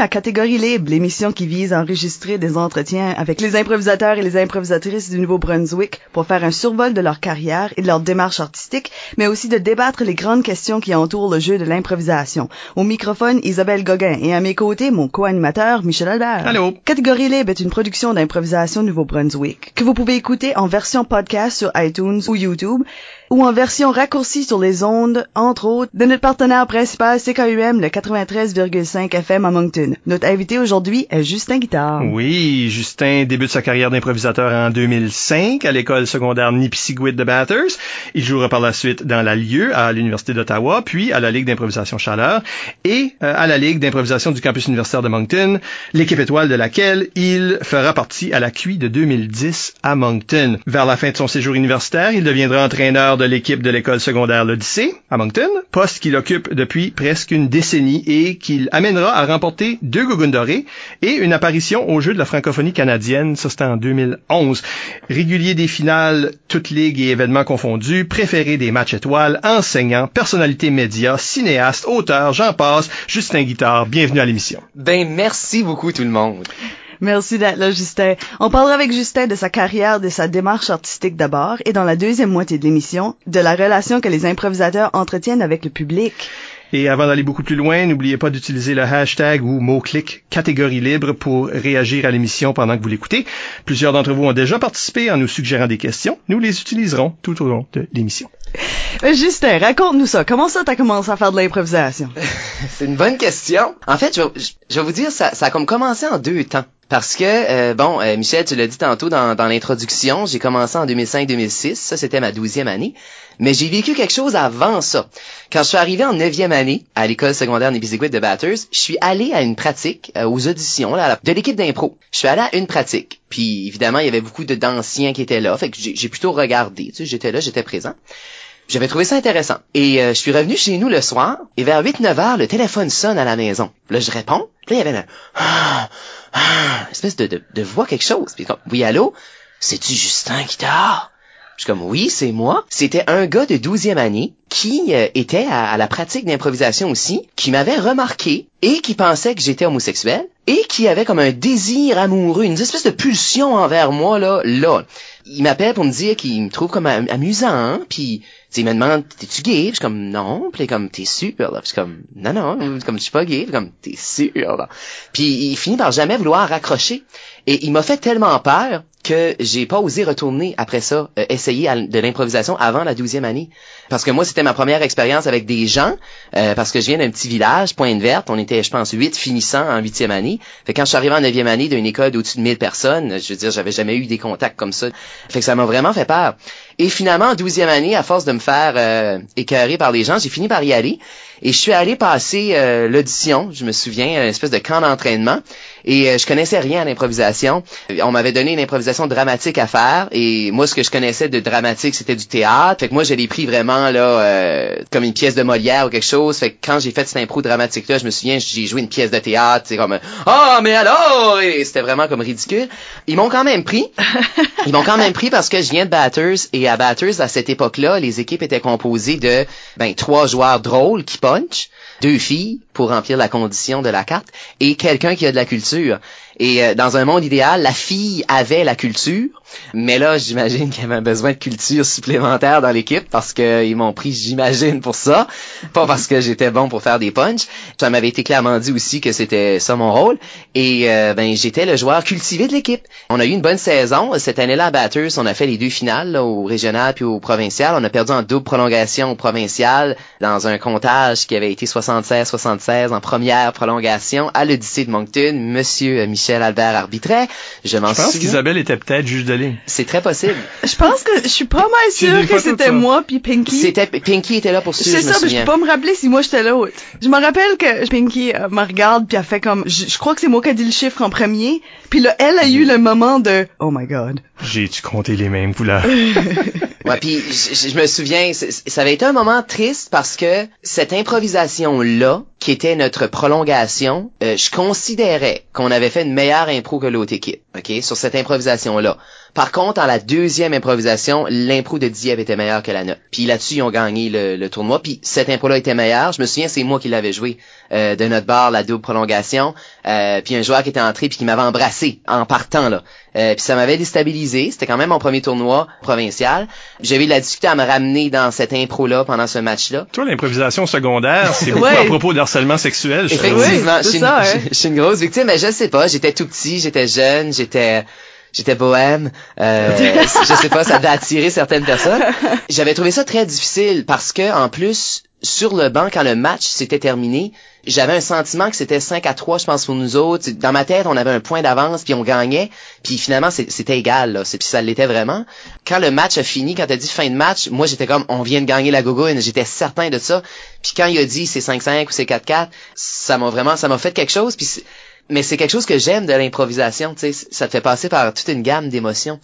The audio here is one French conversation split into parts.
Bienvenue à Catégorie Libre, l'émission qui vise à enregistrer des entretiens avec les improvisateurs et les improvisatrices du Nouveau-Brunswick pour faire un survol de leur carrière et de leur démarche artistique, mais aussi de débattre les grandes questions qui entourent le jeu de l'improvisation. Au microphone, Isabelle Gauguin et à mes côtés, mon co-animateur, Michel Albert. Allô. Catégorie Libre est une production d'improvisation Nouveau-Brunswick que vous pouvez écouter en version podcast sur iTunes ou YouTube ou en version raccourcie sur les ondes, entre autres, de notre partenaire principal CKUM, le 93,5 FM à Moncton. Notre invité aujourd'hui est Justin Guitard. Oui, Justin débute sa carrière d'improvisateur en 2005 à l'école secondaire Nipisiguit de Bathurst. Il jouera par la suite dans la Lieu à l'Université d'Ottawa, puis à la Ligue d'improvisation Chaleur et euh, à la Ligue d'improvisation du campus universitaire de Moncton, l'équipe étoile de laquelle il fera partie à la QI de 2010 à Moncton. Vers la fin de son séjour universitaire, il deviendra entraîneur de l'équipe de l'école secondaire l'Odyssée à Moncton, poste qu'il occupe depuis presque une décennie et qu'il amènera à remporter deux Gougounes dorés et une apparition au jeu de la francophonie canadienne, ça c'était en 2011. Régulier des finales, toutes ligues et événements confondus, préféré des matchs étoiles, enseignant, personnalité média, cinéaste, auteur, j'en passe, Justin Guitard, bienvenue à l'émission. Ben merci beaucoup tout le monde. Merci d'être là, Justin. On parlera avec Justin de sa carrière, de sa démarche artistique d'abord, et dans la deuxième moitié de l'émission, de la relation que les improvisateurs entretiennent avec le public. Et avant d'aller beaucoup plus loin, n'oubliez pas d'utiliser le hashtag ou mot-clic catégorie libre pour réagir à l'émission pendant que vous l'écoutez. Plusieurs d'entre vous ont déjà participé en nous suggérant des questions. Nous les utiliserons tout au long de l'émission. Euh, Justin, raconte-nous ça. Comment ça t'as commencé à faire de l'improvisation? C'est une bonne question. En fait, je vais, je vais vous dire, ça, ça a comme commencé en deux temps. Parce que, euh, bon, euh, Michel, tu l'as dit tantôt dans, dans l'introduction, j'ai commencé en 2005-2006, ça c'était ma douzième année, mais j'ai vécu quelque chose avant ça. Quand je suis arrivé en neuvième année à l'école secondaire Nébiziguit de Batters, je suis allé à une pratique, euh, aux auditions là, de l'équipe d'impro. Je suis allé à une pratique, puis évidemment, il y avait beaucoup de d'anciens qui étaient là, fait que j'ai plutôt regardé, tu sais, j'étais là, j'étais présent. J'avais trouvé ça intéressant. Et euh, je suis revenu chez nous le soir, et vers 8-9 heures, le téléphone sonne à la maison. Là, je réponds. Là, il y avait un... Ah, espèce de, de, voix quelque chose. Puis comme, oui, allô? C'est-tu Justin Guitard? Je suis comme, oui, c'est moi. C'était un gars de 12e année qui euh, était à, la pratique d'improvisation aussi, qui m'avait remarqué et qui pensait que j'étais homosexuel et qui avait comme un désir amoureux, une espèce de pulsion envers moi, là, là. Il m'appelle pour me dire qu'il me trouve comme am- amusant, hein, puis il me demande t'es-tu gay? Puis je suis comme non. Puis comme t'es sûr là. Puis comme non non. Comme je suis pas gay. Puis comme t'es sûr là. Puis il finit par jamais vouloir raccrocher. Et il m'a fait tellement peur que j'ai pas osé retourner après ça euh, essayer de l'improvisation avant la douzième année. Parce que moi c'était ma première expérience avec des gens euh, parce que je viens d'un petit village Pointe-Verte. On était je pense huit finissants en huitième année. Fait quand je suis arrivé en neuvième année d'une école d'au-dessus de 1000 personnes je veux dire j'avais jamais eu des contacts comme ça. Fait que ça m'a vraiment fait peur et finalement, en douzième année, à force de me faire euh, écœurer par les gens, j'ai fini par y aller. Et je suis allé passer euh, l'audition, je me souviens, une espèce de camp d'entraînement. Et euh, je connaissais rien à l'improvisation. On m'avait donné une improvisation dramatique à faire. Et moi, ce que je connaissais de dramatique, c'était du théâtre. Fait que moi, je l'ai pris vraiment là euh, comme une pièce de Molière ou quelque chose. Fait que quand j'ai fait cette impro dramatique-là, je me souviens, j'ai joué une pièce de théâtre. C'est comme « Ah, mais alors! » Et c'était vraiment comme ridicule. Ils m'ont quand même pris. Ils m'ont quand même pris parce que je viens de Batters et à Batters, à cette époque-là, les équipes étaient composées de ben, trois joueurs drôles qui punch, deux filles pour remplir la condition de la carte et quelqu'un qui a de la culture. Et euh, dans un monde idéal, la fille avait la culture, mais là, j'imagine qu'il y avait un besoin de culture supplémentaire dans l'équipe parce qu'ils m'ont pris, j'imagine, pour ça, pas parce que j'étais bon pour faire des punchs. Ça m'avait été clairement dit aussi que c'était ça mon rôle. Et euh, ben j'étais le joueur cultivé de l'équipe. On a eu une bonne saison cette année-là à Batters. On a fait les deux finales là, au régional puis au provincial. On a perdu en double prolongation au provincial dans un comptage qui avait été 76-76 en première prolongation à l'Odyssée de Moncton. Monsieur Michel Albert arbitrait. Je m'en Je pense qu'Isabelle était peut-être juge de ligne. C'est très possible. Je pense que je suis pas mal sûre que c'était moi puis Pinky. C'était Pinky était là pour suivre, C'est me ça, mais je peux pas me rappeler si moi j'étais l'autre. Je me rappelle que Pinky euh, me regarde puis elle fait comme, je, je crois que c'est moi qui a dit le chiffre en premier. Puis là, elle a eu le moment de, oh my god. J'ai-tu compté les mêmes couleurs? Ouais, puis je, me souviens, ça avait été un moment triste parce que cette improvisation-là, qui était notre prolongation, euh, je considérais qu'on avait fait une meilleure impro que l'autre équipe, ok, sur cette improvisation-là. Par contre, en la deuxième improvisation, l'impro de Dieppe était meilleure que la nôtre. Puis là-dessus, ils ont gagné le, le tournoi. Puis cette impro-là était meilleure. Je me souviens, c'est moi qui l'avais joué euh, de notre bar, la double prolongation. Euh, puis un joueur qui était entré puis qui m'avait embrassé en partant là. Euh, puis ça m'avait déstabilisé. C'était quand même mon premier tournoi provincial. J'avais eu de la difficulté à me ramener dans cette impro-là pendant ce match-là. Toi, l'improvisation secondaire, c'est beaucoup Ouais. à propos de harcèlement sexuel. Effectivement, je suis une, hein. je- je suis une grosse victime, mais je sais pas, j'étais tout petit, j'étais jeune, j'étais j'étais bohème, euh, je sais pas, ça devait attirer certaines personnes. J'avais trouvé ça très difficile parce que en plus sur le banc quand le match s'était terminé, j'avais un sentiment que c'était 5 à 3 je pense pour nous autres. Dans ma tête, on avait un point d'avance puis on gagnait, puis finalement c'était égal là, puis ça l'était vraiment. Quand le match a fini, quand t'as dit fin de match, moi j'étais comme on vient de gagner la gogoune, j'étais certain de ça. Puis quand il a dit c'est 5-5 ou c'est 4-4, ça m'a vraiment ça m'a fait quelque chose puis mais c'est quelque chose que j'aime de l'improvisation, tu sais, ça te fait passer par toute une gamme d'émotions.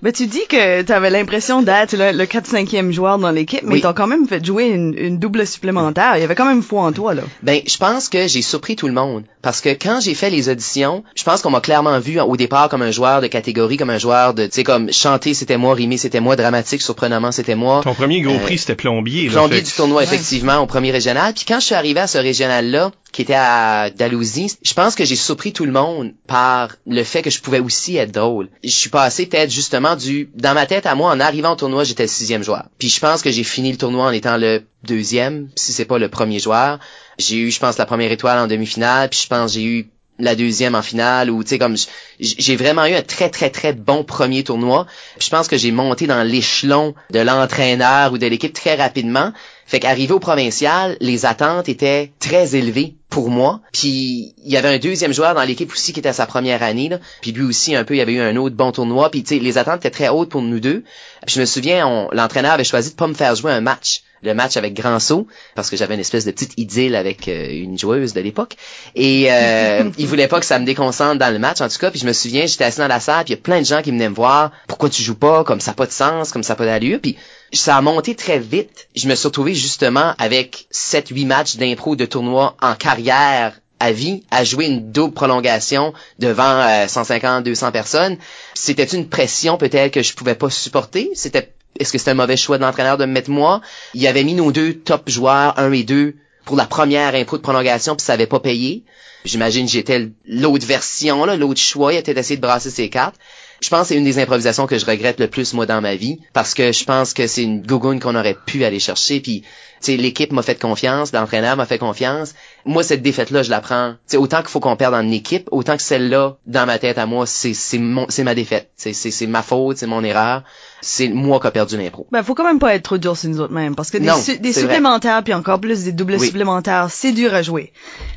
Ben, tu dis que tu avais l'impression d'être le, le 4-5e joueur dans l'équipe, mais Oui. t'as quand même fait jouer une, une double supplémentaire. Il y avait quand même foi en toi, là. Ben, je pense que j'ai surpris tout le monde. Parce que quand j'ai fait les auditions, je pense qu'on m'a clairement vu au départ comme un joueur de catégorie, comme un joueur de, tu sais, comme chanter c'était moi, rimer c'était moi, dramatique, surprenamment c'était moi. Ton premier gros Euh, prix, c'était plombier. là, Plombier fait du tournoi, Ouais. effectivement, au premier régional. Puis quand je suis arrivé à ce régional-là, qui était à Dalhousie, je pense que j'ai surpris tout le monde par le fait que je pouvais aussi être drôle. Je suis passé peut-être justement du... Dans ma tête, à moi, en arrivant au tournoi, j'étais le sixième joueur. Puis je pense que j'ai fini le tournoi en étant le deuxième, si c'est pas le premier joueur. J'ai eu, je pense, la première étoile en demi-finale, puis je pense j'ai eu la deuxième en finale ou tu sais comme j'ai vraiment eu un très très très bon premier tournoi. Je pense que j'ai monté dans l'échelon de l'entraîneur ou de l'équipe très rapidement. Fait qu'arrivé au provincial, les attentes étaient très élevées pour moi. Puis il y avait un deuxième joueur dans l'équipe aussi qui était à sa première année. Là. Puis lui aussi un peu, il y avait eu un autre bon tournoi. Puis les attentes étaient très hautes pour nous deux. Je me souviens, l'entraîneur avait choisi de pas me faire jouer un match le match avec Grand Saut parce que j'avais une espèce de petite idylle avec euh, une joueuse de l'époque. Et euh, il voulait pas que ça me déconcentre dans le match en tout cas. Puis je me souviens j'étais assis dans la salle puis il y a plein de gens qui venaient me voir. Pourquoi tu joues pas? Comme ça a pas de sens comme ça a pas d'allure. Puis ça a monté très vite. Je me suis retrouvé justement avec 7 8 matchs d'impro de tournoi en carrière à vie, à jouer une double prolongation devant euh, 150, 200 personnes. C'était une pression peut-être que je pouvais pas supporter. C'était est-ce que c'était un mauvais choix de l'entraîneur de me mettre moi? Il avait mis nos deux top joueurs, un et deux, pour la première impro de prolongation, puis ça avait pas payé. J'imagine j'étais l'autre version, là, l'autre choix. Il a peut-être essayé de brasser ses cartes. Je pense que c'est une des improvisations que je regrette le plus moi dans ma vie parce que je pense que c'est une gougoune qu'on aurait pu aller chercher puis l'équipe m'a fait confiance, l'entraîneur m'a fait confiance. Moi cette défaite là, je la prends. Autant qu'il faut qu'on perde en équipe, autant que celle-là dans ma tête à moi, c'est ma défaite. C'est ma faute, c'est mon erreur. C'est moi qui a perdu l'impro. Ben, faut quand même pas être trop dur sur nous autres mêmes, parce que des, Non, su- des c'est vrai. supplémentaires, puis encore plus des doubles Oui. supplémentaires, c'est dur à jouer.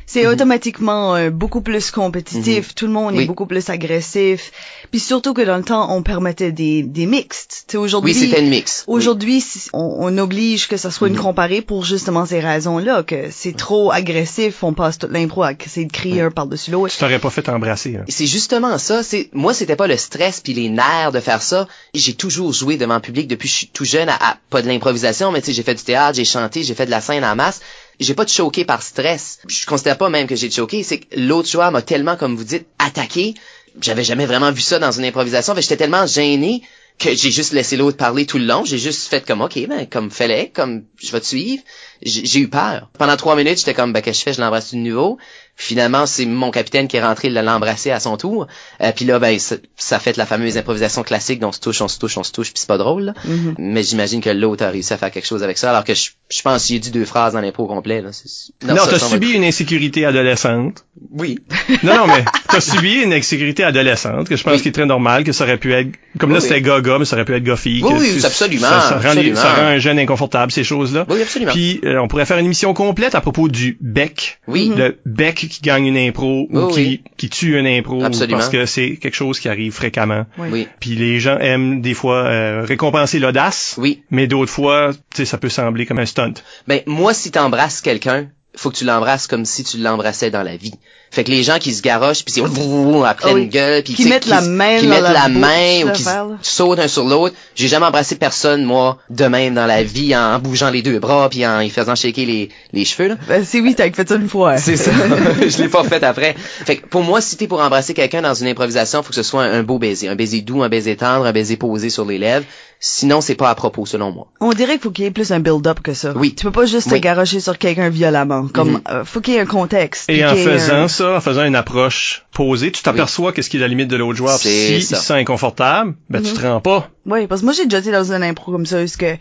C'est Mhm. automatiquement euh, beaucoup plus compétitif, tout le monde est beaucoup plus agressif, puis surtout que dans le temps, on permettait des, des mixtes. Aujourd'hui, Oui, c'était une mix. Aujourd'hui, on oblige que ça soit une Mhm. comparée pour justement ces raisons-là, que c'est trop agressif, on passe toute l'impro à essayer de crier un par-dessus l'autre. Tu t'aurais pas fait embrasser. hein. C'est justement ça. C'est moi, c'était pas le stress puis les nerfs de faire ça. J'ai toujours joué devant le public depuis je suis tout jeune. À, pas de l'improvisation, mais tu sais, j'ai fait du théâtre, j'ai chanté, j'ai fait de la scène en masse. J'ai pas de choqué par stress. Je considère pas même que j'ai choqué. C'est que l'autre joueur m'a tellement, comme vous dites, attaqué. J'avais jamais vraiment vu ça dans une improvisation. J'étais tellement gêné que j'ai juste laissé l'autre parler tout le long. J'ai juste fait comme ok, ben comme fallait, comme je vais te suivre. J'ai eu peur. Pendant trois minutes, j'étais comme ben qu'est-ce que je fais, je l'embrasse de nouveau. Finalement, c'est mon capitaine qui est rentré de l'embrasser à son tour. Euh, puis là, ben ça, ça fait la fameuse improvisation classique dont on se touche, on se touche, on se touche, puis c'est pas drôle. là. Mhm. Mais j'imagine que l'autre a réussi à faire quelque chose avec ça, alors que je, je pense qu'il a dit deux phrases dans l'impro complet. Là. Non, t'as va- subi une insécurité adolescente. Oui. Non, non, mais t'as subi une insécurité adolescente que je pense Oui. qui est très normal, que ça aurait pu être, comme là c'était oui. gars-gars, mais ça aurait pu être gars-fille. Oui, oui, tu- absolument, Ça, ça rend, absolument. ça rend un jeune inconfortable, ces choses-là. Oui, absolument. Puis euh, on pourrait faire une émission complète à propos du bec. Oui. Le bec qui gagne une impro ou Oui, qui, oui. qui tue une impro Absolument. parce que c'est quelque chose qui arrive fréquemment. Oui. Oui. Puis les gens aiment des fois euh, récompenser l'audace, Oui. mais d'autres fois, tu sais, ça peut sembler comme un stunt. Ben moi, si t'embrasses quelqu'un, faut que tu l'embrasses comme si tu l'embrassais dans la vie. Fait que les gens qui se garochent puis c'est à pleine Ah oui. gueule puis Qui mettent la main qui mettent la la main ou qui sautent un sur l'autre. J'ai jamais embrassé personne moi de même dans la vie en bougeant les deux bras puis en y faisant shaker les les cheveux là. Ben, c'est oui, t'as fait ça une fois. C'est ça. je l'ai pas fait après. Fait que pour moi, si t'es pour embrasser quelqu'un dans une improvisation, faut que ce soit un, un beau baiser, un baiser doux, un baiser tendre, un baiser posé sur les lèvres. Sinon, c'est pas à propos selon moi. On dirait qu'il faut qu'il y ait plus un build-up que ça. Oui. Tu peux pas juste Oui. te garocher sur quelqu'un violemment. Comme, Mhm. euh, faut qu'il y ait un contexte. Et en faisant un- ça, en faisant une approche posée, tu t'aperçois qu'est-ce qui est la limite de l'autre joueur. Si il ça. se sent inconfortable, ben tu te rends pas. Oui, parce que moi j'ai déjà été dans une impro comme ça, est-ce que,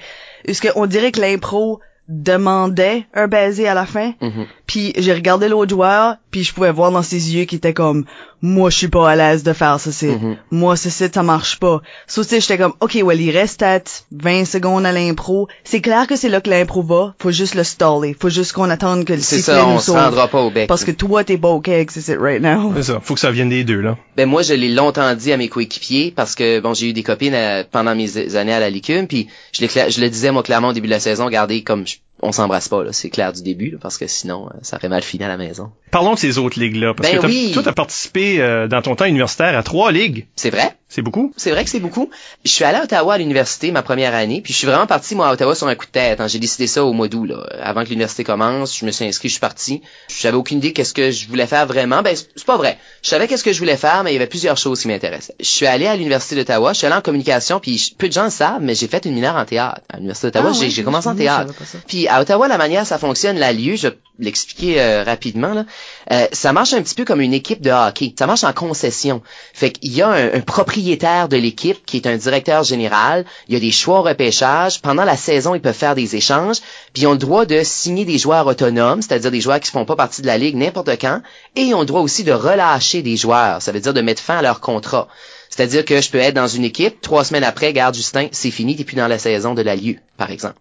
est-ce que on dirait que l'impro demandait un baiser à la fin, Mhm. puis j'ai regardé l'autre joueur, puis je pouvais voir dans ses yeux qu'il était comme, moi je suis pas à l'aise de faire ça, c'est, Mhm. moi c'est ça, marche pas. So, tu sais, j'étais comme, ok, well, il reste à 20 secondes à l'impro, c'est clair que c'est là que l'impro va, faut juste le staller, faut juste qu'on attende que le C'est sifflet ça, nous on sauve. rendra pas au bec. Parce que toi t'es pas ok avec c'est it right now. C'est ça. Faut que ça vienne des deux, là. Ben moi, je l'ai longtemps dit à mes coéquipiers parce que bon, j'ai eu des copines euh, pendant mes années à la licume, puis je, le disais moi clairement au début de la saison, regardez comme je- on s'embrasse pas là, c'est clair du début là, parce que sinon euh, ça aurait mal fini à la maison. Parlons de ces autres ligues-là. Parce Ben que oui. toi, t'as participé euh, dans ton temps universitaire à trois ligues. C'est vrai? C'est beaucoup. C'est vrai que c'est beaucoup. Je suis allé à Ottawa à l'université ma première année, puis je suis vraiment parti moi à Ottawa sur un coup de tête. hein. J'ai décidé ça au mois d'août là, avant que l'université commence. Je me suis inscrit, je suis parti. J'avais aucune idée qu'est-ce que je voulais faire vraiment. Ben c'est pas vrai. Je savais qu'est-ce que je voulais faire, mais il y avait plusieurs choses qui m'intéressaient. Je suis allé à l'université d'Ottawa. Je suis allé en communication, puis peu de gens le savent, mais j'ai fait une mineure en théâtre à l'université d'Ottawa. Ah j'ai commencé en théâtre. Puis à Ottawa, la manière ça fonctionne, la lieu, je vais l'expliquer euh, rapidement. Euh, ça marche un petit peu comme une équipe de hockey. Ça marche en concession. Fait qu'il y a un, un propriétaire de l'équipe qui est un directeur général. Il y a des choix au repêchage. Pendant la saison, ils peuvent faire des échanges. Puis ils ont le droit de signer des joueurs autonomes, c'est-à-dire des joueurs qui ne font pas partie de la ligue n'importe quand. Et ils ont le droit aussi de relâcher des joueurs. Ça veut dire de mettre fin à leur contrat. C'est-à-dire que je peux être dans une équipe, trois semaines après, garde Justin, c'est fini, t'es plus dans la saison de la lieu, par exemple.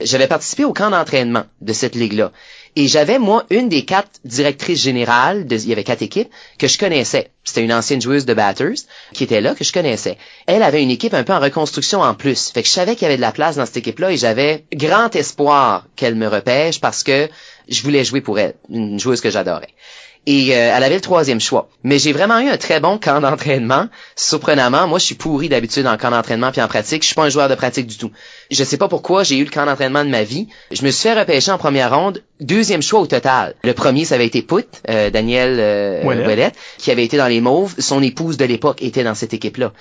J'avais participé au camp d'entraînement de cette ligue-là. Et j'avais, moi, une des quatre directrices générales, de, il y avait quatre équipes, que je connaissais. C'était une ancienne joueuse de Batters, qui était là, que je connaissais. Elle avait une équipe un peu en reconstruction en plus. Fait que je savais qu'il y avait de la place dans cette équipe-là et j'avais grand espoir qu'elle me repêche parce que je voulais jouer pour elle. Une joueuse que j'adorais. Et euh, elle avait le troisième choix. Mais j'ai vraiment eu un très bon camp d'entraînement. Surprenamment, moi je suis pourri d'habitude en camp d'entraînement puis en pratique. Je suis pas un joueur de pratique du tout. Je sais pas pourquoi j'ai eu le camp d'entraînement de ma vie. Je me suis fait repêcher en première ronde, deuxième choix au total. Le premier ça avait été Put, euh, Daniel euh, Ouellet. Ouellet, qui avait été dans les Mauves. Son épouse de l'époque était dans cette équipe-là.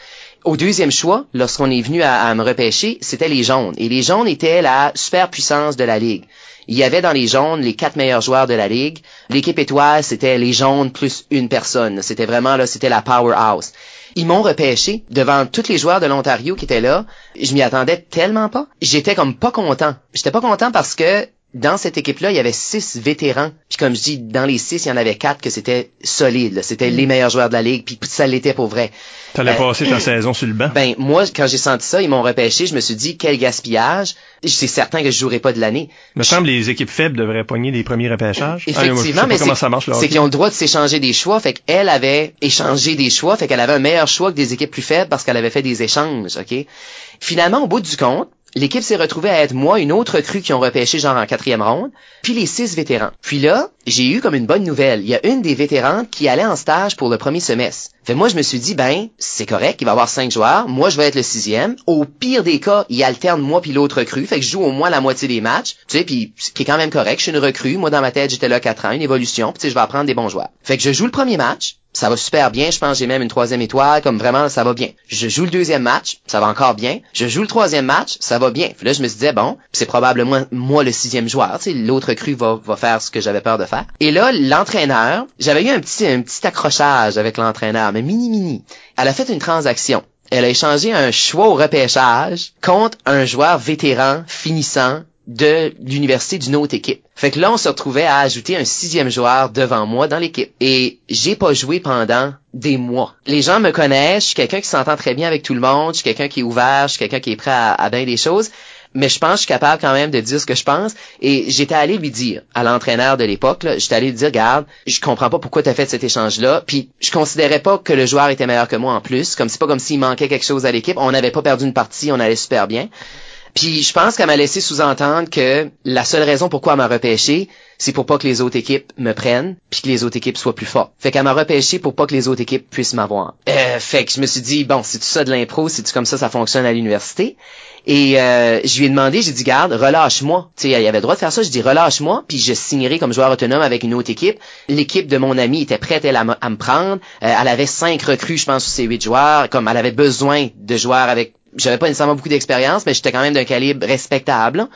Au deuxième choix, lorsqu'on est venu à, à me repêcher, c'était les jaunes. Et les jaunes étaient la superpuissance de la ligue. Il y avait dans les jaunes les quatre meilleurs joueurs de la ligue. L'équipe étoile, c'était les jaunes plus une personne. C'était vraiment là, c'était la powerhouse. Ils m'ont repêché devant tous les joueurs de l'Ontario qui étaient là. Je m'y attendais tellement pas. J'étais comme pas content. J'étais pas content parce que dans cette équipe-là, il y avait six vétérans. Puis comme je dis, dans les six, il y en avait quatre que c'était solide. là. C'était les meilleurs joueurs de la ligue. Puis ça l'était pour vrai. T'allais Euh, passer ta saison sur le banc? Ben moi, quand j'ai senti ça, ils m'ont repêché. Je me suis dit quel gaspillage. C'est certain que je jouerai pas de l'année. Il me semble que les équipes faibles devraient pogner les premiers repêchages. Ah, moi, Effectivement, pas mais c'est ça marche, le c'est hockey. qu'ils ont le droit de s'échanger des choix. Fait qu'elle avait échangé des choix. Fait qu'elle avait un meilleur choix que des équipes plus faibles parce qu'elle avait fait des échanges. Ok? Finalement, au bout du compte, l'équipe s'est retrouvée à être moi, une autre crue qui ont repêché genre en quatrième ronde, puis les six vétérans. Puis là, j'ai eu comme une bonne nouvelle. Il y a une des vétérantes qui allait en stage pour le premier semestre. Fait moi, je me suis dit, ben, c'est correct, il va y avoir cinq joueurs. Moi, je vais être le sixième. Au pire des cas, il alterne moi puis l'autre recrue. Fait que je joue au moins la moitié des matchs. Tu sais, puis qui est quand même correct. Je suis une recrue. Moi, dans ma tête, j'étais là quatre ans, une évolution. Puis tu sais, je vais apprendre des bons joueurs. Fait que je joue le premier match. Ça va super bien. Je pense j'ai même une troisième étoile. Comme vraiment, ça va bien. Je joue le deuxième match. Ça va encore bien. Je joue le troisième match. Ça va bien. Là, je me disais, bon, c'est probablement moi le sixième joueur. Tu l'autre recrue va, va faire ce que j'avais peur de faire. Et là, l'entraîneur, j'avais eu un petit, un petit accrochage avec l'entraîneur, mais mini mini. Elle a fait une transaction. Elle a échangé un choix au repêchage contre un joueur vétéran finissant de l'université d'une autre équipe. Fait que là, on se retrouvait à ajouter un sixième joueur devant moi dans l'équipe. Et j'ai pas joué pendant des mois. Les gens me connaissent, je suis quelqu'un qui s'entend très bien avec tout le monde, je suis quelqu'un qui est ouvert, je suis quelqu'un qui est prêt à, à bien des choses. Mais je pense que je suis capable quand même de dire ce que je pense. Et j'étais allé lui dire à l'entraîneur de l'époque, j'étais allé lui dire, garde, je comprends pas pourquoi tu fait cet échange-là. Puis je considérais pas que le joueur était meilleur que moi en plus. Comme c'est pas comme s'il manquait quelque chose à l'équipe. On n'avait pas perdu une partie, on allait super bien. Puis je pense qu'elle m'a laissé sous-entendre que la seule raison pourquoi elle m'a repêché, c'est pour pas que les autres équipes me prennent, puis que les autres équipes soient plus fortes. Fait qu'elle m'a repêché pour pas que les autres équipes puissent m'avoir. Euh, fait que je me suis dit, bon, c'est tout ça de l'impro, c'est comme ça ça fonctionne à l'université? Et euh, je lui ai demandé, j'ai dit, garde, relâche-moi. Tu sais, il avait le droit de faire ça. Je dis, relâche-moi, puis je signerai comme joueur autonome avec une autre équipe. L'équipe de mon ami était prête, elle, à, me prendre. Euh, elle avait cinq recrues, je pense, sur ses huit joueurs. Comme elle avait besoin de joueurs avec j'avais pas nécessairement beaucoup d'expérience, mais j'étais quand même d'un calibre respectable.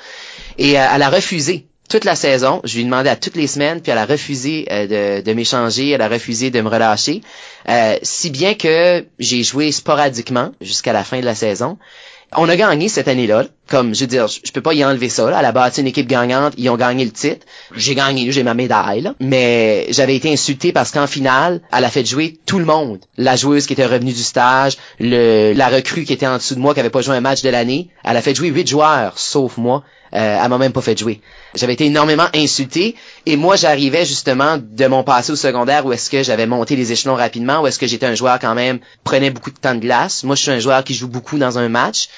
Et euh, elle a refusé toute la saison. Je lui ai demandé à toutes les semaines, puis elle a refusé de, de m'échanger, elle a refusé de me relâcher. si bien que j'ai joué sporadiquement jusqu'à la fin de la saison. On a gagné cette année-là. Comme, je veux dire, je peux pas y enlever ça. Là. Elle a bâti une équipe gagnante. Ils ont gagné le titre. J'ai gagné, j'ai ma médaille. Mais j'avais été insulté parce qu'en finale, elle a fait jouer tout le monde. La joueuse qui était revenue du stage, le, la recrue qui était en dessous de moi, qui avait pas joué un match de l'année. Elle a fait jouer huit joueurs, sauf moi. Euh, elle m'a même pas fait jouer. J'avais été énormément insulté et moi j'arrivais justement de mon passé au secondaire où est-ce que j'avais monté les échelons rapidement, où est-ce que j'étais un joueur quand même prenait beaucoup de temps de glace. Moi je suis un joueur qui joue beaucoup dans un match.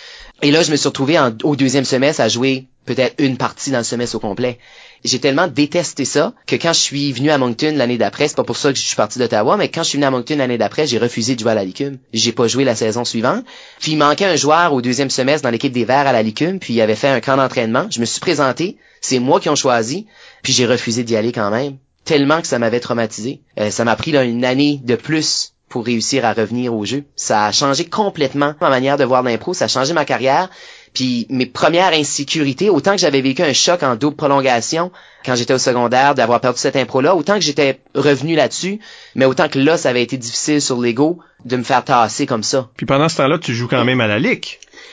Et là je me suis retrouvé au deuxième semestre à jouer peut-être une partie dans le semestre au complet j'ai tellement détesté ça que quand je suis venu à Moncton l'année d'après, c'est pas pour ça que je suis parti d'Ottawa, mais quand je suis venu à Moncton l'année d'après, j'ai refusé de jouer à la Licume. J'ai pas joué la saison suivante. Puis il manquait un joueur au deuxième semestre dans l'équipe des Verts à la Licume, puis il avait fait un camp d'entraînement. Je me suis présenté, c'est moi qui ont choisi, puis j'ai refusé d'y aller quand même. Tellement que ça m'avait traumatisé. Euh, ça m'a pris là, une année de plus pour réussir à revenir au jeu. Ça a changé complètement ma manière de voir l'impro, ça a changé ma carrière. Puis mes premières insécurités, autant que j'avais vécu un choc en double prolongation quand j'étais au secondaire d'avoir perdu cette impro-là, autant que j'étais revenu là-dessus, mais autant que là, ça avait été difficile sur l'ego de me faire tasser comme ça. Puis pendant ce temps-là, tu joues quand même à la ligue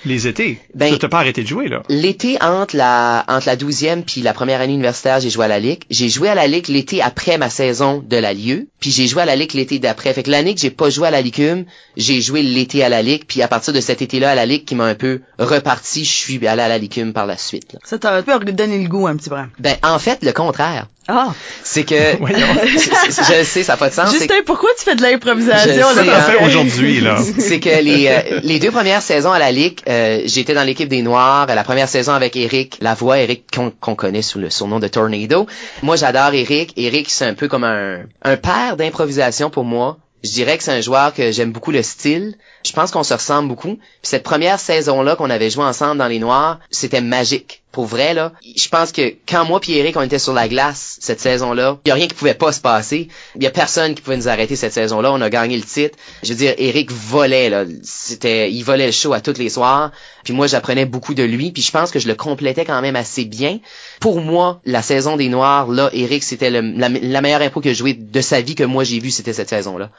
les étés. Ben, tu pas arrêté de jouer, là. L'été, entre la, entre la douzième puis la première année universitaire, j'ai joué à la Ligue. J'ai joué à la Ligue l'été après ma saison de la Lieu. Puis j'ai joué à la Ligue l'été d'après. Fait que l'année que j'ai pas joué à la Ligue, j'ai joué l'été à la Ligue. Puis à partir de cet été-là à la Ligue qui m'a un peu reparti, je suis allé à la Ligue par la suite. Là. Ça t'a un peu donné le goût un petit peu. Ben, en fait, le contraire. Ah. C'est que, je sais, ça n'a pas de sens. Justin, pourquoi tu fais de l'improvisation? Hein. aujourd'hui, là. C'est que les, euh, les deux premières saisons à la Ligue, euh, j'étais dans l'équipe des Noirs. La première saison avec Eric voix Eric qu'on connaît sous le surnom de Tornado. Moi, j'adore Eric. Eric, c'est un peu comme un, un père d'improvisation pour moi. Je dirais que c'est un joueur que j'aime beaucoup le style. Je pense qu'on se ressemble beaucoup. Puis cette première saison-là qu'on avait joué ensemble dans les Noirs, c'était magique pour vrai là, je pense que quand moi et Eric on était sur la glace cette saison-là, il y a rien qui pouvait pas se passer. Il y a personne qui pouvait nous arrêter cette saison-là. On a gagné le titre. Je veux dire, Eric volait là, c'était, il volait le show à tous les soirs. Puis moi j'apprenais beaucoup de lui. Puis je pense que je le complétais quand même assez bien. Pour moi, la saison des Noirs là, Eric c'était la, la, meilleure impro que j'ai joué de sa vie que moi j'ai vu, c'était cette saison-là.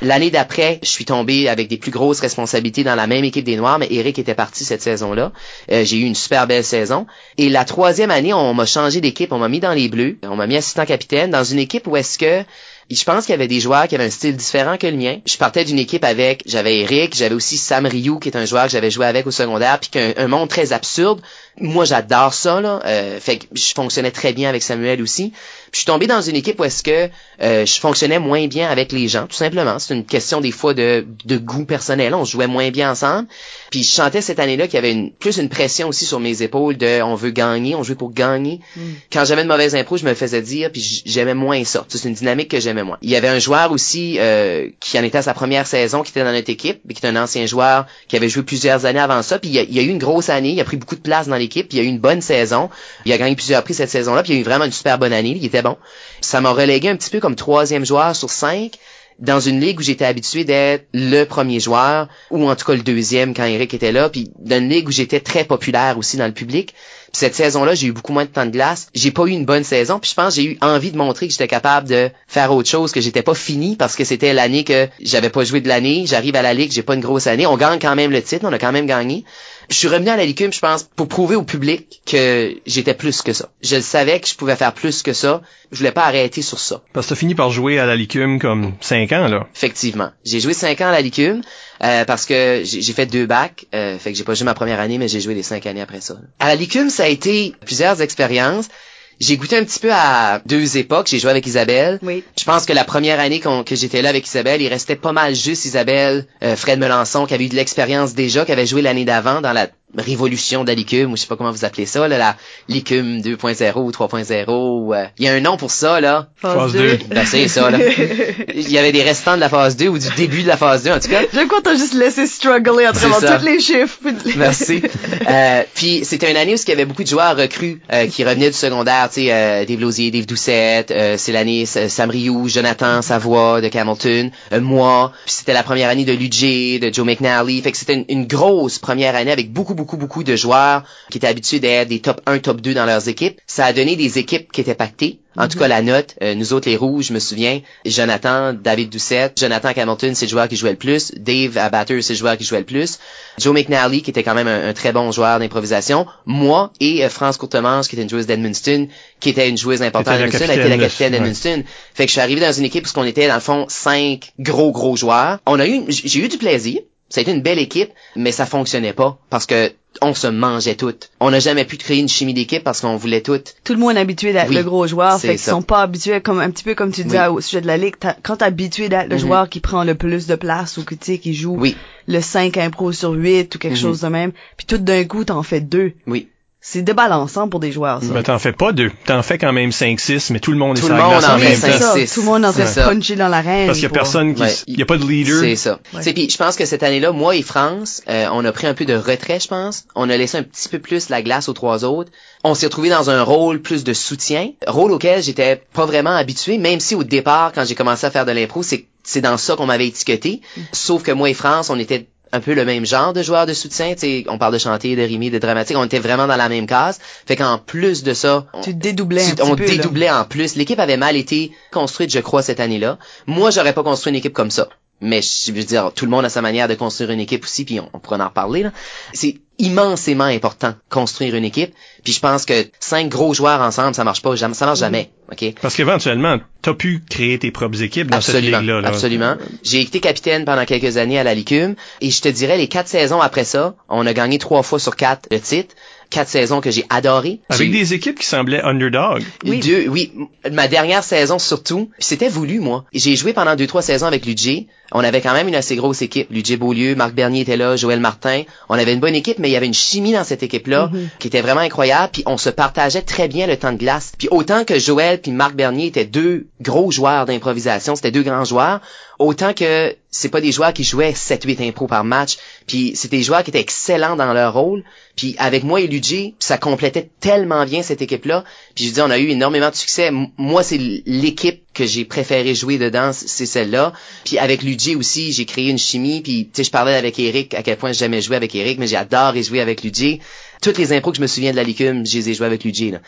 L'année d'après, je suis tombé avec des plus grosses responsabilités dans la même équipe des Noirs, mais Eric était parti cette saison-là. Euh, j'ai eu une super belle saison. Et la troisième année, on m'a changé d'équipe, on m'a mis dans les Bleus, on m'a mis assistant capitaine dans une équipe où est-ce que je pense qu'il y avait des joueurs qui avaient un style différent que le mien. Je partais d'une équipe avec, j'avais Eric, j'avais aussi Sam Ryu, qui est un joueur que j'avais joué avec au secondaire, puis qu'un un monde très absurde. Moi, j'adore ça, là. Euh, fait que je fonctionnais très bien avec Samuel aussi. Puis je suis tombé dans une équipe où est-ce que euh, je fonctionnais moins bien avec les gens, tout simplement. C'est une question des fois de, de goût personnel. On jouait moins bien ensemble. Puis je chantais cette année-là qu'il y avait une, plus une pression aussi sur mes épaules de on veut gagner, on joue pour gagner. Mm. Quand j'avais de mauvaises impro, je me faisais dire, puis j'aimais moins ça. C'est une dynamique que j'aimais moins. Il y avait un joueur aussi euh, qui en était à sa première saison, qui était dans notre équipe, mais qui était un ancien joueur qui avait joué plusieurs années avant ça. Puis il y a, il y a eu une grosse année, il a pris beaucoup de place dans l'équipe, puis il y a eu une bonne saison. Il a gagné plusieurs prix cette saison-là, puis il y a eu vraiment une super bonne année. Il était bon. Ça m'a relégué un petit peu comme troisième joueur sur cinq dans une ligue où j'étais habitué d'être le premier joueur, ou en tout cas le deuxième quand Eric était là, puis dans une ligue où j'étais très populaire aussi dans le public. Puis cette saison-là, j'ai eu beaucoup moins de temps de glace. J'ai pas eu une bonne saison, puis je pense que j'ai eu envie de montrer que j'étais capable de faire autre chose, que j'étais pas fini parce que c'était l'année que j'avais pas joué de l'année. J'arrive à la ligue, j'ai pas une grosse année. On gagne quand même le titre, on a quand même gagné. Je suis revenu à la Licume, je pense, pour prouver au public que j'étais plus que ça. Je savais que je pouvais faire plus que ça. Je voulais pas arrêter sur ça. Parce que t'as fini par jouer à la Licume comme cinq ans, là. Effectivement. J'ai joué cinq ans à la Licume. Euh, parce que j'ai fait deux bacs, euh, fait que j'ai pas joué ma première année, mais j'ai joué les cinq années après ça. À la Licume, ça a été plusieurs expériences. J'ai goûté un petit peu à deux époques. J'ai joué avec Isabelle. Oui. Je pense que la première année que j'étais là avec Isabelle, il restait pas mal juste Isabelle, euh, Fred Melançon, qui avait eu de l'expérience déjà, qui avait joué l'année d'avant dans la révolution de la licume, ou je sais pas comment vous appelez ça, là, la licume 2.0 ou 3.0. euh, Il y a un nom pour ça, là. Phase deux. deux. Ben, c'est ça, là. Il y avait des restants de la phase 2 ou du début de la phase 2, en tout cas. J'aime quand t'as juste laissé struggler train ça. tous les chiffres. Merci. Euh, puis c'était une année où il y avait beaucoup de joueurs recrues euh, qui revenaient du secondaire, tu sais, euh, Dave Lausier, Dave Doucette, euh, c'est l'année S- Sam Rioux, Jonathan Savoie de Hamilton, euh, moi, puis c'était la première année de Luigi, de Joe McNally, fait que c'était une, une grosse première année avec beaucoup beaucoup beaucoup de joueurs qui étaient habitués d'être des top 1, top 2 dans leurs équipes. Ça a donné des équipes qui étaient pactées. En tout cas, la note, euh, nous autres les rouges, je me souviens, Jonathan, David Doucette, Jonathan Hamilton, c'est le joueur qui jouait le plus, Dave à Batters, c'est le joueur qui jouait le plus, Joe McNally, qui était quand même un, un très bon joueur d'improvisation, moi et euh, France Courtemanche, qui était une joueuse d'Edmundston, qui était une joueuse importante d'Edmundston, elle était la capitaine, ouais. d'Edmundston. Fait que je suis arrivé dans une équipe où on était, dans le fond, cinq gros, gros joueurs. On a eu, j'ai eu du plaisir. Ça a été une belle équipe, mais ça fonctionnait pas parce que on se mangeait toutes. On n'a jamais pu créer une chimie d'équipe parce qu'on voulait toutes. Tout le monde est habitué d'être Oui, le gros joueur, fait qu'ils sont pas habitués, comme un petit peu comme tu disais Oui. au sujet de la ligue, quand t'es habitué d'être le Mhm. joueur qui prend le plus de place ou que tu sais, qui joue Oui, le 5 impro sur 8 ou quelque Mhm. chose de même, puis tout d'un coup t'en fais deux. oui. C'est débalançant pour des joueurs, ça. Ben, t'en fais pas deux. T'en fais quand même 5-6, mais tout le monde Tout est sur la monde glace en même c'est temps. Tout le monde en train de ça. puncher dans l'arène. Parce qu'il y a pour- personne qui, Ouais. il y a pas de leader. C'est ça. Ouais. Puis je pense que cette année-là, moi et France, euh, on a pris un peu de retrait, je pense. On a laissé un petit peu plus la glace aux trois autres. On s'est retrouvé dans un rôle plus de soutien, rôle auquel j'étais pas vraiment habitué, même si au départ, quand j'ai commencé à faire de l'impro, c'est c'est dans ça qu'on m'avait étiqueté. Sauf que moi et France, on était un peu le même genre de joueurs de soutien. Tu sais, on parle de chanter, de rimer, de dramatique. On était vraiment dans la même case. Fait qu'en plus de ça, on- Tu dédoublais un tu- petit on peu. là. dédoublait en plus. L'équipe avait mal été construite, je crois, cette année-là. Moi, j'aurais pas construit une équipe comme ça. Mais je veux dire, tout le monde a sa manière de construire une équipe aussi, puis on, on pourra en reparler. là. C'est immensément important construire une équipe. Puis je pense que cinq gros joueurs ensemble, ça marche pas, jamais, ça marche jamais. Ok? Parce qu'éventuellement, t'as pu créer tes propres équipes dans Absolument, cette ligue-là. là. absolument. J'ai été capitaine pendant quelques années à la Licume et je te dirais les quatre saisons après ça, on a gagné trois fois sur quatre le titre. Quatre saisons que j'ai adorées. Avec J'ai- des équipes qui semblaient underdog. Oui. Deux, oui. Ma dernière saison surtout, c'était voulu moi. J'ai joué pendant deux trois saisons avec Ludger. On avait quand même une assez grosse équipe. Ludger Beaulieu, Marc Bernier était là, Joël Martin. On avait une bonne équipe, mais il y avait une chimie dans cette équipe-là Mhm. qui était vraiment incroyable. Puis on se partageait très bien le temps de glace. Puis autant que Joël puis Marc Bernier étaient deux gros joueurs d'improvisation, c'était deux grands joueurs. Autant que c'est pas des joueurs qui jouaient 7-8 impros par match. Puis c'était des joueurs qui étaient excellents dans leur rôle. Puis avec moi et Ludger, ça complétait tellement bien cette équipe-là. Puis je dis, on a eu énormément de succès. Moi, c'est l'équipe que j'ai préféré jouer dedans, c- c'est celle-là. Puis avec Ludger aussi, j'ai créé une chimie. Puis tu sais, je parlais avec Eric à quel point j'ai jamais joué avec Eric, mais j'adore et jouer avec Ludger. Toutes les impros que je me souviens de la licume, je les ai joués avec. Là.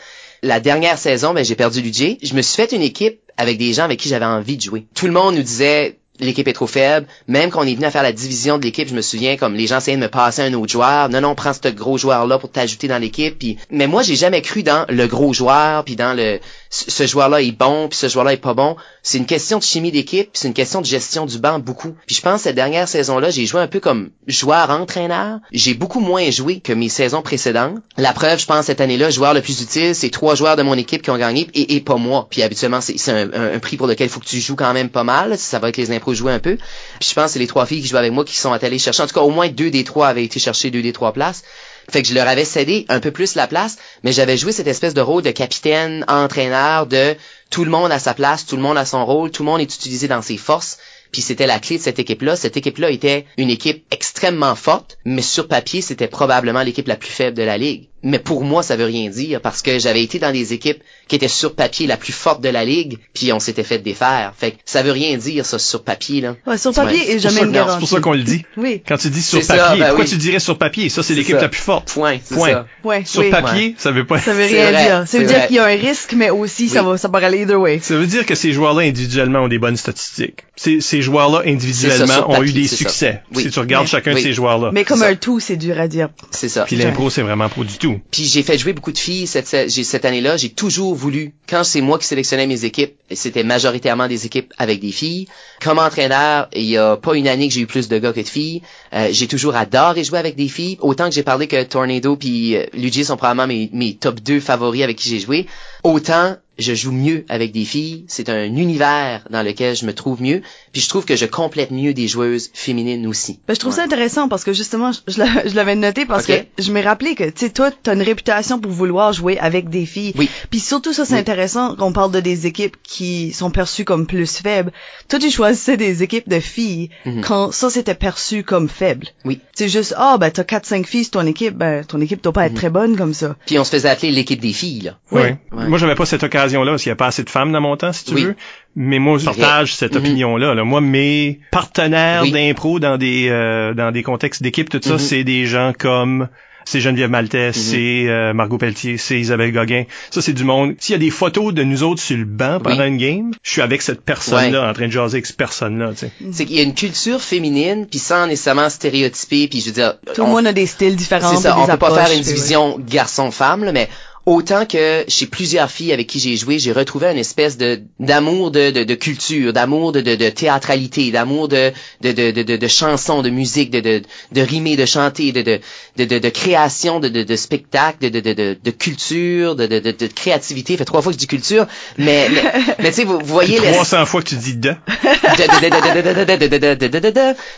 La dernière saison, ben, j'ai perdu Ludger. Je me suis fait une équipe avec des gens avec qui j'avais envie de jouer. Tout le monde nous disait l'équipe est trop faible. Même quand on est venu à faire la division de l'équipe, je me souviens comme les gens essayaient de me passer un autre joueur. Non, non, prends ce gros joueur-là pour t'ajouter dans l'équipe. Puis, mais moi, j'ai jamais cru dans le gros joueur, puis dans le ce joueur-là est bon, puis ce joueur-là est pas bon. C'est une question de chimie d'équipe, c'est une question de gestion du banc beaucoup. Puis je pense cette dernière saison-là, j'ai joué un peu comme joueur-entraîneur. J'ai beaucoup moins joué que mes saisons précédentes. La preuve, je pense, cette année-là, joueur le plus utile, c'est trois joueurs de mon équipe qui ont gagné et, et pas moi. Puis habituellement, c'est un, prix pour lequel il faut que tu joues quand même pas mal. Ça va être les impros jouer un peu. Puis je pense c'est les trois filles qui jouent avec moi qui sont allées chercher. En tout cas, au moins deux des trois avaient été chercher deux des trois places. Fait que je leur avais cédé un peu plus la place, mais j'avais joué cette espèce de rôle de capitaine, entraîneur, de tout le monde à sa place, tout le monde a son rôle, tout le monde est utilisé dans ses forces. Puis c'était la clé de cette équipe-là. Cette équipe-là était une équipe extrêmement forte, mais sur papier, c'était probablement l'équipe la plus faible de la ligue. Mais pour moi, ça veut rien dire parce que j'avais été dans des équipes qui étaient sur papier la plus forte de la ligue, puis on s'était fait défaire. Fait que ça veut rien dire ça sur papier là. Ouais, sur papier, Ouais. et jamais une C'est pour ça qu'on le dit. Oui. Quand tu dis sur ça, papier, ben pourquoi oui. tu dirais sur papier? Ça, c'est l'équipe la plus forte. Point. Point. ça. Ouais, Sur oui. papier, ça veut pas... Ça veut rien vrai, dire. Ça veut dire qu'il y a un risque, mais aussi ça va, ça peut aller either way. Ça veut dire que ces joueurs-là individuellement ont des bonnes statistiques. Ces, ces joueurs-là individuellement ça, ont eu des succès. Oui. Si tu regardes chacun de ces joueurs-là. Mais comme un tout, c'est dur à dire. C'est ça. Puis l'impro, c'est vraiment pas du tout. Puis j'ai fait jouer beaucoup de filles cette, cette, année-là. J'ai toujours voulu, quand c'est moi qui sélectionnais mes équipes, c'était majoritairement des équipes avec des filles. Comme entraîneur, il y a pas une année que j'ai eu plus de gars que de filles. Euh, j'ai toujours adoré jouer avec des filles. Autant que j'ai parlé que Tornado puis euh, Luigi sont probablement mes, mes top 2 favoris avec qui j'ai joué. Autant je joue mieux avec des filles, c'est un univers dans lequel je me trouve mieux, puis je trouve que je complète mieux des joueuses féminines aussi. Ben, je trouve ça Ouais. intéressant parce que justement, je, je l'a- je l'avais noté parce que je m'ai rappelé que, tu sais, toi, t'as une réputation pour vouloir jouer avec des filles. Oui. Puis surtout, ça, c'est Oui. intéressant qu'on parle de des équipes qui sont perçues comme plus faibles. Toi, tu choisissais des équipes de filles Mhm. quand ça, c'était perçu comme faible. Oui. C'est juste, ah, ben, t'as 4-5 filles sur ton équipe, ben, ton équipe doit pas être Mhm. très bonne comme ça. Puis on se faisait appeler l'équipe des filles, là. Oui. Ouais. Moi, j'avais pas cette occasion-là parce qu'il y a pas assez de femmes dans mon temps, si tu Oui. veux. Mais moi, je partage cette Mhm. opinion-là. là. Moi, mes partenaires Oui. d'impro dans des euh, dans des contextes d'équipe, tout ça, Mhm. c'est des gens comme c'est Geneviève Maltais, c'est euh, Margot Pelletier, c'est Isabelle Gauguin. Ça, c'est du monde. S'il y a des photos de nous autres sur le banc pendant Oui. une game, je suis avec cette personne-là, en train de jaser avec cette personne-là. Tu sais. C'est qu'il y a une culture féminine, puis sans nécessairement stéréotyper, puis je veux dire... Tout le monde a des styles différents. C'est ça, on des peut pas faire une division garçon-femme, là, mais autant que chez plusieurs filles avec qui j'ai joué, j'ai retrouvé une espèce de d'amour de, de, de culture, d'amour de, de, de théâtralité, d'amour de de, de, de, de, de chansons, de musique, de, de, de rimer, de chanter, de, de, de, de, de création, de, de, de spectacle, de, de, de, de, culture, de, de, de, de créativité. Ça fait trois fois que je dis culture, mais mais, mais tu sais, vous, vous voyez... le- 300 fois que tu dis de.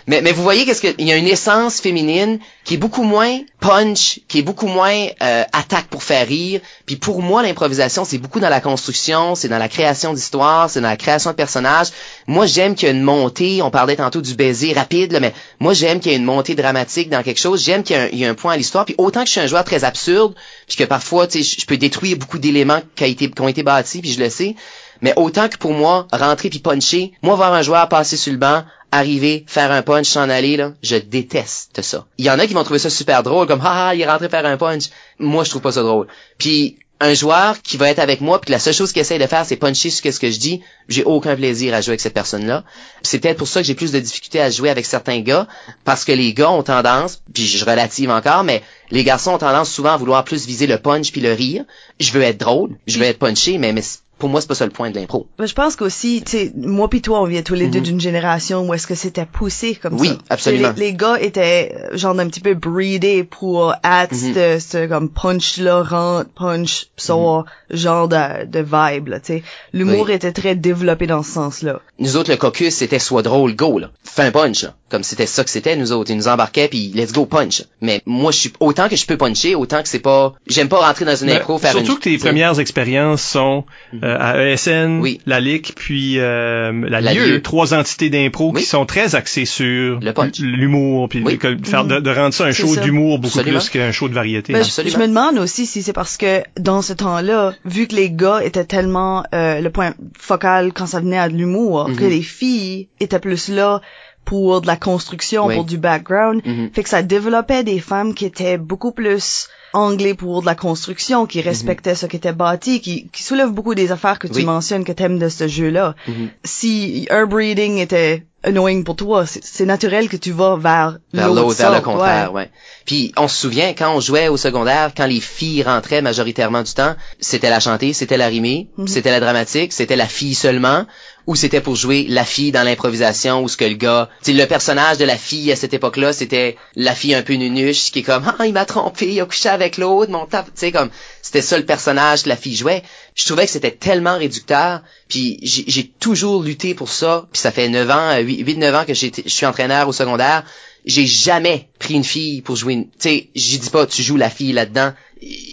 mais, mais vous voyez qu'est-ce que il y a une essence féminine qui est beaucoup moins punch, qui est beaucoup moins euh, attaque pour faire rire. Puis pour moi, l'improvisation, c'est beaucoup dans la construction, c'est dans la création d'histoires, c'est dans la création de personnages. Moi, j'aime qu'il y ait une montée. On parlait tantôt du baiser rapide, là, mais moi, j'aime qu'il y ait une montée dramatique dans quelque chose. J'aime qu'il y ait un, point à l'histoire. Puis autant que je suis un joueur très absurde, puis que parfois, tu sais, je peux détruire beaucoup d'éléments qui, qui ont été bâtis, puis je le sais. Mais autant que pour moi, rentrer puis puncher, moi voir un joueur passer sur le banc, arriver, faire un punch, s'en aller, là, je déteste ça. Il y en a qui vont trouver ça super drôle, comme ah, ah, il est rentré faire un punch. Moi, je trouve pas ça drôle. Puis un joueur qui va être avec moi, puis que la seule chose qu'il essaie de faire, c'est puncher sur ce que je dis, j'ai aucun plaisir à jouer avec cette personne-là. C'est peut-être pour ça que j'ai plus de difficultés à jouer avec certains gars, parce que les gars ont tendance, puis je relative encore, mais les garçons ont tendance souvent à vouloir plus viser le punch puis le rire. Je veux être drôle, je veux être punché, mais, mais pour moi, c'est pas ça le point de l'impro. Ben, je pense qu'aussi, tu sais, moi pis toi, on vient tous les deux Mhm. d'une génération où est-ce que c'était poussé comme Oui, ça. absolument. Les, les gars étaient genre un petit peu breedés pour être Mhm. ce, ce comme punch là, rentre, punch, sort, genre de, de vibe là, tu sais. L'humour Mhm. Oui. était très développé dans ce sens-là. Nous autres, le caucus, c'était soit drôle, go, là. Fais un punch, là. Comme c'était ça que c'était, nous autres. Ils nous embarquaient, puis let's go, punch. Mais moi, je suis, autant que je peux puncher, autant que c'est pas, j'aime pas rentrer dans une impro, faire surtout une... que tes premières expériences sont euh, à ESN, Oui. la LIC, puis euh, la, La LIEU, Lieu. trois entités d'impro Oui. qui sont très axées sur Le punch. l'humour, puis Oui. que- de, de, de rendre ça un show d'humour beaucoup Absolument. plus qu'un show de variété. Ben, je, Absolument. je me demande aussi si c'est parce que dans ce temps-là, vu que les gars étaient tellement euh, le point focal quand ça venait à de l'humour, Mhm. que les filles étaient plus là pour de la construction, Oui. pour du background, Mhm. fait que ça développait des femmes qui étaient beaucoup plus anglais pour de la construction, qui respectaient ce qui était bâti, qui, qui soulèvent beaucoup des affaires que tu mentionnes que t'aimes de ce jeu-là. Mhm. Si un breeding était annoying pour toi, c'est naturel que tu vas vers, vers l'autre, vers le contraire, ouais. ouais. Puis on se souvient quand on jouait au secondaire, quand les filles rentraient majoritairement du temps, c'était la chanter, c'était la rimer, Mhm. c'était la dramatique, c'était la fille seulement, ou c'était pour jouer la fille dans l'improvisation, ou ce que le gars, tu sais, le personnage de la fille à cette époque-là, c'était la fille un peu nunuche qui est comme ah il m'a trompé, il a couché avec l'autre, mon tape, tu sais comme c'était ça le personnage que la fille jouait. Je trouvais que c'était tellement réducteur, puis j'ai toujours lutté pour ça, puis ça fait 9 ans, 8 9 ans que je suis entraîneur au secondaire j'ai jamais pris une fille pour jouer une, tu sais, j'y dis pas, tu joues la fille là-dedans.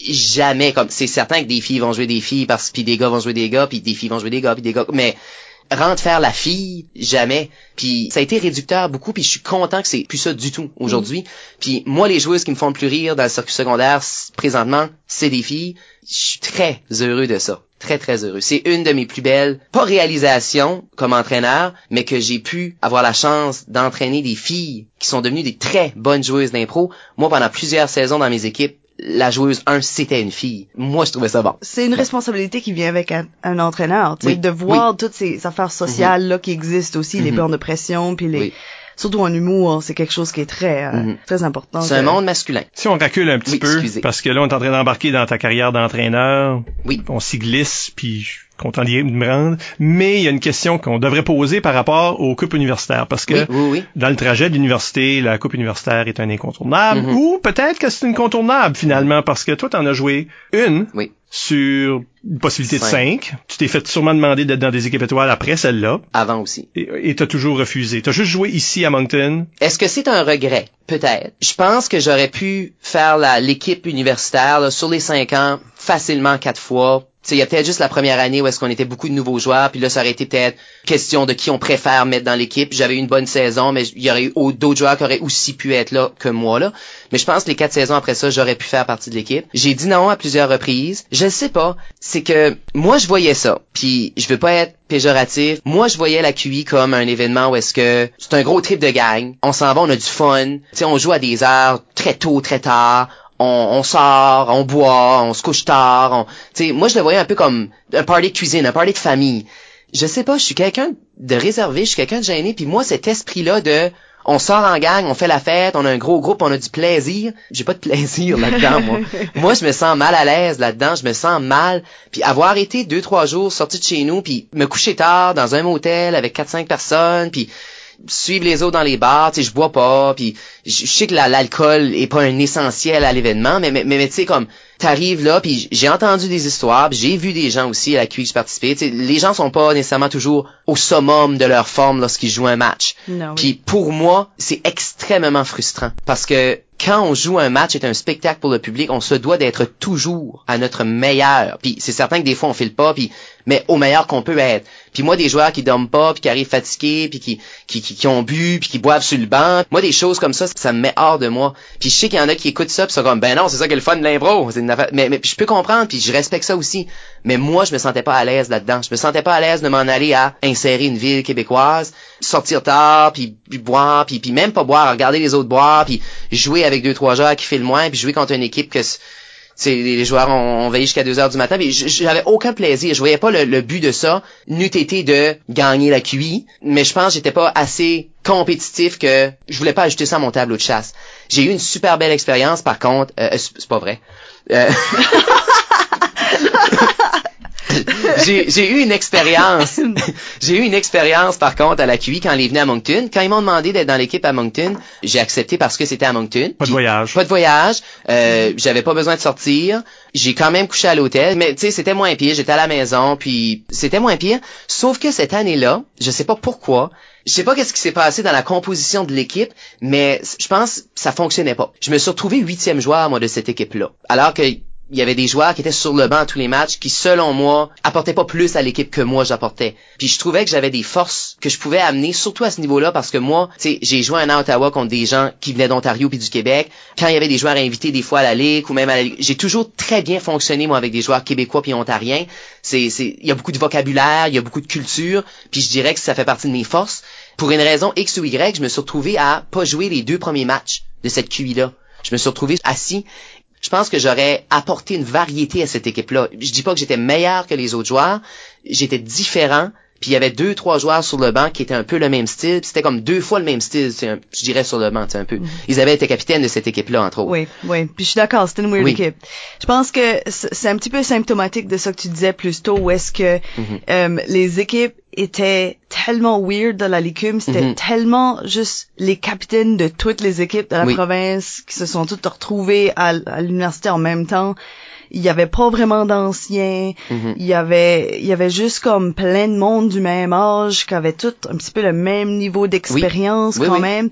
Jamais, comme, c'est certain que des filles vont jouer des filles parce puis des gars vont jouer des gars puis des filles vont jouer des gars puis des gars, mais rentre faire la fille, jamais. Puis ça a été réducteur beaucoup puis je suis content que c'est plus ça du tout aujourd'hui. Puis moi les joueuses qui me font le plus rire dans le circuit secondaire présentement, c'est des filles. Je suis très heureux de ça. Très très heureux. C'est une de mes plus belles, pas réalisations comme entraîneur, mais que j'ai pu avoir la chance d'entraîner des filles qui sont devenues des très bonnes joueuses d'impro. Moi pendant plusieurs saisons dans mes équipes, la joueuse 1 c'était une fille. Moi je trouvais ça bon. c'est une responsabilité qui vient avec un, un entraîneur, tu sais, Oui, de voir toutes ces affaires sociales là qui existent aussi, les Mhm. bornes de pression, puis les, Oui. Surtout en humour, c'est quelque chose qui est très euh, Mhm. très important. C'est que- un monde masculin. Si on recule un petit Oui, peu, excusez. parce que là, on est en train d'embarquer dans ta carrière d'entraîneur, Oui. on s'y glisse, puis je suis content d'y de me rendre, mais il y a une question qu'on devrait poser par rapport aux coupes universitaires, parce que Oui, oui, oui. dans le trajet de l'université, la coupe universitaire est un incontournable, Mhm. ou peut-être que c'est incontournable finalement, parce que toi, t'en as joué une Oui. Sur une possibilité de Cinq. 5. Tu t'es fait sûrement demander d'être dans des équipes étoiles après celle-là. Avant aussi. Et t'as toujours refusé. T'as juste joué ici à Moncton. Est-ce que c'est un regret? Peut-être. Je pense que j'aurais pu faire l'équipe universitaire là, sur les cinq ans facilement quatre fois. Il y a peut-être juste la première année où est-ce qu'on était beaucoup de nouveaux joueurs, puis là, ça aurait été peut-être question de qui on préfère mettre dans l'équipe. J'avais eu une bonne saison, mais il y aurait eu au- d'autres joueurs qui auraient aussi pu être là que moi. là. Mais je pense que les quatre saisons après ça, j'aurais pu faire partie de l'équipe. J'ai dit non à plusieurs reprises. Je sais pas. C'est que moi, je voyais ça. Puis je veux pas être péjoratif. Moi, je voyais la QI comme un événement où est-ce que c'est un gros trip de gang. On s'en va, on a du fun. Sais, on joue à des heures très tôt, très tard. On, on sort, on boit, on se couche tard. On, tu sais, moi, je le voyais un peu comme un party de cuisine, un party de famille. Je sais pas, je suis quelqu'un de réservé, je suis quelqu'un de gêné. Puis moi, cet esprit-là de on sort en gang, on fait la fête, on a un gros groupe, on a du plaisir. J'ai pas de plaisir là-dedans, moi. moi, je me sens mal à l'aise là-dedans, je me sens mal. Puis avoir été deux, trois jours sorti de chez nous, puis me coucher tard dans un motel avec quatre, cinq personnes, puis suivre les autres dans les bars, tu sais, je bois pas, puis je sais que la- l'alcool est pas un essentiel à l'événement, mais mais, mais, mais tu sais comme t'arrives là, puis j'ai entendu des histoires, j'ai vu des gens aussi à la QI que je participais, tu sais, les gens sont pas nécessairement toujours au summum de leur forme lorsqu'ils jouent un match. Oui. Puis pour moi, c'est extrêmement frustrant parce que quand on joue un match, c'est un spectacle pour le public, on se doit d'être toujours à notre meilleur. Puis c'est certain que des fois on file pas, puis mais au meilleur qu'on peut être. Puis moi des joueurs qui dorment pas, puis qui arrivent fatigués, puis qui, qui, qui, ont bu, puis qui boivent sur le banc, moi des choses comme ça, ça me met hors de moi. Puis je sais qu'il y en a qui écoutent ça, puis sont comme ben non, c'est ça qui est le fun de l'impro, mais, mais je peux comprendre, puis je respecte ça aussi. Mais moi je me sentais pas à l'aise là-dedans. Je me sentais pas à l'aise de m'en aller à insérer une ville québécoise, sortir tard, puis, boire, puis, puis même pas boire, regarder les autres boire, puis jouer avec deux trois joueurs qui filent moins, puis jouer contre une équipe que les joueurs ont, ont veillé jusqu'à 2 heures du matin, j- j'avais aucun plaisir. Je voyais pas le, le but de ça, n'eût été de gagner la QI, mais je pense que j'étais pas assez compétitif que je voulais pas ajouter ça à mon tableau de chasse. J'ai eu une super belle expérience, par contre, euh, c'est c'est pas vrai. Euh, j'ai j'ai eu une expérience. j'ai eu une expérience par contre à la QI quand il est venu à Moncton. Quand ils m'ont demandé d'être dans l'équipe à Moncton, j'ai accepté parce que c'était à Moncton. Pas de voyage. Pas de voyage. Euh, j'avais pas besoin de sortir. J'ai quand même couché à l'hôtel, mais tu sais c'était moins pire. J'étais à la maison, puis c'était moins pire. Sauf que cette année-là, je sais pas pourquoi. Je sais pas qu'est-ce qui s'est passé dans la composition de l'équipe, mais je pense que ça fonctionnait pas. Je me suis retrouvé huitième joueur moi de cette équipe-là, alors que il y avait des joueurs qui étaient sur le banc à tous les matchs qui, selon moi, apportaient pas plus à l'équipe que moi j'apportais. Puis je trouvais que j'avais des forces que je pouvais amener, surtout à ce niveau-là, parce que moi, tu sais, j'ai joué un an à Ottawa contre des gens qui venaient d'Ontario puis du Québec. Quand il y avait des joueurs invités des fois à la Ligue ou même à la j'ai toujours très bien fonctionné, moi, avec des joueurs québécois puis ontariens. C'est, c'est, il y a beaucoup de vocabulaire, il y a beaucoup de culture, puis je dirais que ça fait partie de mes forces. Pour une raison X ou Y, je me suis retrouvé à pas jouer les deux premiers matchs de cette QI-là. Je me suis retrouvé assis je pense que j'aurais apporté une variété à cette équipe-là. Je dis pas que j'étais meilleur que les autres joueurs, j'étais différent. Puis il y avait deux, trois joueurs sur le banc qui étaient un peu le même style. C'était comme deux fois le même style, un- je dirais sur le banc, un peu. Isabelle était capitaine de cette équipe-là, entre autres. Oui, oui. Puis je suis d'accord, c'était une weird Oui. équipe. Je pense que c'est un petit peu symptomatique de ça que tu disais plus tôt, où est-ce que Mhm. euh, les équipes étaient tellement weird dans la licume, c'était Mhm. tellement juste les capitaines de toutes les équipes de la Oui. province qui se sont toutes retrouvées à l'université en même temps. Il y avait pas vraiment d'anciens. Mhm. Il y avait, il y avait juste comme plein de monde du même âge qui avait tout un petit peu le même niveau d'expérience Oui, quand oui. même.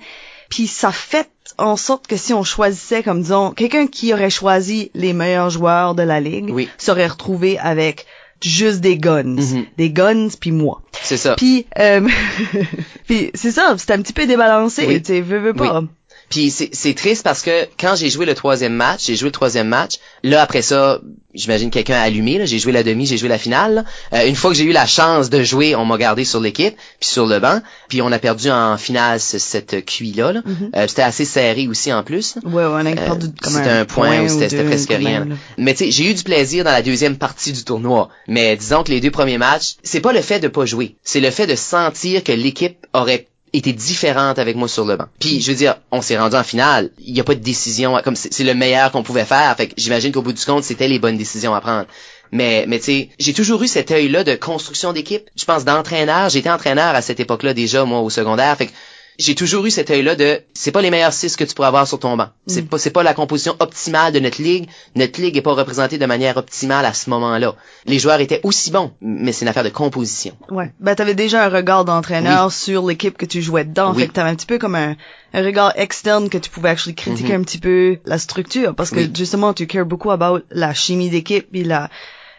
Puis ça fait en sorte que si on choisissait comme disons quelqu'un qui aurait choisi les meilleurs joueurs de la ligue, Oui. serait retrouvé avec juste des guns, Mhm. des guns puis moi. C'est ça. Puis euh, puis c'est ça, c'est un petit peu débalancé, Oui. tu veux, veux pas. Puis c'est triste parce que quand j'ai joué le troisième match, j'ai joué le troisième match. Là après ça, j'imagine quelqu'un a allumé. là. J'ai joué la demi, j'ai joué la finale. Euh, une fois que j'ai eu la chance de jouer, on m'a gardé sur l'équipe, puis sur le banc. Puis on a perdu en finale ce- cette QI là. là. Mhm. Euh, c'était assez serré aussi en plus. Ouais, on a Euh, perdu comme c'était un point ou c'était presque rien. même. Mais tu sais, j'ai eu du plaisir dans la deuxième partie du tournoi. Mais disons que les deux premiers matchs, c'est pas le fait de pas jouer, c'est le fait de sentir que l'équipe aurait été différente avec moi sur le banc. Puis je veux dire, on s'est rendu en finale, il y a pas de décision comme c'est le meilleur qu'on pouvait faire. Fait que j'imagine qu'au bout du compte, c'était les bonnes décisions à prendre. Mais, mais tu sais, j'ai toujours eu cet œil-là de construction d'équipe. Je pense d'entraîneur. J'étais entraîneur à cette époque-là déjà, moi, au secondaire. Fait que j'ai toujours eu cet œil-là de c'est pas les meilleurs six que tu pourras avoir sur ton banc. C'est Mm. pas c'est pas la composition optimale de notre ligue. Notre ligue est pas représentée de manière optimale à ce moment-là. Les joueurs étaient aussi bons, mais c'est une affaire de composition. Ouais. Ben, t'avais déjà un regard d'entraîneur sur l'équipe que tu jouais dedans. Oui. Fait que t'avais un petit peu comme un, un regard externe que tu pouvais actually critiquer Mhm. un petit peu la structure. Parce que, Oui. justement, tu cares beaucoup about la chimie d'équipe puis la,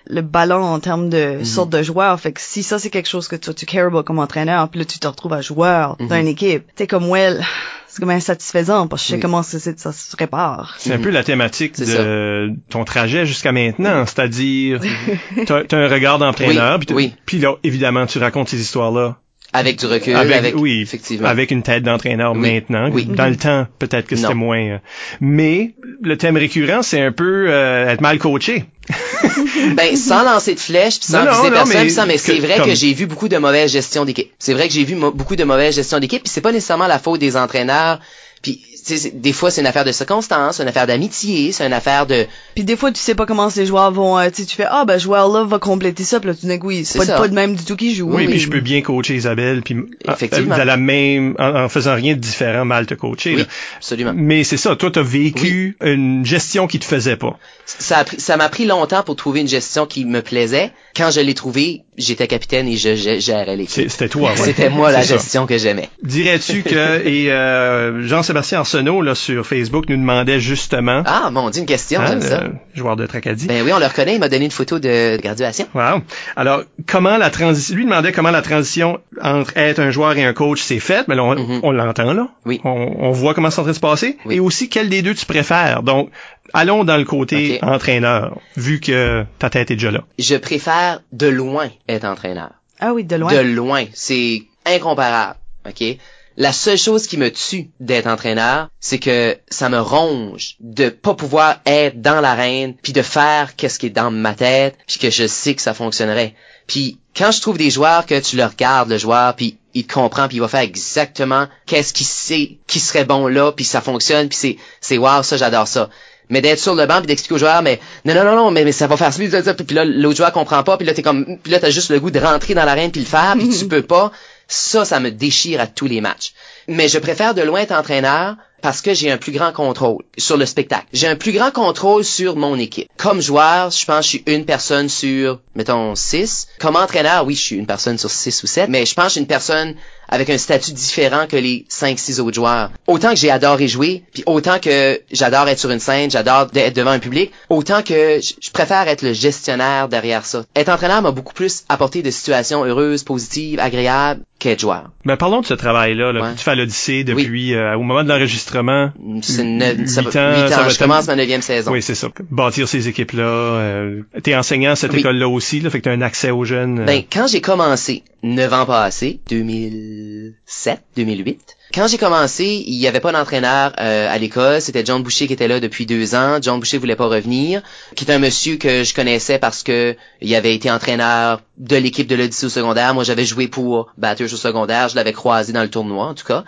le ballon en termes de Mhm. sorte de joueur. Fait que si ça, c'est quelque chose que toi, tu cares about comme entraîneur, puis là, tu te retrouves à joueur dans une équipe, t'es comme, well, c'est comme insatisfaisant parce que je sais Oui. comment ça, ça se répare. C'est un Mhm. peu la thématique de ton trajet jusqu'à maintenant, c'est-à-dire t'as as un regard d'entraîneur, Oui, puis t'as- oui. puis là évidemment tu racontes ces histoires-là Avec du recul, avec, avec, oui, effectivement. avec une tête d'entraîneur Oui, maintenant. oui. Dans le temps, peut-être que c'était moins. euh, Mais le thème récurrent, c'est un peu euh, être mal coaché. Ben, sans lancer de flèches, puis sans Non, viser non, personne, mais sans- mais c'est vrai comme- que j'ai vu beaucoup de mauvaise gestion d'équipe. C'est vrai que j'ai vu beaucoup de mauvaise gestion d'équipe, puis c'est pas nécessairement la faute des entraîneurs. Puis, tu sais, c'est- des fois, c'est une affaire de circonstances, c'est une affaire d'amitié, c'est une affaire de... Puis des fois, tu sais pas comment ces joueurs vont, euh, tu sais, tu fais, ah, ben, joueur là va compléter ça, puis là, tu dis, oui, c'est pas, ça. pas de même du tout qui joue. Oui, Oui, puis je peux bien coacher Isabelle, puis en- Effectivement. de la même, en, en faisant rien de différent, mal te coacher. Oui, là. absolument. Mais c'est ça, toi t'as vécu une gestion qui te faisait pas. Ça a pris- ça m'a pris longtemps pour trouver une gestion qui me plaisait. Quand je l'ai trouvée, j'étais capitaine et je, gé- gérais l'équipe. C'était toi. ouais. C'était moi la ça. gestion que j'aimais. Dirais-tu que et euh, Jean-Sébastien Arsenault là sur Facebook nous demandait justement Ah, mon Dieu, une question, hein, j'aime ça. joueur de Tracadie. Ben oui, on le reconnaît, il m'a donné une photo de graduation. Wow. Alors, comment la transition, lui demandait comment la transition entre être un joueur et un coach s'est faite, mais là, on, Mhm. on l'entend là. Oui. On, on voit comment c'est en train de se passer. Oui. Et aussi, quel des deux tu préfères? Donc, allons dans le côté entraîneur, vu que ta tête est déjà là. Je préfère de loin être entraîneur. Ah oui, de loin. De loin. C'est incomparable. OK? La seule chose qui me tue d'être entraîneur, c'est que ça me ronge de pas pouvoir être dans l'arène puis de faire qu'est-ce qui est dans ma tête puis que je sais que ça fonctionnerait. Puis quand je trouve des joueurs que tu le regardes le joueur puis il te comprend puis il va faire exactement qu'est-ce qu'il sait qui serait bon là puis ça fonctionne puis c'est c'est wow ça j'adore ça. Mais d'être sur le banc puis d'expliquer aux joueurs mais non non non non mais, mais ça va faire ça, puis là l'autre joueur comprend pas puis là t'es comme puis là t'as juste le goût de rentrer dans l'arène puis le faire puis tu peux pas ça ça me déchire à tous les matchs mais je préfère de loin être entraîneur parce que j'ai un plus grand contrôle sur le spectacle. J'ai un plus grand contrôle sur mon équipe. Comme joueur, je pense que je suis une personne sur, mettons, six. Comme entraîneur, oui, je suis une personne sur six ou sept, mais je pense que je suis une personne avec un statut différent que les cinq, six autres joueurs. Autant que j'ai adoré jouer, puis autant que j'adore être sur une scène, j'adore être devant un public, autant que je préfère être le gestionnaire derrière ça. Être entraîneur m'a beaucoup plus apporté de situations heureuses, positives, agréables qu'être joueur. Mais parlons de ce travail-là. Là. Ouais. Tu fais l'Odyssée depuis euh, au moment de l'enregistrement? C'est ça va- ans, ça ans, je commence ma neuvième saison. Oui, c'est ça. Bâtir ces équipes-là. Euh, T'es enseignant à cette Oui. école-là aussi, là, fait que t'as un accès aux jeunes. euh, Ben, quand j'ai commencé, neuf ans passés, 2007, 2008, quand j'ai commencé, il n'y avait pas d'entraîneur euh, à l'école. C'était John Boucher qui était là depuis deux ans. John Boucher voulait pas revenir, qui est un monsieur que je connaissais parce que il avait été entraîneur de l'équipe de l'Odyssée secondaire. Moi, j'avais joué pour Batters au secondaire. Je l'avais croisé dans le tournoi, en tout cas.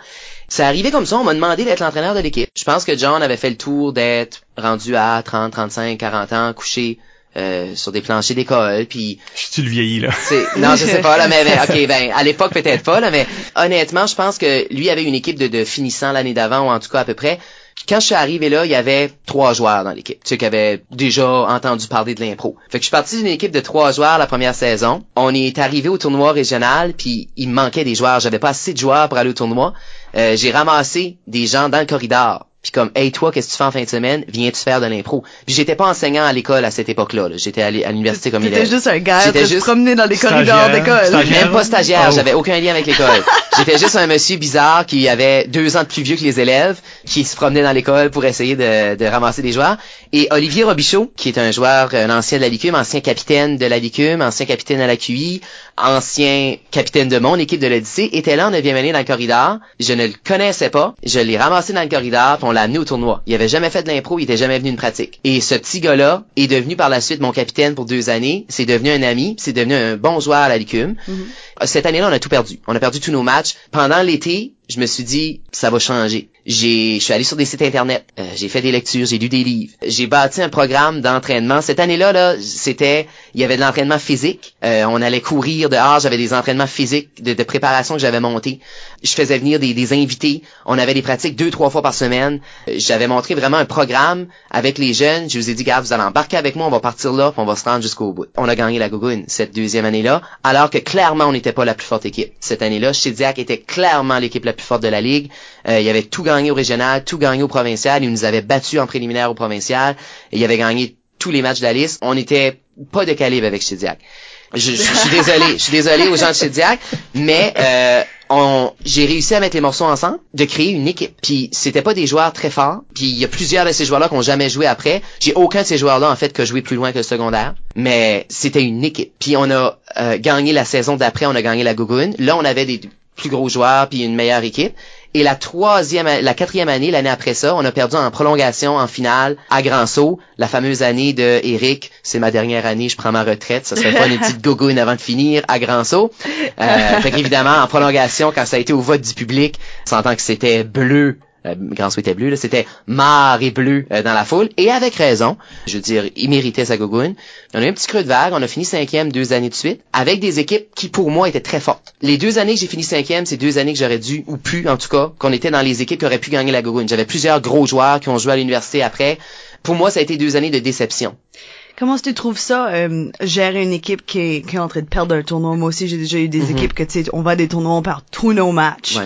Ça arrivait comme ça. On m'a demandé d'être l'entraîneur de l'équipe. Je pense que John avait fait le tour d'être rendu à 30, 35, 40 ans, couché euh, sur des planchers d'école, puis Je suis le vieilli, là? non, je sais pas, là, mais, mais, ok, ben, à l'époque, peut-être pas, là, mais honnêtement, je pense que lui avait une équipe de, de finissants l'année d'avant, ou en tout cas à peu près. Quand je suis arrivé là, il y avait trois joueurs dans l'équipe, tu sais, qui avaient déjà entendu parler de l'impro. Fait que je suis parti d'une équipe de trois joueurs la première saison. On est arrivé au tournoi régional, puis il me manquait des joueurs. J'avais pas assez de joueurs pour aller au tournoi. Euh, j'ai ramassé des gens dans le corridor. Puis comme, hey toi, qu'est-ce que tu fais en fin de semaine? Viens-tu faire de l'impro? Puis j'étais pas enseignant à l'école à cette époque-là. là. J'étais à l'université comme T'étais élève. juste un gars J'étais qui se juste promenait dans les stagiaire, corridors d'école. stagiaire. Même pas stagiaire, Oh. j'avais aucun lien avec l'école. J'étais juste un monsieur bizarre qui avait deux ans de plus vieux que les élèves, qui se promenait dans l'école pour essayer de, de ramasser des joueurs. Et Olivier Robichaud, qui est un joueur, un ancien de la Licume, ancien capitaine de la Licume, ancien capitaine à la QI, ancien capitaine de mon équipe de l'Odyssée, était là en neuvième année dans le corridor. Je ne le connaissais pas. Je l'ai ramassé dans le corridor, puis on l'a amené au tournoi. Il avait jamais fait de l'impro, il était jamais venu une pratique. Et ce petit gars-là est devenu par la suite mon capitaine pour deux années. C'est devenu un ami, c'est devenu un bon joueur à la Licume. Mhm. Cette année-là, on a tout perdu. On a perdu tous nos matchs. Pendant l'été, je me suis dit, ça va changer. J'ai, je suis allé sur des sites internet, euh, j'ai fait des lectures, j'ai lu des livres, j'ai bâti un programme d'entraînement. Cette année-là, là, c'était, il y avait de l'entraînement physique. Euh, on allait courir dehors, j'avais des entraînements physiques de, préparation que j'avais monté. Je faisais venir des, invités. On avait des pratiques deux, trois fois par semaine. J'avais montré vraiment un programme avec les jeunes. Je vous ai dit, gars, vous allez embarquer avec moi, on va partir là, puis on va se rendre jusqu'au bout. On a gagné la Gougoune cette deuxième année-là, alors que clairement, on n'était pas la plus forte équipe. Cette année-là, Chidiac était clairement l'équipe la plus forte de la ligue. Euh, il avait tout gagné au régional, tout gagné au provincial. Il nous avait battu en préliminaire au provincial. Il avait gagné tous les matchs de la liste. On n'était pas de calibre avec Chidiac. Je, suis désolé, je suis désolé aux gens de Chidiac, mais euh, j'ai réussi à mettre les morceaux ensemble, de créer une équipe. Puis c'était pas des joueurs très forts. Puis il y a plusieurs de ces joueurs-là qui ont jamais joué après. J'ai aucun de ces joueurs-là en fait que joué plus loin que le secondaire. Mais c'était une équipe. Puis on a euh, gagné la saison d'après, on a gagné la Gougoune. Là on avait des plus gros joueurs puis une meilleure équipe. Et la troisième, la quatrième année, l'année après ça, on a perdu en prolongation en finale à Grand Saut, la fameuse année de Eric. C'est ma dernière année, je prends ma retraite. Ça serait pas une petite gogoune avant de finir à Grand Saut. Euh, fait en prolongation, quand ça a été au vote du public, s'entend que c'était bleu euh, Grand était bleu, c'était marre et bleu euh, dans la foule, et avec raison. Je veux dire, il méritait sa gogoune. On a eu un petit creux de vague, on a fini cinquième deux années de suite, avec des équipes qui pour moi étaient très fortes. Les deux années que j'ai fini cinquième, c'est deux années que j'aurais dû, ou plus en tout cas, qu'on était dans les équipes qui auraient pu gagner la gogoune. J'avais plusieurs gros joueurs qui ont joué à l'université après. Pour moi, ça a été deux années de déception. Comment tu trouves ça, euh, gérer une équipe qui est, qui est en train de perdre un tournoi? Moi aussi, j'ai déjà eu des mhm. équipes que, tu sais, on va à des tournois, on perd tous nos matchs.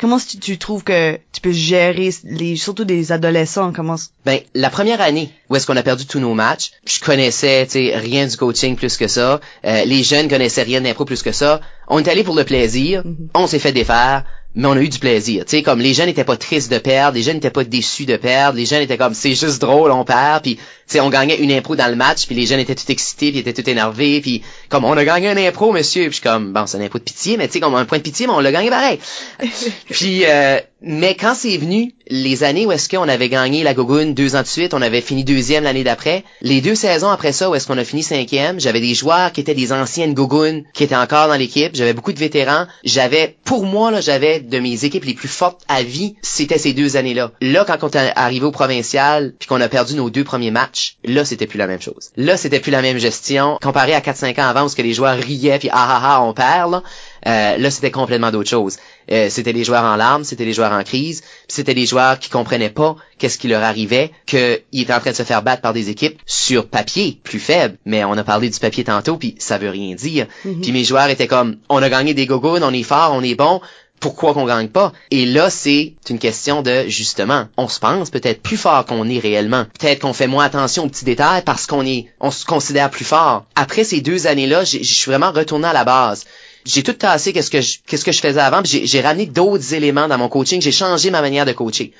Comment tu, tu trouves que tu peux gérer les, surtout des adolescents? Comment... Ben, la première année où est-ce qu'on a perdu tous nos matchs, je connaissais, tu sais, rien du coaching plus que ça. Euh, les jeunes connaissaient rien d'impro plus que ça. On est allé pour le plaisir. Mhm. On s'est fait défaire mais on a eu du plaisir. Tu sais, comme les jeunes n'étaient pas tristes de perdre, les jeunes n'étaient pas déçus de perdre, les jeunes étaient comme c'est juste drôle, on perd, puis tu sais, on gagnait une impro dans le match, puis les jeunes étaient tout excités, puis étaient tout énervés, puis comme on a gagné un impro, monsieur, puis je suis comme bon, c'est un impro de pitié, mais tu sais, comme un point de pitié, mais on l'a gagné pareil. puis euh, mais quand c'est venu les années où est-ce qu'on avait gagné la Gogoune deux ans de suite, on avait fini deuxième l'année d'après, les deux saisons après ça où est-ce qu'on a fini cinquième, j'avais des joueurs qui étaient des anciennes Gogoune qui étaient encore dans l'équipe, j'avais beaucoup de vétérans, j'avais pour moi là, j'avais de mes équipes les plus fortes à vie, c'était ces deux années-là. Là quand on est arrivé au provincial puis qu'on a perdu nos deux premiers matchs, là c'était plus la même chose. Là c'était plus la même gestion comparé à 4 5 ans avant où que les joueurs riaient puis ah ah ah on perd là. Euh, là, c'était complètement d'autre chose. Euh, c'était les joueurs en larmes, c'était les joueurs en crise, c'était les joueurs qui comprenaient pas qu'est-ce qui leur arrivait, qu'ils étaient en train de se faire battre par des équipes sur papier plus faibles. Mais on a parlé du papier tantôt, puis ça veut rien dire. Mhm. Puis mes joueurs étaient comme, on a gagné des gogos, on est fort, on est bon, pourquoi qu'on gagne pas? Et là, c'est une question de, justement, on se pense peut-être plus fort qu'on est réellement. Peut-être qu'on fait moins attention aux petits détails parce qu'on est, on se considère plus fort. Après ces deux années-là, je suis vraiment retourné à la base j'ai tout tassé qu'est-ce que je, qu'est-ce que je faisais avant, j'ai ramené d'autres éléments dans mon coaching, j'ai changé ma manière de coacher.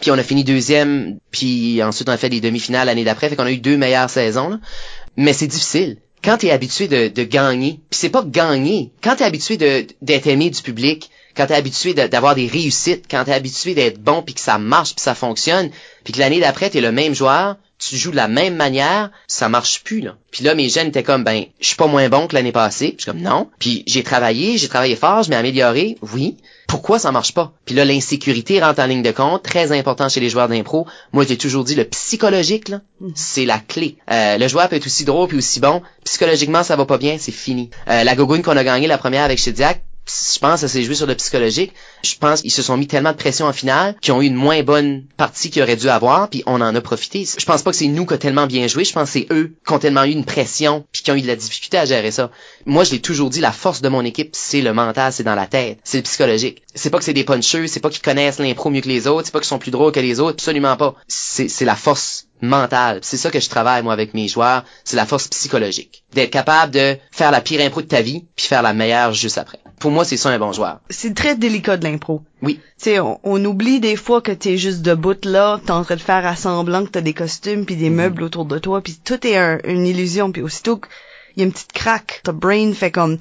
Puis on a fini deuxième, puis ensuite on a fait des demi-finales l'année d'après, fait qu'on a eu deux meilleures saisons. Mais c'est difficile. Quand tu es habitué de, de gagner, puis c'est pas gagner, quand tu es habitué d'être aimé du public, quand tu es habitué d'avoir des réussites, quand tu es habitué d'être bon puis que ça marche puis ça fonctionne, puis que l'année d'après tu es le même joueur, tu joues de la même manière, ça marche plus là. Puis là mes jeunes étaient comme ben je suis pas moins bon que l'année passée, je suis comme non. Puis j'ai travaillé, j'ai travaillé fort, je m'ai amélioré, oui. Pourquoi ça marche pas? Puis là l'insécurité rentre en ligne de compte, très important chez les joueurs d'impro. Moi j'ai toujours dit le psychologique là, mm. c'est la clé. Euh, le joueur peut être aussi drôle puis aussi bon, psychologiquement ça va pas bien, c'est fini. Euh, la gogoune qu'on a gagné la première avec Chidiac, je pense que ça s'est joué sur le psychologique. Je pense qu'ils se sont mis tellement de pression en finale qu'ils ont eu une moins bonne partie qu'ils auraient dû avoir, puis on en a profité. Je pense pas que c'est nous qui a tellement bien joué, je pense que c'est eux qui ont tellement eu une pression puis qui ont eu de la difficulté à gérer ça. Moi, je l'ai toujours dit, la force de mon équipe, c'est le mental, c'est dans la tête, c'est le psychologique. C'est pas que c'est des puncheux, c'est pas qu'ils connaissent l'impro mieux que les autres, c'est pas qu'ils sont plus drôles que les autres, absolument pas. C'est la force mentale. C'est ça que je travaille moi avec mes joueurs, c'est la force psychologique. D'être capable de faire la pire impro de ta vie puis faire la meilleure juste après. Pour moi, c'est ça un bon joueur. C'est très délicat de l'impro. Oui. Tu sais, on, oublie des fois que t'es juste debout là, t'es en train de faire à semblant que t'as des costumes puis des mhm. meubles autour de toi, puis tout est une illusion, puis aussitôt que il y a une petite craque. Ta brain fait comme,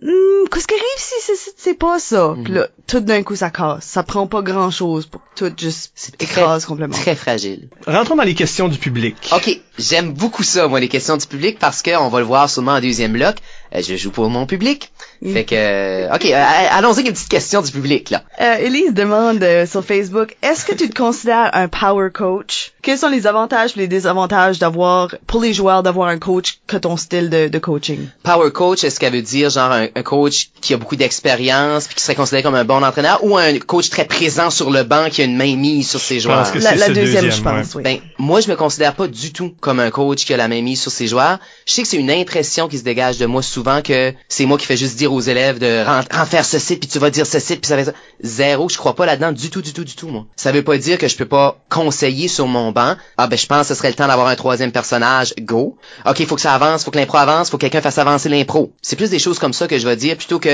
hmm, qu'est-ce qui arrive si c'est pas ça? Puis là, tout d'un coup, ça casse. Ça prend pas grand chose pour que tout juste écrase complètement. Très fragile. Rentrons dans les questions du public. OK. J'aime beaucoup ça, moi, les questions du public, parce qu'on va le voir sûrement en deuxième bloc. Euh, je joue pour mon public. Mm. Fait que, euh, ok, euh, allons-y avec une petite question du public là. Euh, Elise demande euh, sur Facebook, est-ce que tu te considères un power coach? Quels sont les avantages et les désavantages d'avoir, pour les joueurs, d'avoir un coach que ton style de, de coaching? Power coach, est-ce qu'elle veut dire genre un, un coach qui a beaucoup d'expérience puis qui serait considéré comme un bon entraîneur ou un coach très présent sur le banc qui a une main mise sur ses joueurs? que La, deuxième, deuxième, je pense, oui. Ben, moi, je me considère pas du tout comme un coach qui a la main mise sur ses joueurs. Je sais que c'est une impression qui se dégage de moi souvent que c'est moi qui fais juste dire aux élèves de en faire ceci puis tu vas dire ceci puis ça va ça. Zéro, je crois pas là-dedans du tout, du tout, du tout, moi. Ça veut pas dire que je peux pas conseiller sur mon banc. Ah ben, je pense que ce serait le temps d'avoir un troisième personnage. Go. Ok, faut que ça avance, faut que l'impro avance, faut que quelqu'un fasse avancer l'impro. C'est plus des choses comme ça que je vais dire plutôt que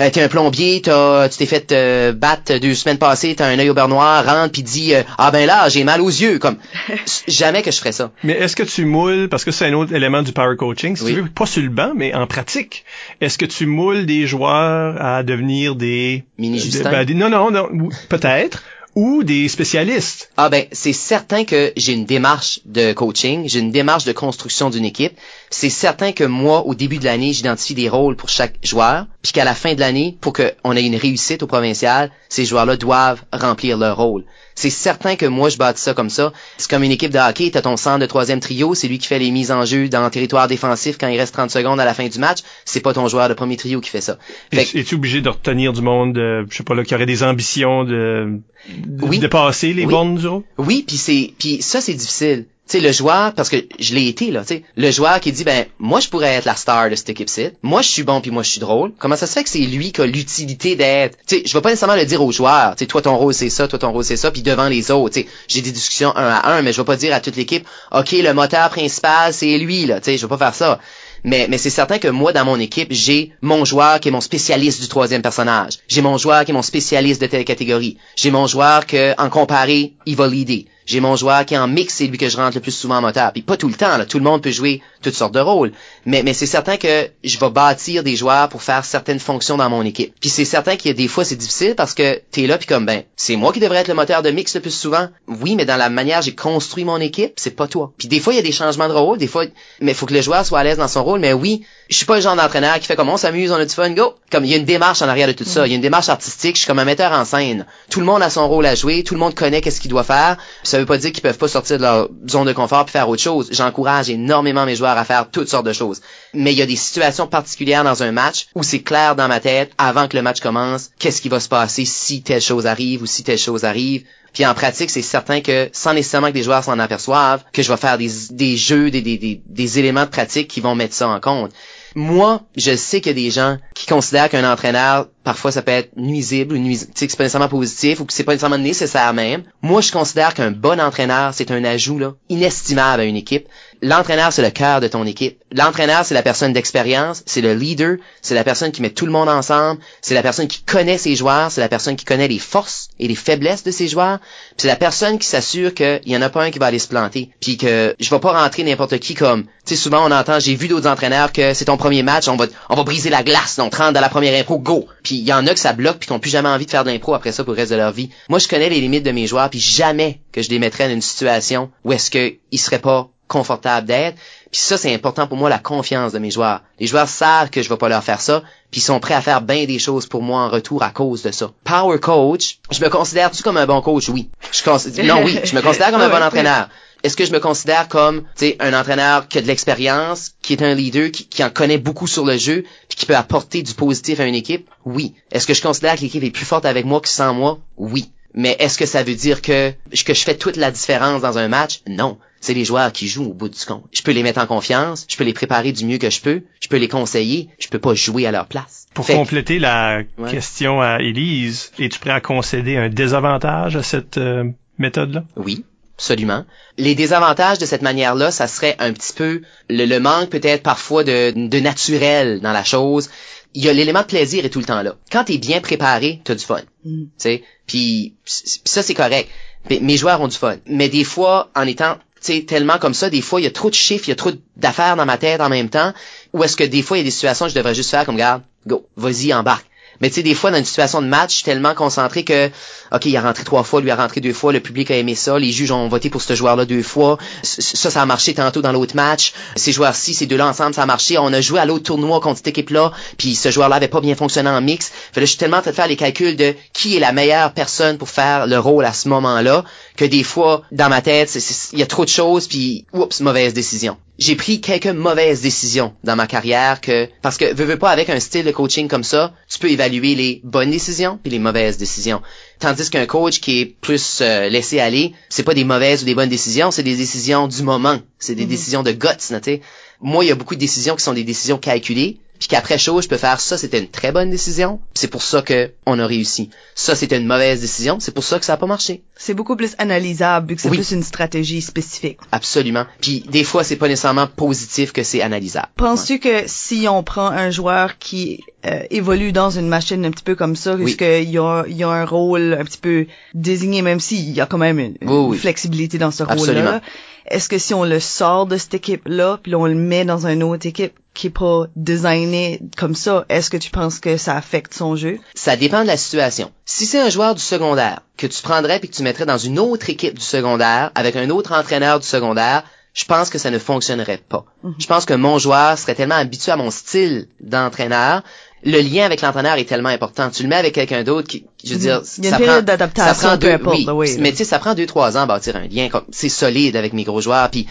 euh, t'es un plombier, t'as, tu t'es fait euh, battre deux semaines passées, t'as un œil au beurre noir, rentre puis dis euh, ah ben là j'ai mal aux yeux comme jamais que je ferais ça. Mais est-ce que tu moules, parce que c'est un autre élément du power coaching, si Oui. tu veux, pas sur le banc, mais en pratique, est-ce que tu moules des joueurs à devenir des... Mini Justin? ben, des- non, non, non, peut-être, ou des spécialistes. Ah ben, c'est certain que j'ai une démarche de coaching, j'ai une démarche de construction d'une équipe. C'est certain que moi, au début de l'année, j'identifie des rôles pour chaque joueur, puis qu'à la fin de l'année, pour qu'on ait une réussite au provincial, ces joueurs-là doivent remplir leur rôle. C'est certain que moi, je bâtis ça comme ça. C'est comme une équipe de hockey, t'as ton centre de troisième trio, c'est lui qui fait les mises en jeu dans le territoire défensif quand il reste 30 secondes à la fin du match. C'est pas ton joueur de premier trio qui fait ça. Fait que- Es- Es-tu obligé de retenir du monde, euh, je sais pas, là, qui aurait des ambitions de, de Oui. dépasser les Oui. bornes du? Oui, puis c'est puis ça c'est difficile. Sais le joueur parce que je l'ai été là, tu sais, le joueur qui dit ben moi je pourrais être la star de cette équipe-ci. Moi je suis bon puis moi je suis drôle. Comment ça se fait que c'est lui qui a l'utilité d'être Tu sais, je vais pas nécessairement le dire aux joueurs, tu sais toi ton rôle c'est ça, toi ton rôle c'est ça puis devant les autres, tu sais, j'ai des discussions un à un mais je vais pas dire à toute l'équipe OK, le moteur principal c'est lui là, tu sais, je vais pas faire ça. Mais, mais c'est certain que moi, dans mon équipe, j'ai mon joueur qui est mon spécialiste du troisième personnage. J'ai mon joueur qui est mon spécialiste de telle catégorie. J'ai mon joueur que, en comparé, il va leader. J'ai mon joueur qui est en mix, c'est lui que je rentre le plus souvent en moteur. Puis pas tout le temps, là. Tout le monde peut jouer toutes sortes de rôles. Mais, c'est certain que je vais bâtir des joueurs pour faire certaines fonctions dans mon équipe. Puis c'est certain qu'il y a des fois, c'est difficile parce que t'es là puis comme, ben, c'est moi qui devrais être le moteur de mix le plus souvent. Oui, mais dans la manière j'ai construit mon équipe, c'est pas toi. Puis des fois, il y a des changements de rôle. Des fois, mais faut que le joueur soit à l'aise dans son rôle. Mais oui, je suis pas le genre d'entraîneur qui fait comme on s'amuse, on a du fun, go. Comme il y a une démarche en arrière de tout ça. Il y a une démarche artistique. Je suis comme un metteur en scène. Tout le monde a son rôle à jouer. Tout le monde connaît qu'est-ce qu'il doit faire. Ça veut pas dire qu'ils peuvent pas sortir de leur zone de confort puis faire autre chose. J'encourage énormément mes joueurs à faire toutes sortes de choses. Mais il y a des situations particulières dans un match où c'est clair dans ma tête avant que le match commence qu'est-ce qui va se passer si telle chose arrive ou si telle chose arrive. Puis en pratique, c'est certain que sans nécessairement que les joueurs s'en aperçoivent, que je vais faire des, des jeux, des, des, des éléments de pratique qui vont mettre ça en compte. Moi, je sais qu'il y a des gens qui considèrent qu'un entraîneur, parfois ça peut être nuisible ou nuisible, c'est pas nécessairement positif ou que c'est pas nécessairement nécessaire même. Moi, je considère qu'un bon entraîneur, c'est un ajout inestimable à une équipe. L'entraîneur, c'est le cœur de ton équipe. L'entraîneur, c'est la personne d'expérience, c'est le leader, c'est la personne qui met tout le monde ensemble, c'est la personne qui connaît ses joueurs, c'est la personne qui connaît les forces et les faiblesses de ses joueurs, c'est la personne qui s'assure qu'il y en a pas un qui va aller se planter, puis que je vais pas rentrer n'importe qui comme, tu sais, souvent on entend, j'ai vu d'autres entraîneurs que c'est ton premier match, on va, on va briser la glace, donc rentre dans la première impro, go. Puis il y en a que ça bloque puis qui plus jamais envie de faire de l'impro après ça pour le reste de leur vie. Moi, je connais les limites de mes joueurs, puis jamais que je les mettrais dans une situation où est-ce qu'ils seraient pas confortables d'être. Puis ça, c'est important pour moi, la confiance de mes joueurs. Les joueurs savent que je vais pas leur faire ça, puis ils sont prêts à faire bien des choses pour moi en retour à cause de ça. Power coach, je me considère-tu comme un bon coach? Oui. Je non, oui, je me considère comme un bon entraîneur. Est-ce que je me considère comme tu sais un entraîneur qui a de l'expérience, qui est un leader, qui, qui en connaît beaucoup sur le jeu, puis qui peut apporter du positif à une équipe? Oui. Est-ce que je considère que l'équipe est plus forte avec moi que sans moi? Oui. Mais est-ce que ça veut dire que, que je fais toute la différence dans un match? Non. C'est les joueurs qui jouent au bout du compte. Je peux les mettre en confiance, je peux les préparer du mieux que je peux, je peux les conseiller, je peux pas jouer à leur place. Pour Fait que- compléter la Ouais. question à Élise, es-tu prêt à concéder un désavantage à cette euh, méthode-là? Oui, absolument. Les désavantages de cette manière-là, ça serait un petit peu le, le manque peut-être parfois de, de naturel dans la chose. Il y a l'élément de plaisir est tout le temps là. Quand t'es bien préparé, t'as du fun. Mm. Tu sais, puis ça c'est correct. Mais mes joueurs ont du fun. Mais des fois, en étant tu sais, tellement comme ça, des fois, il y a trop de chiffres, il y a trop d'affaires dans ma tête en même temps, ou est-ce que des fois, il y a des situations où je devrais juste faire comme, garde, go, vas-y, embarque. Mais tu sais, des fois, dans une situation de match, je suis tellement concentré que, OK, il a rentré trois fois, lui a rentré deux fois, le public a aimé ça, les juges ont voté pour ce joueur-là deux fois, ça, ça a marché tantôt dans l'autre match, ces joueurs-ci, ces deux-là ensemble, ça a marché, on a joué à l'autre tournoi contre cette équipe-là, puis ce joueur-là avait pas bien fonctionné en mix. Fait là, je suis tellement en train de faire les calculs de qui est la meilleure personne pour faire le rôle à ce moment-là, que des fois, dans ma tête, il y a trop de choses, puis, oups, mauvaise décision j'ai pris quelques mauvaises décisions dans ma carrière que parce que veux, veux pas avec un style de coaching comme ça, tu peux évaluer les bonnes décisions puis les mauvaises décisions. Tandis qu'un coach qui est plus euh, laissé aller, c'est pas des mauvaises ou des bonnes décisions, c'est des décisions du moment, c'est des mm-hmm. décisions de guts, tu Moi, il y a beaucoup de décisions qui sont des décisions calculées, puis qu'après chose, je peux faire ça, c'était une très bonne décision, c'est pour ça que on a réussi. Ça, c'était une mauvaise décision, c'est pour ça que ça a pas marché. C'est beaucoup plus analysable, vu que c'est plus une stratégie spécifique. Absolument. Puis des fois, c'est pas nécessairement positif que c'est analysable. Penses-tu que si on prend un joueur qui euh, évolue dans une machine un petit peu comme ça, oui. qu'il y a, il y a un rôle un petit peu désigné, même s'il y a quand même une, flexibilité dans ce rôle-là, est-ce que si on le sort de cette équipe-là, puis on le met dans une autre équipe qui est pas designé comme ça, est-ce que tu penses que ça affecte son jeu? Ça dépend de la situation. Si c'est un joueur du secondaire que tu prendrais puis que tu mettrais dans une autre équipe du secondaire avec un autre entraîneur du secondaire, je pense que ça ne fonctionnerait pas. Mhm. Je pense que mon joueur serait tellement habitué à mon style d'entraîneur le lien avec l'entraîneur est tellement important. Tu le mets avec quelqu'un d'autre qui, je veux dire, Il y a ça, prend, ça prend deux, oui, mais tu sais, ça prend deux, trois ans à bâtir un lien. C'est solide avec mes gros joueurs. Puis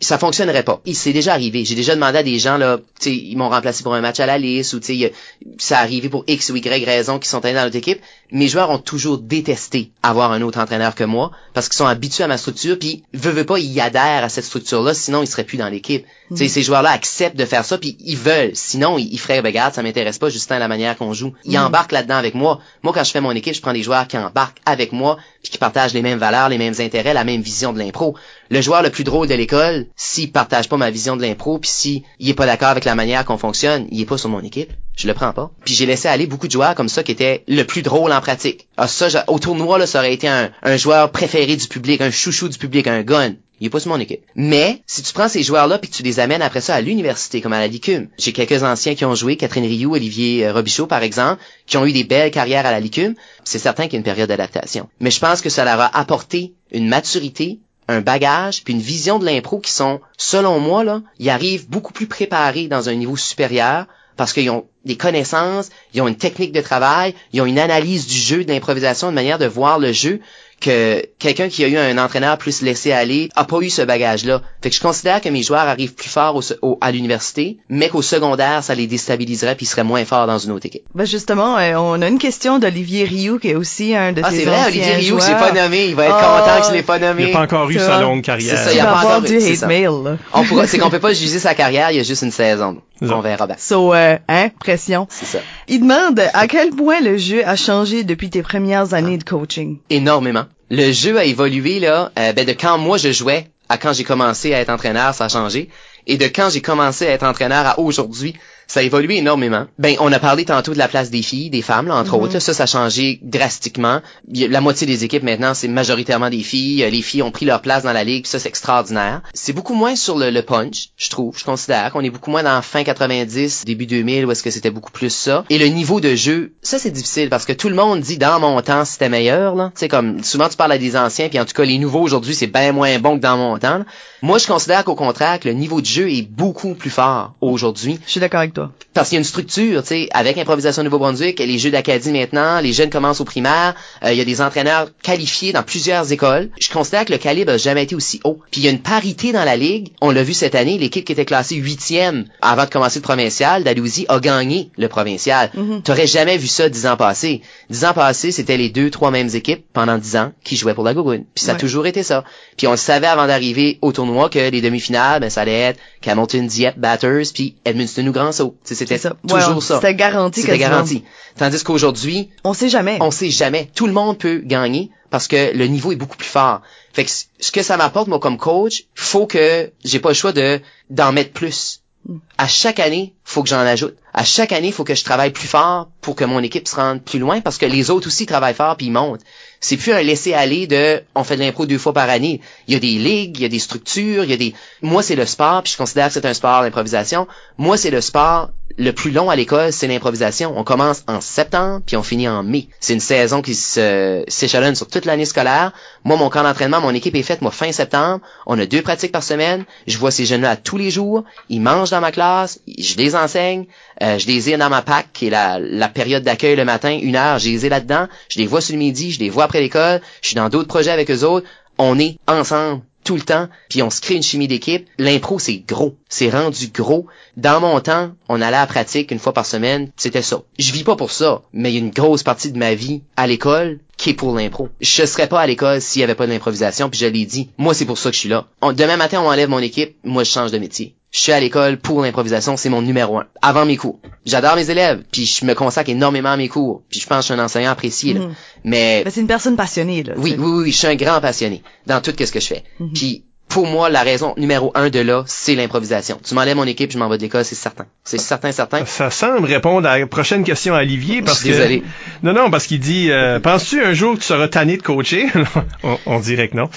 ça fonctionnerait pas. Il s'est déjà arrivé. J'ai déjà demandé à des gens là, tu sais, ils m'ont remplacé pour un match à la liste ou tu sais, ça a arrivé pour X ou Y raison qui sont allés dans notre équipe. Mes joueurs ont toujours détesté avoir un autre entraîneur que moi parce qu'ils sont habitués à ma structure puis veut veut pas ils adhèrent à cette structure là, sinon ils seraient plus dans l'équipe. Tu sais, mm. ces joueurs-là acceptent de faire ça puis ils veulent. Sinon ils, feraient regarde, ça m'intéresse pas Justin la manière qu'on joue. Ils mm. embarquent là-dedans avec moi. Moi quand je fais mon équipe, je prends des joueurs qui embarquent avec moi puis qui partagent les mêmes valeurs, les mêmes intérêts, la même vision de l'impro. Le joueur le plus drôle de l'école, s'il partage pas ma vision de l'impro, puis s'il est pas d'accord avec la manière qu'on fonctionne, il est pas sur mon équipe. Je le prends pas. Puis j'ai laissé aller beaucoup de joueurs comme ça qui étaient le plus drôle en pratique. Ah ça, au tournoi là, ça aurait été un, joueur préféré du public, un chouchou du public, un gun. Il est pas sur mon équipe. Mais, si tu prends ces joueurs-là puis tu les amènes après ça à l'université, comme à la Licume. J'ai quelques anciens qui ont joué, Catherine Rioux, Olivier euh, Robichaud, par exemple, qui ont eu des belles carrières à la Licume. C'est certain qu'il y a une période d'adaptation. Mais je pense que ça leur a apporté une maturité un bagage puis une vision de l'impro qui sont, selon moi, là, ils arrivent beaucoup plus préparés dans un niveau supérieur parce qu'ils ont des connaissances, ils ont une technique de travail, ils ont une analyse du jeu, d'improvisation, une manière de voir le jeu que quelqu'un qui a eu un entraîneur plus laissé aller a pas eu ce bagage-là. Fait que je considère que mes joueurs arrivent plus forts au, à l'université, mais qu'au secondaire, ça les déstabiliserait puis ils seraient moins forts dans une autre équipe. Ben justement, euh, on a une question d'Olivier Rioux qui est aussi un de ah, c'est vrai, Olivier Rioux que j'ai pas nommé. Il va être content que je l'ai pas nommé. Il n'a pas encore eu sa longue carrière. C'est ça, il a pas encore du hate mail. Là. On pourra, c'est qu'on peut pas juger sa carrière, il y a juste une saison. On verra bien. So, euh, hein, pression. C'est ça. Il demande à quel point le jeu a changé depuis tes premières années de coaching. Énormément le jeu a évolué là, euh, ben de quand moi je jouais à quand j'ai commencé à être entraîneur, ça a changé. Et de quand j'ai commencé à être entraîneur à aujourd'hui, ça a évolué énormément. Ben, on a parlé tantôt de la place des filles, des femmes, là, entre mhm. autres. Ça, ça a changé drastiquement. La moitié des équipes maintenant, c'est majoritairement des filles. Les filles ont pris leur place dans la ligue, ça, c'est extraordinaire. C'est beaucoup moins sur le, punch, je trouve. Je considère qu'on est beaucoup moins dans fin 90, début 2000, où est-ce que c'était beaucoup plus ça. Et le niveau de jeu, ça, c'est difficile parce que tout le monde dit dans mon temps, c'était meilleur, là. Tu sais, comme, souvent, tu parles à des anciens, puis en tout cas, les nouveaux aujourd'hui, c'est bien moins bon que dans mon temps. Moi, je considère qu'au contraire, que le niveau de jeu est beaucoup plus fort aujourd'hui. Je suis d'accord avec toi. Parce qu'il y a une structure, tu sais, avec Improvisation Nouveau-Brunswick, les jeux d'Acadie maintenant, les jeunes commencent au primaire, euh, il y a des entraîneurs qualifiés dans plusieurs écoles. Je considère que le calibre a jamais été aussi haut. Puis il y a une parité dans la ligue. On l'a vu cette année, l'équipe qui était classée huitième avant de commencer le provincial, Dalhousie, a gagné le provincial. Tu mm-hmm. T'aurais jamais vu ça dix ans passés. Dix ans passés, c'était les deux, trois mêmes équipes pendant dix ans qui jouaient pour la Gougoune. Puis ça a toujours été ça. Puis on le savait avant d'arriver au tournoi que les demi-finales, ben, ça allait être Hamilton, Dieppe, Batters, puis Edmundston ou Grand C'était toujours ça. C'était garanti. C'était garanti. Tandis qu'aujourd'hui, on sait jamais. On sait jamais. Tout le monde peut gagner parce que le niveau est beaucoup plus fort. Fait que ce que ça m'apporte moi comme coach, faut que j'ai pas le choix de d'en mettre plus. Hmm. À chaque année, faut que j'en ajoute. À chaque année, faut que je travaille plus fort pour que mon équipe se rende plus loin parce que les autres aussi travaillent fort puis ils montent. C'est plus un laisser aller de on fait de l'impro deux fois par année. Il y a des ligues, il y a des structures, il y a des moi c'est le sport puis je considère que c'est un sport d'improvisation. Moi c'est le sport, le plus long à l'école, c'est l'improvisation. On commence en septembre, puis on finit en mai. C'est une saison qui s'échelonne sur toute l'année scolaire. Moi, mon camp d'entraînement, mon équipe est faite, moi, fin septembre. On a deux pratiques par semaine. Je vois ces jeunes-là tous les jours. Ils mangent dans ma classe. Je les enseigne. Euh, je les ai dans ma PAC, qui est la, la période d'accueil le matin, une heure. Je les ai là-dedans. Je les vois sur le midi. Je les vois après l'école. Je suis dans d'autres projets avec eux autres. On est ensemble tout le temps, puis on se crée une chimie d'équipe. L'impro, c'est gros. C'est rendu gros. Dans mon temps, on allait à la pratique une fois par semaine. C'était ça. Je vis pas pour ça, mais il y a une grosse partie de ma vie à l'école qui est pour l'impro. Je serais pas à l'école s'il y avait pas d'improvisation, puis je l'ai dit. Moi, c'est pour ça que je suis là. demain matin, on enlève mon équipe. Moi, je change de métier je suis à l'école pour l'improvisation, c'est mon numéro un. Avant mes cours. J'adore mes élèves, puis je me consacre énormément à mes cours. Puis je pense que je suis un enseignant apprécié. Là. Mhm. Mais, Mais c'est une personne passionnée, là. oui, oui, oui, oui, je suis un grand passionné dans tout ce que je fais. Mhm. Puis pour moi, la raison numéro un de là, c'est l'improvisation. Tu m'enlèves mon équipe, je m'en vais de l'école, c'est certain. C'est certain, certain. Ça semble répondre à la prochaine question à Olivier parce Je suis que désolé. non non parce qu'il dit euh, penses-tu un jour que tu seras tanné de coacher? On, on dirait que non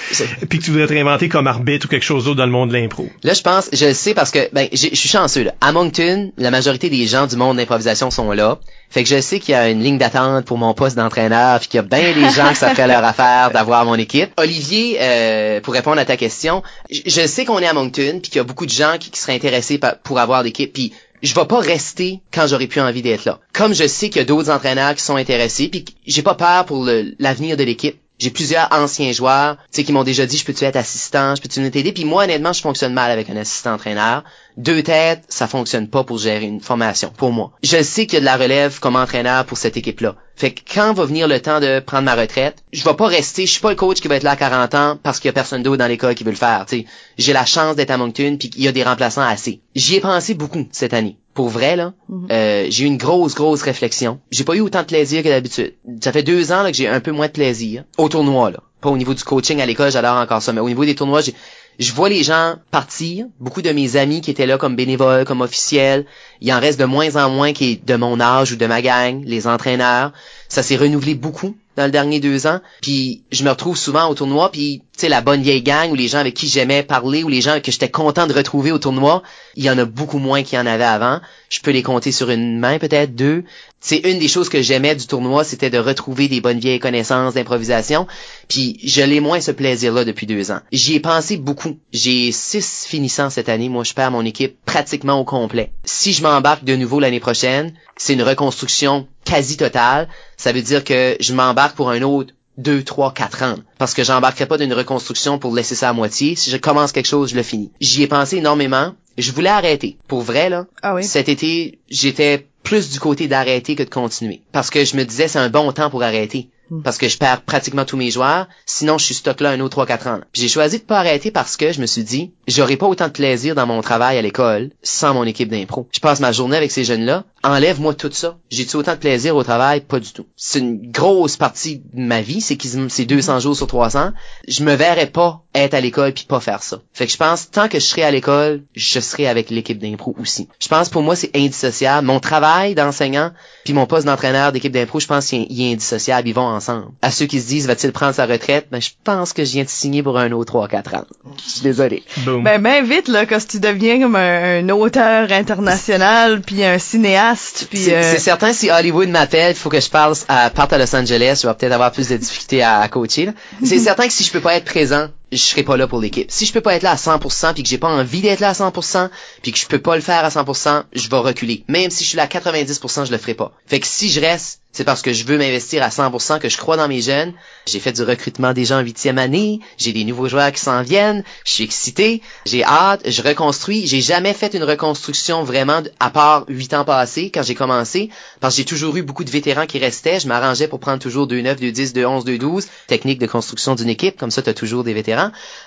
puis que tu voudrais te réinventer comme arbitre ou quelque chose d'autre dans le monde de l'impro Là, je pense, je le sais parce que ben, je suis chanceux. Là. À Moncton, la majorité des gens du monde d'improvisation sont là. Fait que je sais qu'il y a une ligne d'attente pour mon poste d'entraîneur, puis qu'il y a bien des gens que ça leur affaire d'avoir mon équipe. Olivier, euh, pour répondre à ta question, je, sais qu'on est à Moncton, puis qu'il y a beaucoup de gens qui, seraient intéressés pour avoir l'équipe, puis je vais pas rester quand j'aurai plus envie d'être là. Comme je sais qu'il y a d'autres entraîneurs qui sont intéressés, puis j'ai pas peur pour l'avenir de l'équipe. J'ai plusieurs anciens joueurs, tu sais, qui m'ont déjà dit, je peux-tu être assistant, je peux-tu t'aider? Puis moi, honnêtement, je fonctionne mal avec un assistant entraîneur. Deux têtes, ça fonctionne pas pour gérer une formation, pour moi. Je sais qu'il y a de la relève comme entraîneur pour cette équipe-là. Fait que quand va venir le temps de prendre ma retraite, je vais pas rester, je suis pas le coach qui va être là à 40 ans parce qu'il y a personne d'autre dans l'école qui veut le faire, tu sais. J'ai la chance d'être à Moncton puis qu'il y a des remplaçants assez. J'y ai pensé beaucoup cette année. Pour vrai, là, Mhm. euh, j'ai eu une grosse, grosse réflexion. J'ai pas eu autant de plaisir que d'habitude. Ça fait deux ans là, que j'ai un peu moins de plaisir. Au tournoi, là. Pas au niveau du coaching à l'école, j'adore encore ça, mais au niveau des tournois, j'ai je vois les gens partir, beaucoup de mes amis qui étaient là comme bénévoles, comme officiels, il en reste de moins en moins qui est de mon âge ou de ma gang, les entraîneurs. Ça s'est renouvelé beaucoup dans le dernier deux ans. Puis je me retrouve souvent au tournoi, puis tu sais la bonne vieille gang ou les gens avec qui j'aimais parler ou les gens que j'étais content de retrouver au tournoi, il y en a beaucoup moins qu'il y en avait avant. Je peux les compter sur une main peut-être deux. C'est une des choses que j'aimais du tournoi, c'était de retrouver des bonnes vieilles connaissances d'improvisation. Puis je l'ai moins ce plaisir-là depuis deux ans. J'y ai pensé beaucoup. J'ai six finissants cette année. Moi, je perds mon équipe pratiquement au complet. Si je m'embarque de nouveau l'année prochaine, c'est une reconstruction quasi totale. Ça veut dire que je m'embarque pour un autre deux, trois, quatre ans. Parce que j'embarquerai pas d'une reconstruction pour laisser ça à moitié. Si je commence quelque chose, je le finis. J'y ai pensé énormément. Je voulais arrêter. Pour vrai, là. Ah oui. Cet été, j'étais plus du côté d'arrêter que de continuer. Parce que je me disais, c'est un bon temps pour arrêter. Hmm. Parce que je perds pratiquement tous mes joueurs. Sinon, je suis stock là un autre 3-4 ans. J'ai choisi de pas arrêter parce que je me suis dit, j'aurais pas autant de plaisir dans mon travail à l'école sans mon équipe d'impro. Je passe ma journée avec ces jeunes-là. Enlève-moi tout ça. J'ai-tu autant de plaisir au travail? Pas du tout. C'est une grosse partie de ma vie. C'est qu'ils, c'est 200 jours sur 300. Je me verrais pas être à l'école puis pas faire ça. Fait que je pense, tant que je serai à l'école, je serai avec l'équipe d'impro aussi. Je pense, pour moi, c'est indissociable. Mon travail d'enseignant puis mon poste d'entraîneur d'équipe d'impro, je pense qu'il est- il est indissociable. Ils vont ensemble. À ceux qui se disent, va-t-il prendre sa retraite? Ben, je pense que je viens de signer pour un autre 3-4 ans. Je suis désolé. Boom. Ben, ben vite, là, quand tu deviens comme un, un auteur international, puis un cinéaste, puis... C'est euh, c'est certain, si Hollywood m'appelle, il faut que je à, parte à Los Angeles, je vais peut-être avoir plus de difficultés à, à coacher. C'est certain que si je peux pas être présent, je serai pas là pour l'équipe. Si je peux pas être là à 100% puis que j'ai pas envie d'être là à 100% puis que je peux pas le faire à 100%, je vais reculer. Même si je suis là à 90%, je le ferai pas. Fait que si je reste, c'est parce que je veux m'investir à 100%, que je crois dans mes jeunes. J'ai fait du recrutement gens en huitième année, j'ai des nouveaux joueurs qui s'en viennent, je suis excité, j'ai hâte, je reconstruis. J'ai jamais fait une reconstruction vraiment à part huit ans passés quand j'ai commencé, parce que j'ai toujours eu beaucoup de vétérans qui restaient. Je m'arrangeais pour prendre toujours 2-9, 2-10, 2-11, 2-12, technique de construction d'une équipe, comme ça tu as toujours des vétérans.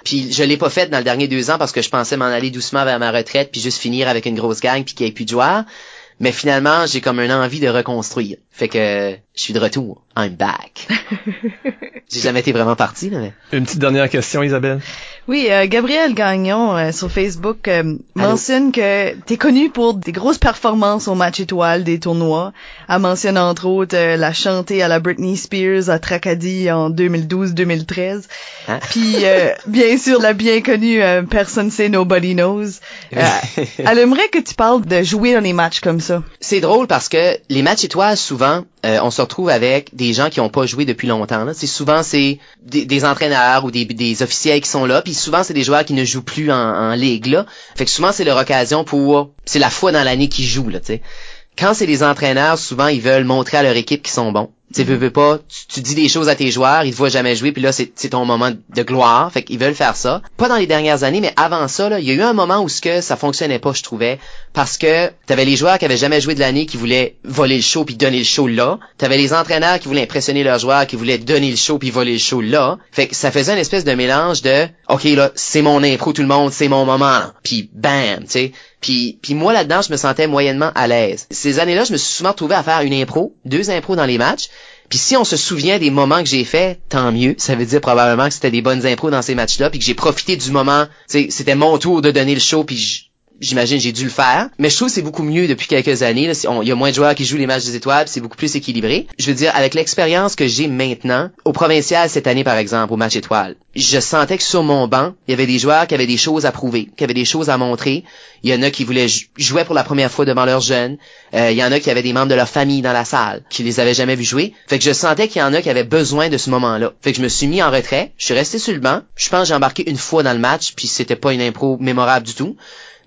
Puis je l'ai pas fait dans le dernier deux ans parce que je pensais m'en aller doucement vers ma retraite puis juste finir avec une grosse gang puis qu'il n'y ait plus de joueurs. Mais finalement, j'ai comme une envie de reconstruire. Fait que je suis de retour. I'm back. J'ai jamais été vraiment parti, là, mais... Une petite dernière question, Isabelle. Oui, euh, Gabriel Gagnon euh, sur Facebook euh, mentionne que t'es connu pour des grosses performances au match étoile des tournois. Elle mentionne entre autres euh, la chantée à la Britney Spears à Tracadie en 2012-2013. Hein? Puis euh, bien sûr la bien connue euh, Personne sait Nobody Knows. Euh, elle aimerait que tu parles de jouer dans des matchs comme ça. C'est drôle parce que les matchs étoiles, souvent, euh, on se avec des gens qui n'ont pas joué depuis longtemps. C'est souvent c'est des, entraîneurs ou des, officiels qui sont là, puis souvent c'est des joueurs qui ne jouent plus en, ligue. Là. Fait que souvent c'est leur occasion pour, c'est la fois dans l'année qu'ils jouent. Là. Quand c'est des entraîneurs, souvent ils veulent montrer à leur équipe qu'ils sont bons. Tu veux, pas, tu, dis des choses à tes joueurs, ils te voient jamais jouer, puis là c'est c'est ton moment de gloire. Fait qu'ils veulent faire ça. Pas dans les dernières années, mais avant ça, là, il y a eu un moment où ce que ça fonctionnait pas, je trouvais, parce que t'avais les joueurs qui avaient jamais joué de l'année qui voulaient voler le show puis donner le show là. T'avais les entraîneurs qui voulaient impressionner leurs joueurs, qui voulaient donner le show puis voler le show là. Fait que ça faisait une espèce de mélange de, ok là, c'est mon impro tout le monde, c'est mon moment, là. puis bam, tu sais. Puis, moi là-dedans, je me sentais moyennement à l'aise. Ces années-là, je me suis souvent retrouvé à faire une impro, deux impros dans les matchs. Puis si on se souvient des moments que j'ai fait, tant mieux. Ça veut dire probablement que c'était des bonnes impros dans ces matchs-là, puis que j'ai profité du moment. C'était mon tour de donner le show, puis j'imagine j'ai dû le faire. Mais je trouve que c'est beaucoup mieux depuis quelques années. Il y a moins de joueurs qui jouent les matchs des étoiles, c'est beaucoup plus équilibré. Je veux dire, avec l'expérience que j'ai maintenant, au provincial cette année par exemple, au match étoile, je sentais que sur mon banc, il y avait des joueurs qui avaient des choses à prouver, qui avaient des choses à montrer. Il y en a qui voulaient jou- jouer pour la première fois devant leurs jeunes. Euh, il y en a qui avaient des membres de leur famille dans la salle, qui les avaient jamais vus jouer. Fait que je sentais qu'il y en a qui avaient besoin de ce moment-là. Fait que je me suis mis en retrait. Je suis resté sur le banc. Je pense que j'ai embarqué une fois dans le match, puis c'était pas une impro mémorable du tout.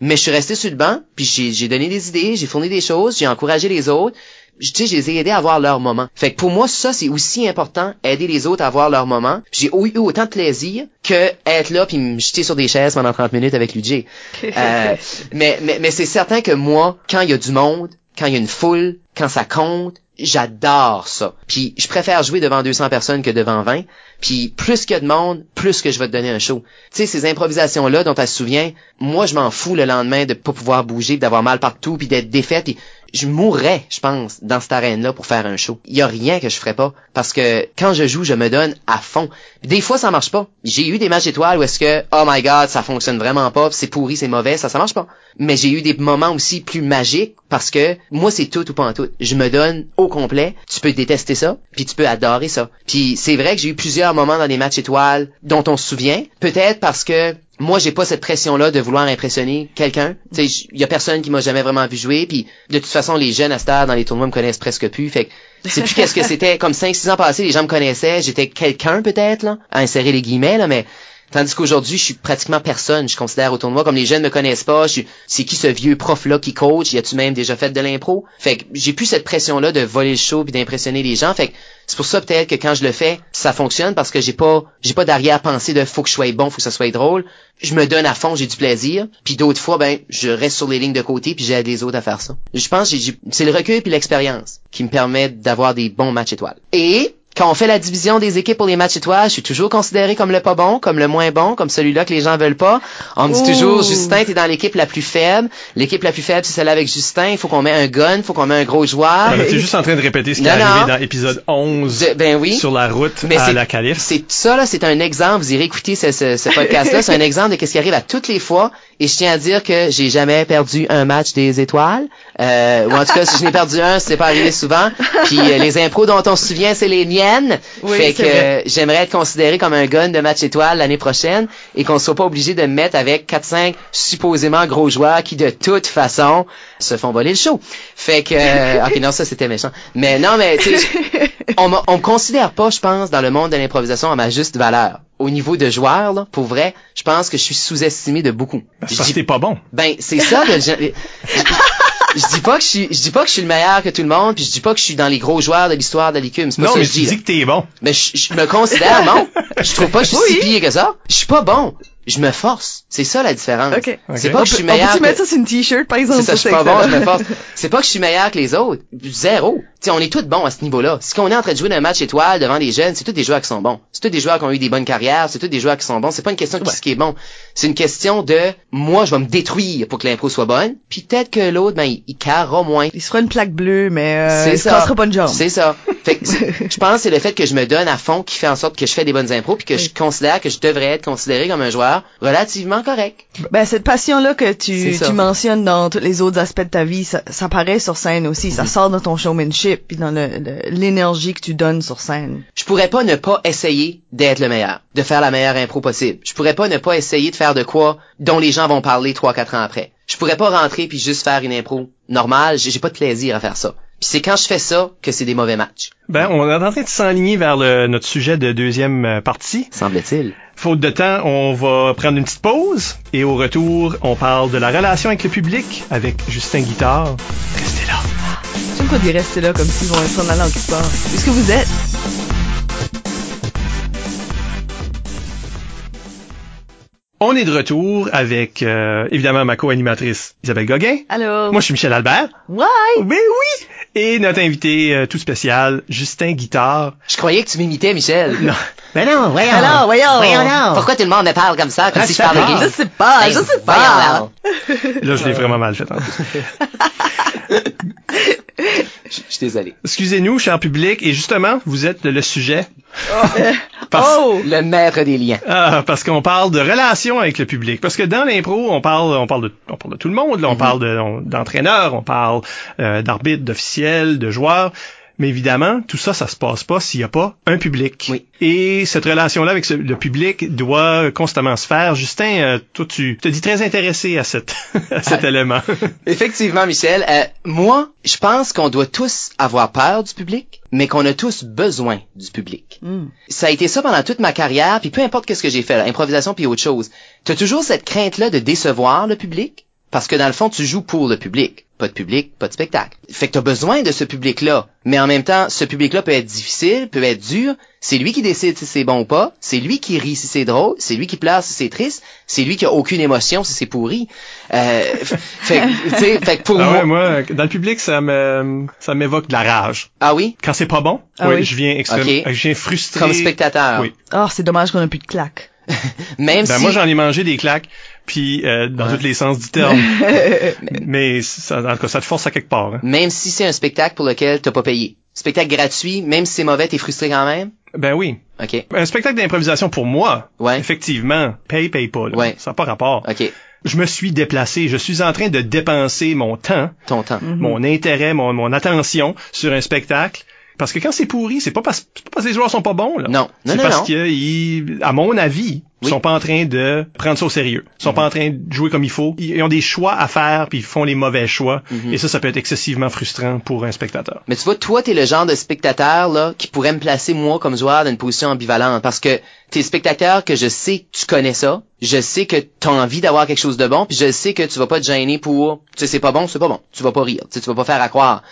Mais je suis resté sur le banc, puis j'ai j'ai donné des idées, j'ai fourni des choses, j'ai encouragé les autres. Je- Tu sais, je les ai aidés à avoir leur moment. Fait que pour moi, ça, c'est aussi important, aider les autres à avoir leur moment. J'ai eu eu autant de plaisir que être là puis me jeter sur des chaises pendant 30 minutes avec Luigi. Euh, mais mais, mais c'est certain que moi, quand il y a du monde, quand il y a une foule, quand ça compte, j'adore ça. Puis je préfère jouer devant 200 personnes que devant 20. Puis plus qu'il y a de monde, plus que je vais te donner un show. Tu sais, ces improvisations-là dont tu te souviens, moi je m'en fous le lendemain de pas pouvoir bouger, d'avoir mal partout, puis d'être défaite. Je mourrais, je pense, dans cette arène-là pour faire un show. Il y a rien que je ferais pas. Parce que quand je joue, je me donne à fond. Des fois, ça marche pas. J'ai eu des matchs étoiles où est-ce que, oh my god, ça fonctionne vraiment pas, c'est pourri, c'est mauvais, ça, ça marche pas. Mais j'ai eu des moments aussi plus magiques parce que moi, c'est tout ou pas en tout. Je me donne au complet. Tu peux détester ça, puis tu peux adorer ça. Puis c'est vrai que j'ai eu plusieurs moments dans des matchs étoiles dont on se souvient. Peut-être parce que moi j'ai pas cette pression là de vouloir impressionner quelqu'un. Tu sais il y a personne qui m'a jamais vraiment vu jouer puis de toute façon les jeunes à heure dans les tournois me connaissent presque plus fait que c'est plus qu'est-ce que c'était. Comme 5 6 ans passés les gens me connaissaient j'étais quelqu'un peut-être là à insérer les guillemets là mais Tandis qu'aujourd'hui, je suis pratiquement personne, je considère au tournoi. Comme les jeunes me connaissent pas, c'est qui ce vieux prof-là qui coach? Y a-tu même déjà fait de l'impro? Fait que j'ai plus cette pression-là de voler le show puis d'impressionner les gens. Fait que c'est pour ça peut-être que quand je le fais, ça fonctionne parce que j'ai pas, j'ai pas d'arrière-pensée de faut que je sois bon, faut que ça soit drôle. Je me donne à fond, j'ai du plaisir. Puis d'autres fois, ben, je reste sur les lignes de côté puis j'aide les autres à faire ça. Je pense que c'est le recul puis l'expérience qui me permet d'avoir des bons matchs étoiles. Et quand on fait la division des équipes pour les matchs étoiles, je suis toujours considéré comme le pas bon, comme le moins bon, comme celui-là que les gens veulent pas. On me dit Ouh. toujours, Justin, t'es dans l'équipe la plus faible. L'équipe la plus faible, c'est celle avec Justin. Il faut qu'on mette un gun, il faut qu'on mette un gros joueur. T'es juste en train de répéter ce qui Non, est arrivé non. dans épisode 11 Je- ben oui. sur la route Mais à c'est- la calife. C'est ça là, c'est un exemple. Vous irez écouter ce, ce, ce podcast-là. c'est un exemple de ce qui arrive à toutes les fois. Et je tiens à dire que j'ai jamais perdu un match des étoiles. Euh, ou en tout cas, si je n'ai perdu un, c'est pas arrivé souvent. Puis euh, les impros dont on se souvient, c'est les miennes. Oui, fait que euh, j'aimerais être considéré comme un gun de match étoile l'année prochaine et qu'on soit pas obligé de me mettre avec 4-5 supposément gros joueurs qui de toute façon se font voler le show. Fait que euh, ok non ça c'était méchant. Mais non mais tu sais on, on me considère pas, je pense, dans le monde de l'improvisation à ma juste valeur. Au niveau de joueur, là, pour vrai, je pense que je suis sous-estimé de beaucoup. Parce Je que t'es pas bon. ben, c'est ça que je, je, je dis pas que je suis, je dis pas que je suis le meilleur que tout le monde, puis je dis pas que je suis dans les gros joueurs de l'histoire de l'écume. Non, ça mais que je tu dis. que t'es bon. Mais je, je me considère, non. Je trouve pas que je suis Oui. si pire que ça. Je suis pas bon. Je me force. C'est ça la différence. Ok. C'est Ok. pas On que je suis on meilleur. que- mettre ça sur une t-shirt, par exemple? C'est ça, je suis pas bon, je me force. C'est pas que je suis meilleur que les autres. Zéro. sais, on est tous bons à ce niveau-là. Si on est en train de jouer un match étoile devant des jeunes, c'est tous des joueurs qui sont bons. C'est tous des joueurs qui ont eu des bonnes carrières, c'est tous des joueurs qui sont bons. C'est pas une question de qui ce qui est bon. C'est une question de moi, je vais me détruire pour que l'impro soit bonne. Puis peut-être que l'autre, ben, il, il carrera moins. Il sera une plaque bleue, mais euh, C'est il se ça. cassera pas une jambe. C'est ça. Fait que c'est- je pense que c'est le fait que je me donne à fond qui fait en sorte que je fais des bonnes impros puis que je considère que je devrais être considéré comme un joueur relativement correct. Ben, cette passion-là que tu, tu mentionnes dans tous les autres aspects de ta vie, ça, ça paraît sur scène aussi. Ça sort de ton showmanship puis dans l'énergie que tu donnes sur scène. Je pourrais pas ne pas essayer d'être le meilleur, de faire la meilleure impro possible. Je pourrais pas ne pas essayer de faire de quoi dont les gens vont parler trois quatre ans après. Je pourrais pas rentrer puis juste faire une impro normale, j'ai j'ai pas de plaisir à faire ça. Puis c'est quand je fais ça que c'est des mauvais matchs, Ben, on est en train de s'enligner vers le- notre sujet de deuxième euh, partie. semble-t-il. Faute de temps, on va prendre une petite pause et au retour, on parle de la relation avec le public avec Justin Guitard. Restez là. J'aime pas dire rester là comme s'ils vont être en allant quelque part. Est-ce que vous êtes? On est de retour avec euh, évidemment ma co-animatrice Isabelle Gauguin. Allô? Moi, je suis Michel Albert. Ouais! Oui, oui. Et notre invité euh, tout spécial, Justin Guitard. Je croyais que tu m'imitais, Michel. Non. Ben non, voyons. Alors, voyons! donc. Pourquoi tout le monde me parle comme ça, comme Ah, si je parlais gay? Je sais pas, je Ben, sais voyons pas! donc. Là, je l'ai vraiment mal fait. hein. Je je suis désolé. Excusez-nous, cher public. Et justement, vous êtes le sujet. Parce- Oh! Le maître des liens. Ah, parce qu'on parle de relations avec le public. Parce que dans l'impro, on parle, on parle de, on parle de tout le monde. Là, on parle de- on- d'entraîneurs, on, parle euh, d'arbitres, d'officiels, de joueurs. Mais évidemment, tout ça, ça se passe pas s'il n'y a pas un public. Oui. Et cette relation-là avec ce- le public doit constamment se faire. Justin, euh, toi, tu te dis très intéressé à, cette, à cet élément. Effectivement, Michel. Euh, moi, je pense qu'on doit tous avoir peur du public, mais qu'on a tous besoin du public. Hmm. Ça a été ça pendant toute ma carrière, puis peu importe qu'est-ce que j'ai fait, là, improvisation puis autre chose. T'as toujours cette crainte-là de décevoir le public, parce que dans le fond, tu joues pour le public. Pas de public, pas de spectacle. Fait que t'as besoin de ce public-là. Mais en même temps, ce public-là peut être difficile, peut être dur. C'est lui qui décide si c'est bon ou pas. C'est lui qui rit si c'est drôle. C'est lui qui pleure si c'est triste. C'est lui qui a aucune émotion si c'est pourri. Euh, fait, que, tu sais, fait que pour Ah moi... ouais, moi, dans le public, ça me, ça m'évoque de la rage. Ah oui? Quand c'est pas bon, Ah ouais, oui. je viens extrêmement, Ok. je viens frustré. Comme spectateur. Oui. Oh, c'est dommage qu'on a plus de claques. Même Ben si... moi j'en ai mangé des claques, puis euh, dans Ouais. tous les sens du terme. Mais ça, en tout cas, ça te force à quelque part. hein. Même si c'est un spectacle pour lequel t'as pas payé. Spectacle gratuit, même si c'est mauvais, t'es frustré quand même? Ben oui. OK. Un spectacle d'improvisation pour moi, Ouais. effectivement, paye, paye pas. Là. Ouais. Ça n'a pas rapport. OK. Je me suis déplacé, je suis en train de dépenser mon temps, Ton temps. Mhm. mon intérêt, mon, mon attention sur un spectacle. Parce que quand c'est pourri, c'est pas parce, c'est pas parce que les joueurs sont pas bons. Là. Non. Non, C'est parce qu'ils, à mon avis, ils Oui. sont pas en train de prendre ça au sérieux. Ils sont Mhm. pas en train de jouer comme il faut. Ils ont des choix à faire, puis ils font les mauvais choix. Mhm. Et ça, ça peut être excessivement frustrant pour un spectateur. Mais tu vois, toi, t'es le genre de spectateur, là, qui pourrait me placer, moi, comme joueur, dans une position ambivalente. Parce que t'es le spectateur que je sais que tu connais ça. Je sais que t'as envie d'avoir quelque chose de bon. Puis je sais que tu vas pas te gêner pour, tu sais, c'est pas bon, c'est pas bon. Tu vas pas rire. Tu sais, tu vas pas faire à croire.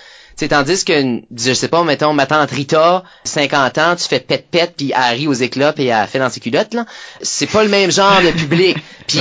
Tandis que, je sais pas, mettons, ma tante Rita, 50 ans, tu fais pète-pète, puis elle rit aux éclats, puis elle fait dans ses culottes, là. C'est pas le même genre de public. Puis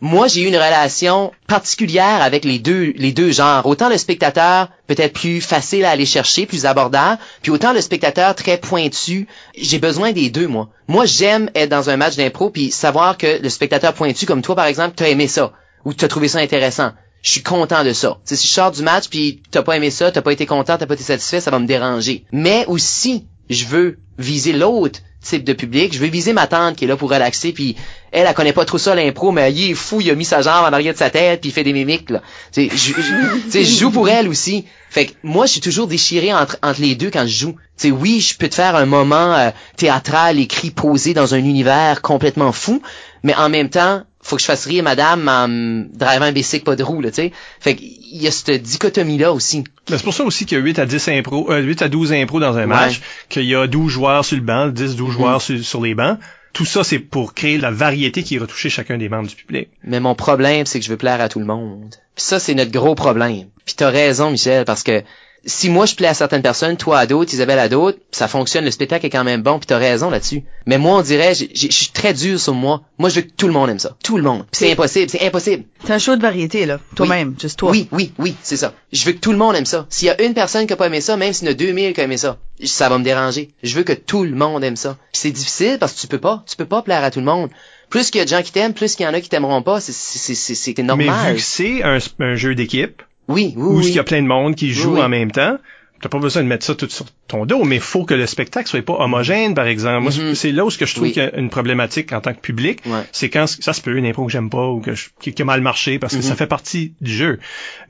moi, j'ai eu une relation particulière avec les deux, les deux genres. Autant le spectateur peut-être plus facile à aller chercher, plus abordable, puis autant le spectateur très pointu. J'ai besoin des deux, moi. Moi, j'aime être dans un match d'impro puis savoir que le spectateur pointu, comme toi, par exemple, t'as aimé ça ou t'as trouvé ça intéressant. Je suis content de ça. Si je sors du match puis t'as pas aimé ça, t'as pas été content, t'as pas été satisfait, ça va me déranger. Mais aussi, je veux viser l'autre type de public. Je veux viser ma tante qui est là pour relaxer puis elle, elle connaît pas trop ça l'impro, mais il est fou, il a mis sa jambe en arrière de sa tête puis il fait des mimiques là. Je, joue pour elle aussi. Fait que moi, je suis toujours déchiré entre, les deux quand je joue. Oui, je peux te faire un moment euh, théâtral, écrit, posé dans un univers complètement fou, mais en même temps, faut que je fasse rire madame en drivant un bicycle pas de roue, là, tu sais. Fait qu'il y a cette dichotomie-là aussi. C'est pour ça aussi qu'il y a 8 à 10 impro, euh, 8 à 12 impros dans un Ouais. match, qu'il y a 12 joueurs sur le banc, 10, 12 joueurs sur, sur les bancs. Tout ça, c'est pour créer la variété qui va toucher chacun des membres du public. Mais mon problème, c'est que je veux plaire à tout le monde. Puis ça, c'est notre gros problème. Puis t'as raison, Michel, parce que si moi je plais à certaines personnes, toi à d'autres, Isabelle à d'autres, ça fonctionne, le spectacle est quand même bon, puis t'as raison là-dessus. Mais moi, on dirait, j'ai- j'ai- je suis très dur sur moi. Moi, je veux que tout le monde aime ça. Tout le monde. C'est impossible, c'est impossible. C'est un show de variété, là. Toi-même, juste toi. Oui, oui, oui, c'est ça. Je veux que tout le monde aime ça. S'il y a une personne qui a pas aimé ça, même s'il y en a 2000 qui ont aimé ça, ça va me déranger. Je veux que tout le monde aime ça. Puis c'est difficile parce que tu peux pas. Tu peux pas plaire à tout le monde. Plus qu'il y a de gens qui t'aiment, plus qu'il y en a qui t'aimeront pas. C'est, c'est, c'est, c'est Mais normal. vu que c'est un, un jeu d'équipe, Oui, oui, où oui. il y a plein de monde qui joue Oui, oui. en même temps, t'as pas besoin de mettre ça tout sur ton dos, mais faut que le spectacle soit pas homogène, par exemple. Moi, Mhm. c'est là où ce que je trouve Oui. qu'il y a une problématique en tant que public, Ouais. c'est quand ça se peut une impro que j'aime pas ou que je- qui, qui a mal marché parce que ça fait partie du jeu.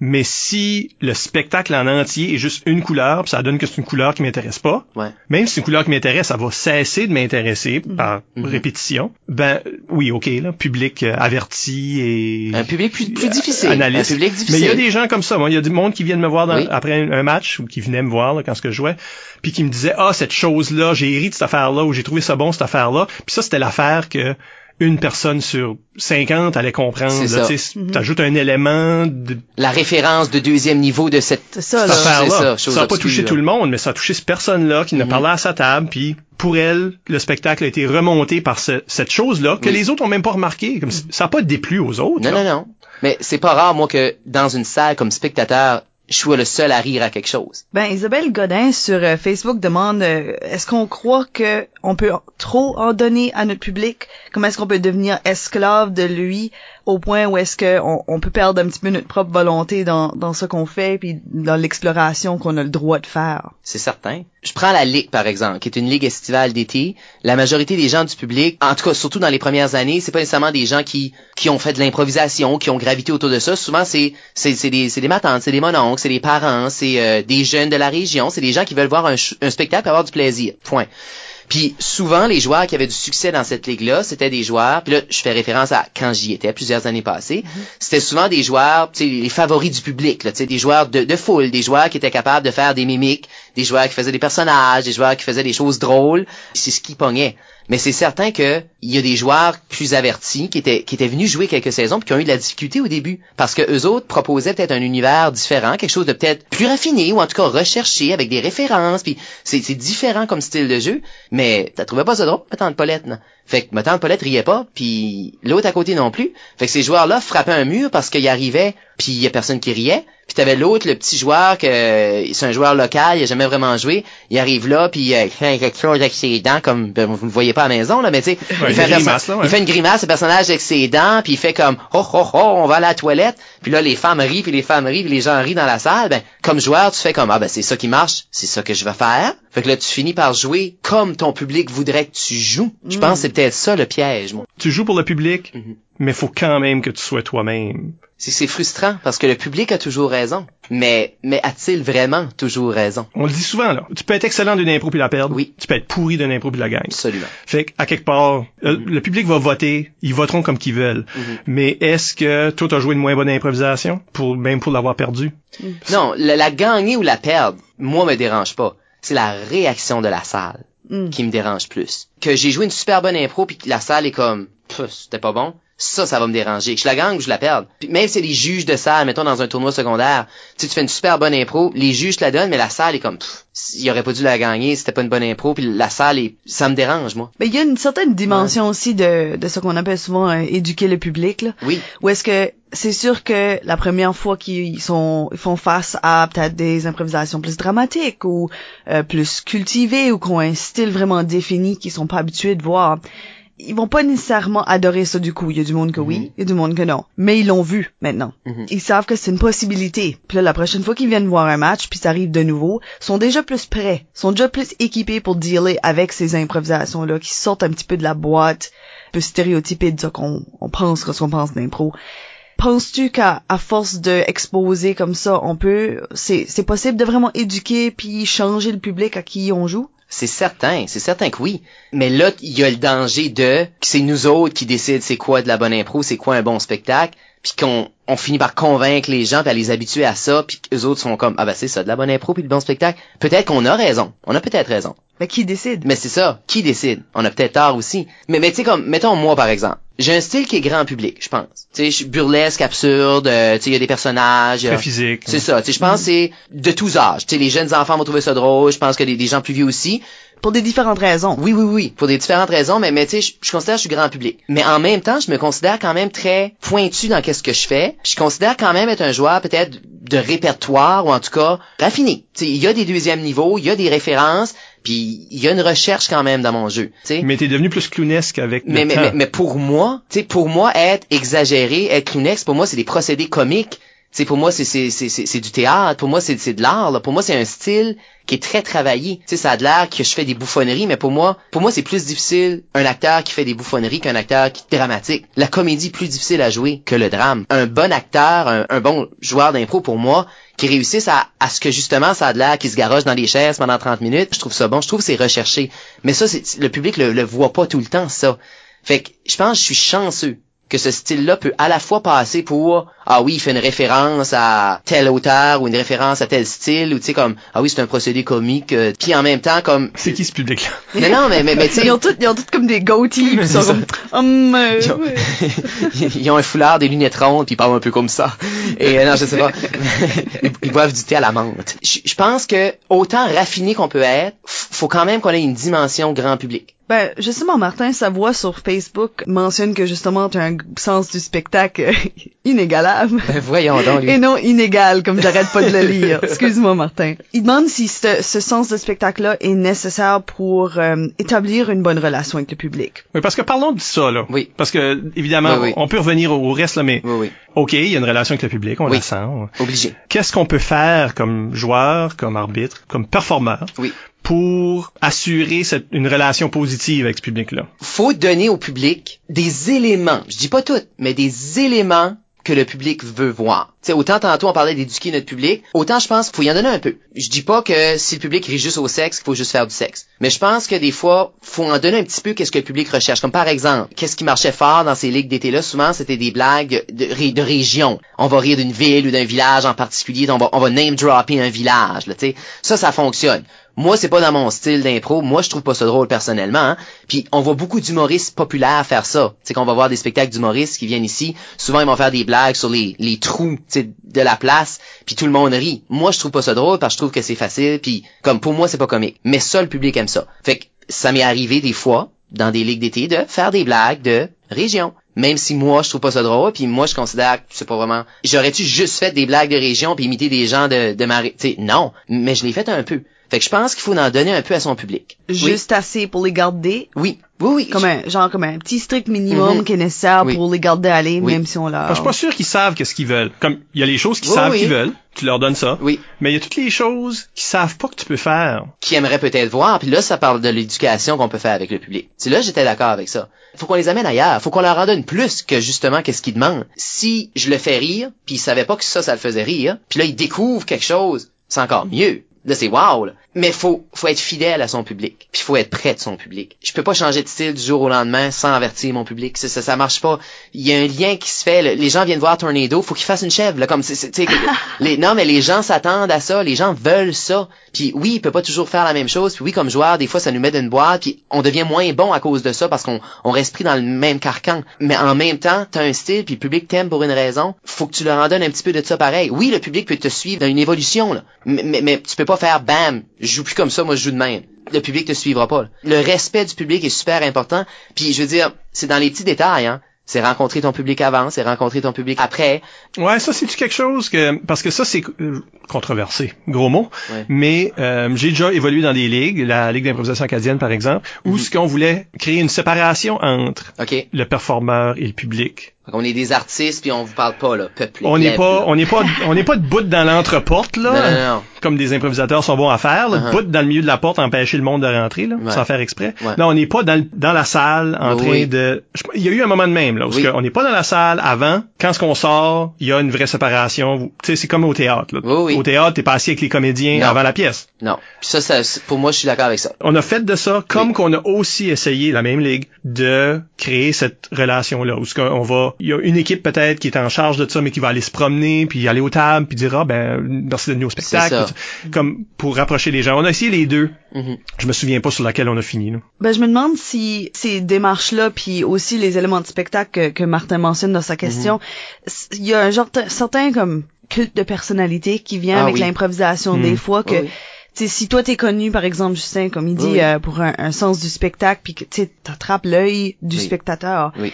Mais si le spectacle en entier est juste une couleur, puis ça donne que c'est une couleur qui m'intéresse pas, Ouais. même si c'est une couleur qui m'intéresse, ça va cesser de m'intéresser par Mhm. répétition. Ben oui, ok, là, public euh, averti et Un public plus, plus difficile. analyste. Un public Mais difficile. il y a des gens comme ça. Moi, il y a du monde qui viennent me voir dans- Oui. après un, un match ou qui venaient me voir là, quand ce que je jouais, puis qui me disaient ah cette chose là, j'ai ri de cette affaire là ou j'ai trouvé ça bon cette affaire là. Puis ça c'était l'affaire que une personne sur 50 allait comprendre. Tu sais, T'ajoutes un élément de La référence de deuxième niveau de cette... Ça, là. Affaire-là. ça, n'a pas touché tout le monde, mais ça a touché cette personne-là qui ne Mhm. parlait à sa table, puis pour elle, le spectacle a été remonté par ce- cette chose-là que Oui. les autres ont même pas remarqué. Comme ça n'a pas déplu aux autres. Non, là. non, non. Mais c'est pas rare, moi, que dans une salle comme spectateur, je sois le seul à rire à quelque chose. Ben, Isabelle Godin sur euh, Facebook demande euh, est-ce qu'on croit que on peut trop en donner à notre public? Comment est-ce qu'on peut devenir esclave de lui? Au point où est-ce que on, peut perdre un petit peu notre propre volonté dans, dans ce qu'on fait puis dans l'exploration qu'on a le droit de faire C'est certain. Je prends la Ligue, par exemple, qui est une ligue estivale d'été. La majorité des gens du public, en tout cas, surtout dans les premières années, c'est pas nécessairement des gens qui, qui ont fait de l'improvisation, qui ont gravité autour de ça. Souvent, c'est, c'est, c'est des, c'est des matantes, c'est des mononcles, c'est des parents, c'est euh, des jeunes de la région, c'est des gens qui veulent voir un, un spectacle et avoir du plaisir. Point. Puis souvent, les joueurs qui avaient du succès dans cette ligue-là, c'était des joueurs, puis là, je fais référence à quand j'y étais, plusieurs années passées, c'était souvent des joueurs, tu sais, les favoris du public, là, tu sais, des joueurs de, de foule, des joueurs qui étaient capables de faire des mimiques, des joueurs qui faisaient des personnages, des joueurs qui faisaient des choses drôles. C'est ce qui pognait. Mais c'est certain que il y a des joueurs plus avertis qui étaient qui étaient venus jouer quelques saisons puis qui ont eu de la difficulté au début. Parce que eux autres proposaient peut-être un univers différent, quelque chose de peut-être plus raffiné ou en tout cas recherché avec des références. Puis c'est différent comme style de jeu, mais t'as trouvé pas ça drôle, ma tante Paulette, non? Fait que ma tante Paulette riait pas puis l'autre à côté non plus. Fait que ces joueurs-là frappaient un mur parce qu'ils arrivaient puis il y a personne qui riait. Puis t'avais l'autre, le petit joueur que c'est un joueur local, il a jamais vraiment joué. Il arrive là, puis euh, il fait quelque chose avec ses dents, comme ben, vous ne voyez pas à la maison là, mais tu sais, Ouais, il, fait grimace, perso- là, ouais. il fait une grimace, le personnage avec ses dents, puis il fait comme oh oh oh, on va à la toilette. Puis là les femmes rient, puis les femmes rient, puis les gens rient dans la salle. Ben comme joueur, tu fais comme ah ben c'est ça qui marche, c'est ça que je vais faire. Fait que là tu finis par jouer comme ton public voudrait que tu joues. Je pense que c'est peut-être ça le piège, moi. Tu joues pour le public, Mhm. mais faut quand même que tu sois toi-même. C'est frustrant parce que le public a toujours raison. Mais mais a-t-il vraiment toujours raison? On le dit souvent, là. Tu peux être excellent d'une impro puis la perdre. Oui. Tu peux être pourri d'une impro puis la gagner. Absolument. Fait qu'à quelque part, euh, le public va voter, ils voteront comme qu'ils veulent. Mhm. Mais est-ce que toi t'as joué une moins bonne improvisation pour même pour l'avoir perdu? Non, la, la gagner ou la perdre, moi me dérange pas. C'est la réaction de la salle Mm. qui me dérange plus. Que j'ai joué une super bonne impro puis que la salle est comme c'était pas bon. Ça, ça va me déranger. Que je la gagne ou je la perde. Puis même si c'est des juges de salle, mettons dans un tournoi secondaire, tu tu fais une super bonne impro, les juges te la donnent, mais la salle est comme Pff, il aurait pas dû la gagner, c'était pas une bonne impro, puis la salle est. ça me dérange, moi. Mais il y a une certaine dimension aussi de, de ce qu'on appelle souvent euh, éduquer le public, là. Oui. Ou est-ce que c'est sûr que la première fois qu'ils sont ils font face à peut-être des improvisations plus dramatiques ou euh, plus cultivées ou qui ont un style vraiment défini qu'ils sont pas habitués de voir, ils vont pas nécessairement adorer ça du coup. Il y a du monde que oui, il y a du monde que non. Mais ils l'ont vu maintenant. Mhm. Ils savent que c'est une possibilité. Puis là, la prochaine fois qu'ils viennent voir un match, puis ça arrive de nouveau, sont déjà plus prêts, sont déjà plus équipés pour dealer avec ces improvisations-là, qui sortent un petit peu de la boîte, un peu stéréotypée de ce qu'on on pense quand on pense d'impro. Penses-tu qu'à à force de exposer comme ça, on peut, c'est c'est possible de vraiment éduquer puis changer le public à qui on joue? C'est certain, c'est certain que oui. Mais là, il y a le danger de que c'est nous autres qui décident c'est quoi de la bonne impro, c'est quoi un bon spectacle. Puis qu'on on finit par convaincre les gens, puis à les habituer à ça, puis eux autres sont comme ah ben c'est ça, de la bonne impro puis du bon spectacle. Peut-être qu'on a raison, on a peut-être raison. Mais qui décide? Mais c'est ça, qui décide? On a peut-être tort aussi. Mais mais tu sais comme mettons moi par exemple, j'ai un style qui est grand public, je pense. Tu sais, je suis burlesque, absurde, euh, tu sais, il y a des personnages. Très euh, physique. C'est ça, tu sais, je pense que c'est de tous âges. Tu sais, les jeunes enfants vont trouver ça drôle, je pense que des, des gens plus vieux aussi. Pour des différentes raisons. Oui, oui, oui, pour des différentes raisons, mais, mais tu sais, je, je considère que je suis grand public. Mais en même temps, je me considère quand même très pointu dans qu'est-ce que je fais. Je considère quand même être un joueur peut-être de répertoire, ou en tout cas raffiné. Tu sais, il y a des deuxièmes niveaux, il y a des références, puis il y a une recherche quand même dans mon jeu. Tu sais. Mais t'es devenu plus clownesque avec le Mais, mais, temps. mais, mais pour moi, tu sais, pour moi, être exagéré, être clownex, pour moi, c'est des procédés comiques. Tu sais, pour moi, c'est, c'est, c'est, c'est, c'est du théâtre. Pour moi, c'est, c'est de l'art. là. Pour moi, c'est un style qui est très travaillé. Tu sais, ça a de l'air que je fais des bouffonneries, mais pour moi, pour moi, c'est plus difficile un acteur qui fait des bouffonneries qu'un acteur qui est dramatique. La comédie est plus difficile à jouer que le drame. Un bon acteur, un, bon joueur d'impro, pour moi, qui réussissent à, à ce que justement ça a de l'air qui se garoche dans les chaises pendant 30 minutes, je trouve ça bon. Je trouve c'est recherché. Mais ça, le public le, le voit pas tout le temps, ça. Fait que je pense que je suis chanceux que ce style-là peut à la fois passer pour ah oui, il fait une référence à tel auteur ou une référence à tel style ou tu sais comme ah oui, c'est un procédé comique euh, puis en même temps comme C'est qui ce public-là? non non mais mais, mais tu sais Ils ont tous, ils ont tous comme des goatees, pis ils sont comme, Hum, euh, ils ont, ils ont un foulard, des lunettes rondes, puis ils parlent un peu comme ça. Et euh, non, je sais pas. ils, boivent du thé à la menthe. Je, pense que autant raffiné qu'on peut être, faut quand même qu'on ait une dimension grand public. Ben, justement, Martin Savoie sur Facebook mentionne que justement, tu as un sens du spectacle inégalable. Ben, voyons donc. lui. Et non inégal, comme j'arrête pas de le lire. Excuse-moi, Martin. Il demande si ce, ce sens de spectacle-là est nécessaire pour euh, établir une bonne relation avec le public. Oui, parce que parlons de ça, là. Oui. Parce que, évidemment, Oui, oui. on peut revenir au au reste, là, mais Oui, oui. OK, il y a une relation avec le public, on Oui. la sent. on- Obligé. Qu'est-ce qu'on peut faire comme joueur, comme arbitre, comme performeur Oui. Pour assurer une relation positive avec ce public-là? Faut donner au public des éléments. Je dis pas tout, mais des éléments que le public veut voir. Tu sais, autant tantôt on parlait d'éduquer notre public, autant je pense qu'il faut y en donner un peu. Je dis pas que si le public rit juste au sexe, qu'il faut juste faire du sexe. Mais je pense que des fois, faut en donner un petit peu qu'est-ce que le public recherche. Comme par exemple, qu'est-ce qui marchait fort dans ces ligues d'été-là? Souvent, c'était des blagues de, ré- de région. On va rire d'une ville ou d'un village en particulier, on va, on va name-dropper un village, là. Ça, ça fonctionne. Moi, c'est pas dans mon style d'impro. Moi, je trouve pas ça drôle personnellement. hein. Puis on voit beaucoup d'humoristes populaires faire ça. C'est qu'on va voir des spectacles d'humoristes qui viennent ici. Souvent, ils vont faire des blagues sur les, les trous de la place. Puis tout le monde rit. Moi, je trouve pas ça drôle parce que je trouve que c'est facile. Puis comme pour moi, c'est pas comique. Mais ça, le public aime ça. Fait que ça m'est arrivé des fois dans des ligues d'été de faire des blagues de région. Même si moi, je trouve pas ça drôle, puis moi, je considère que c'est pas vraiment... J'aurais-tu juste fait des blagues de région puis imiter des gens de, de ma... ré- Tu sais, non. Mais je l'ai fait un peu. Fait que je pense qu'il faut en donner un peu à son public. Juste assez pour les garder? Oui. Oui, oui. Comme un, genre comme un petit strict minimum Mhm. qui est nécessaire Oui. pour les garder aller, Oui. même si on leur... Je suis pas sûr qu'ils savent qu'est-ce qu'ils veulent. Comme, il y a les choses qu'ils Oui, savent oui. qu'ils veulent, tu leur donnes ça. Oui. Mais il y a toutes les choses qu'ils savent pas que tu peux faire. Qui aimerait peut-être voir, puis là, ça parle de l'éducation qu'on peut faire avec le public. C'est là, j'étais d'accord avec ça. Faut qu'on les amène ailleurs. Faut qu'on leur en donne plus que justement qu'est-ce qu'ils demandent. Si je le fais rire, puis ils savaient pas que ça, ça le faisait rire, puis là, ils découvrent quelque chose, c'est encore mieux. Là, c'est wow, là. Mais faut, faut être fidèle à son public. Puis faut être près de son public. Je peux pas changer de style du jour au lendemain sans avertir mon public. Ça, ça, ça marche pas. Il y a un lien qui se fait. là. Les gens viennent voir Tornado, faut qu'ils fassent une chèvre, là, comme, c'est- les, non, mais les gens s'attendent à ça. Les gens veulent ça. Puis oui, il peut pas toujours faire la même chose. Puis oui, comme joueur, des fois, ça nous met dans une boîte. Puis on devient moins bon à cause de ça parce qu'on on reste pris dans le même carcan. Mais en même temps, t'as un style, puis le public t'aime pour une raison. Faut que tu leur en donnes un petit peu de ça pareil. Oui, le public peut te suivre dans une évolution, là. Mais, mais, mais tu peux pas faire bam, je joue plus comme ça, moi je joue de même. Le public te suivra pas. là. Le respect du public est super important. Puis je veux dire, c'est dans les petits détails, hein. C'est rencontrer ton public avant, c'est rencontrer ton public après. Ouais, ça c'est-tu quelque chose que parce que ça c'est euh, controversé, gros mot. Ouais. Mais euh, j'ai déjà évolué dans des ligues, la ligue d'improvisation acadienne par exemple, où Mhm. ce qu'on voulait créer une séparation entre le performeur et le public. On est des artistes puis on vous parle pas là, peuple. On n'est pas, là. on n'est pas, on n'est pas de bout dans l'entreporte là. Non, non, non. comme des improvisateurs sont bons à faire, là, bout dans le milieu de la porte, empêcher le monde de rentrer, là, Ouais. sans faire exprès. Ouais. Là, on n'est pas dans, le- dans la salle en train oui. de... Il y a eu un moment de même, là, où Oui. ce que on n'est pas dans la salle avant. Quand ce qu'on sort, il y a une vraie séparation. Tu sais, c'est comme au théâtre. Là. Oui, oui. Au théâtre, t'es pas assis avec les comédiens Non. avant la pièce. Non. Puis ça, ça pour moi, je suis d'accord avec ça. On a fait de ça comme qu'on a aussi essayé, la même ligue, de créer cette relation-là. Où ce qu'on va, il y a une équipe peut-être qui est en charge de ça, mais qui va aller se promener, puis aller aux tables, puis dire, ah ben, merci de venir au spectacle. Comme pour rapprocher les gens. On a essayé les deux. Mhm. Je me souviens pas sur laquelle on a fini. Là. Ben, je me demande si ces démarches-là, puis aussi les éléments de spectacle que, que Martin mentionne dans sa question, s- il y a un genre certain comme culte de personnalité qui vient Ah avec oui. l'improvisation Mm. des fois que oui. tu sais, si toi t'es connu par exemple Justin comme il dit Oui, oui. euh, pour un, un sens du spectacle puis que tu sais, t'attrapes l'œil du Oui. spectateur Oui.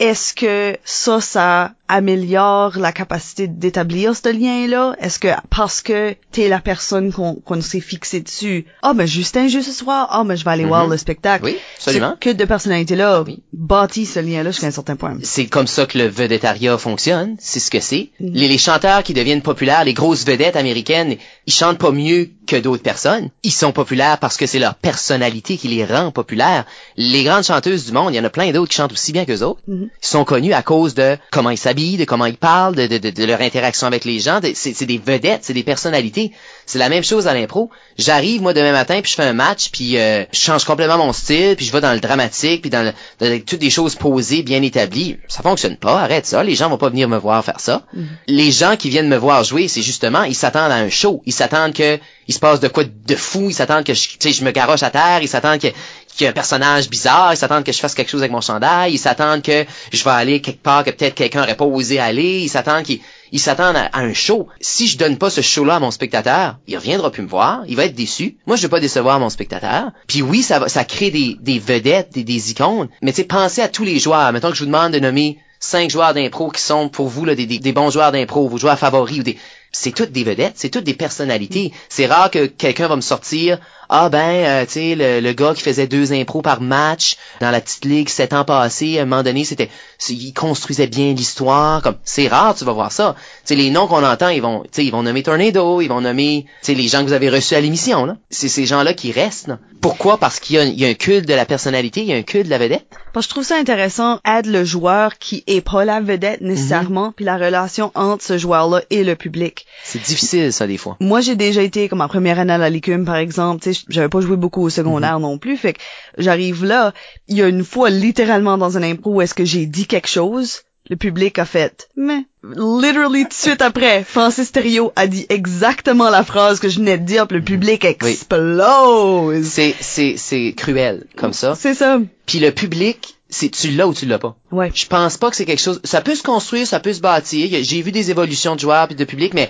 eske so sa améliore la capacité d'établir ce lien là est-ce que parce que t'es la personne qu'on qu'on s'est fixé dessus ah ben Justin juste ce soir ah ben je vais aller voir Mhm. le spectacle Oui, absolument. culte de personnalité là Oui. bâtit ce lien là jusqu'à un certain point C'est comme ça que le vedettariat fonctionne. C'est ce que c'est. Mhm. Les, les chanteurs qui deviennent populaires, les grosses vedettes américaines, ils chantent pas mieux que d'autres personnes. Ils sont populaires parce que c'est leur personnalité qui les rend populaires. Les grandes chanteuses du monde, il y en a plein d'autres qui chantent aussi bien qu'eux autres. Mhm. Ils sont connus à cause de comment ils s'habillent, de comment ils parlent, de, de, de, leur interaction avec les gens. C'est des vedettes, c'est des personnalités. C'est la même chose à l'impro. J'arrive moi demain matin puis je fais un match puis euh, je change complètement mon style puis je vais dans le dramatique puis dans, le, dans toutes des choses posées bien établies. Ça fonctionne pas. Arrête ça. Les gens vont pas venir me voir faire ça. Les gens qui viennent me voir jouer, c'est justement ils s'attendent à un show. Ils s'attendent que il se passe de quoi de fou. Ils s'attendent que je, je me garoche à terre. Ils s'attendent que qu'il y a un personnage bizarre, ils s'attendent que je fasse quelque chose avec mon chandail, ils s'attendent que je vais aller quelque part que peut-être quelqu'un aurait pas osé aller, ils s'attendent qu'ils ils s'attendent à, un show. Si je donne pas ce show-là à mon spectateur, il reviendra plus me voir, il va être déçu. Moi, je veux pas décevoir mon spectateur. Puis oui, ça ça crée des, vedettes, des, des icônes. Mais tu sais, pensez à tous les joueurs. Mettons que je vous demande de nommer cinq joueurs d'impro qui sont pour vous là, des, des, des bons joueurs d'impro, vos joueurs favoris ou des. C'est toutes des vedettes, c'est toutes des personnalités. C'est rare que quelqu'un va me sortir ah ben, euh, tu sais, le, le gars qui faisait deux impros par match dans la petite ligue sept ans passés, à un moment donné, c'était, il construisait bien l'histoire. Comme c'est rare, tu vas voir ça. Tu sais, les noms qu'on entend, ils vont, tu sais, ils vont nommer Tornado, ils vont nommer, tu sais, les gens que vous avez reçus à l'émission là. C'est ces gens-là qui restent. là. Pourquoi? Parce qu'il y, a un- il y a un culte de la personnalité, il y a un culte de la vedette. Parce que je trouve ça intéressant, aide le joueur qui est pas la vedette nécessairement, puis la relation entre ce joueur-là et le public. C'est difficile ça des fois. Moi, j'ai déjà été comme en première année à la Licume, par exemple, tu sais, j'avais pas joué beaucoup au secondaire non plus, fait que j'arrive là, il y a une fois littéralement dans un impro où est-ce que j'ai dit quelque chose, le public a fait, mais literally tout de suite après, Francis Thériault a dit exactement la phrase que je venais de dire, puis le public explose. C'est c'est c'est cruel comme ça. C'est ça. Puis le public, c'est tu l'as ou tu l'as pas? Ouais. Je pense pas que c'est quelque chose. Ça peut se construire, ça peut se bâtir. J'ai vu des évolutions de joueurs puis de public, mais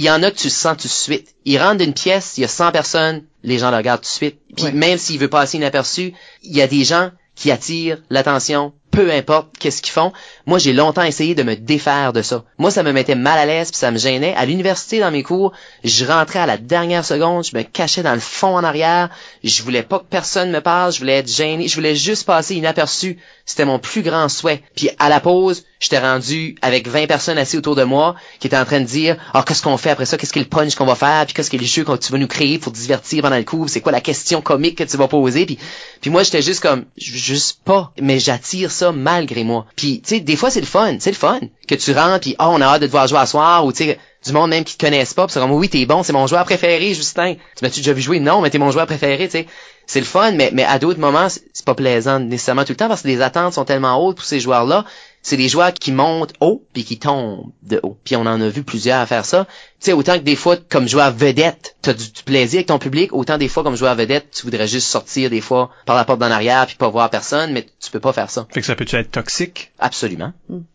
il y en a que tu le sens tout de suite. Ils rentrent d'une pièce, il y a 100 personnes, les gens le regardent tout de suite. Puis Ouais. même s'il veut passer inaperçu, il y a des gens qui attirent l'attention, peu importe qu'est-ce qu'ils font. Moi, j'ai longtemps essayé de me défaire de ça. Moi, ça me mettait mal à l'aise puis ça me gênait. À l'université, dans mes cours, je rentrais à la dernière seconde, je me cachais dans le fond en arrière. Je voulais pas que personne me parle, je voulais être gêné, je voulais juste passer inaperçu. C'était mon plus grand souhait. Puis à la pause, j'étais rendu avec 20 personnes assises autour de moi qui étaient en train de dire "Ah, qu'est-ce qu'on fait après ça? Qu'est-ce qu'est le punch qu'on va faire? Puis qu'est-ce que les jeux que tu vas nous créer pour divertir pendant le cours? C'est quoi la question comique que tu vas poser Puis moi, j'étais juste comme juste pas, mais j'attire ça malgré moi. Puis tu sais, des c'est le fun, c'est le fun que tu rentres puis "Ah, on a hâte de te voir jouer à soir" ou tu sais du monde même qui te connaissent pas, puis c'est comme oui, t'es bon, c'est mon joueur préféré, Justin. Tu m'as-tu déjà vu jouer? Non, mais t'es mon joueur préféré, tu. C'est le fun, mais, mais à d'autres moments, c'est c'est pas plaisant nécessairement tout le temps parce que les attentes sont tellement hautes pour ces joueurs-là. C'est des joueurs qui montent haut puis qui tombent de haut. Puis on en a vu plusieurs à faire ça. Tu sais, autant que des fois, comme joueur vedette, t'as du, du plaisir avec ton public, autant des fois, comme joueur vedette, tu voudrais juste sortir des fois par la porte d'en arrière puis pas voir personne, mais tu peux pas faire ça. Fait que ça peut-tu être toxique? Absolument.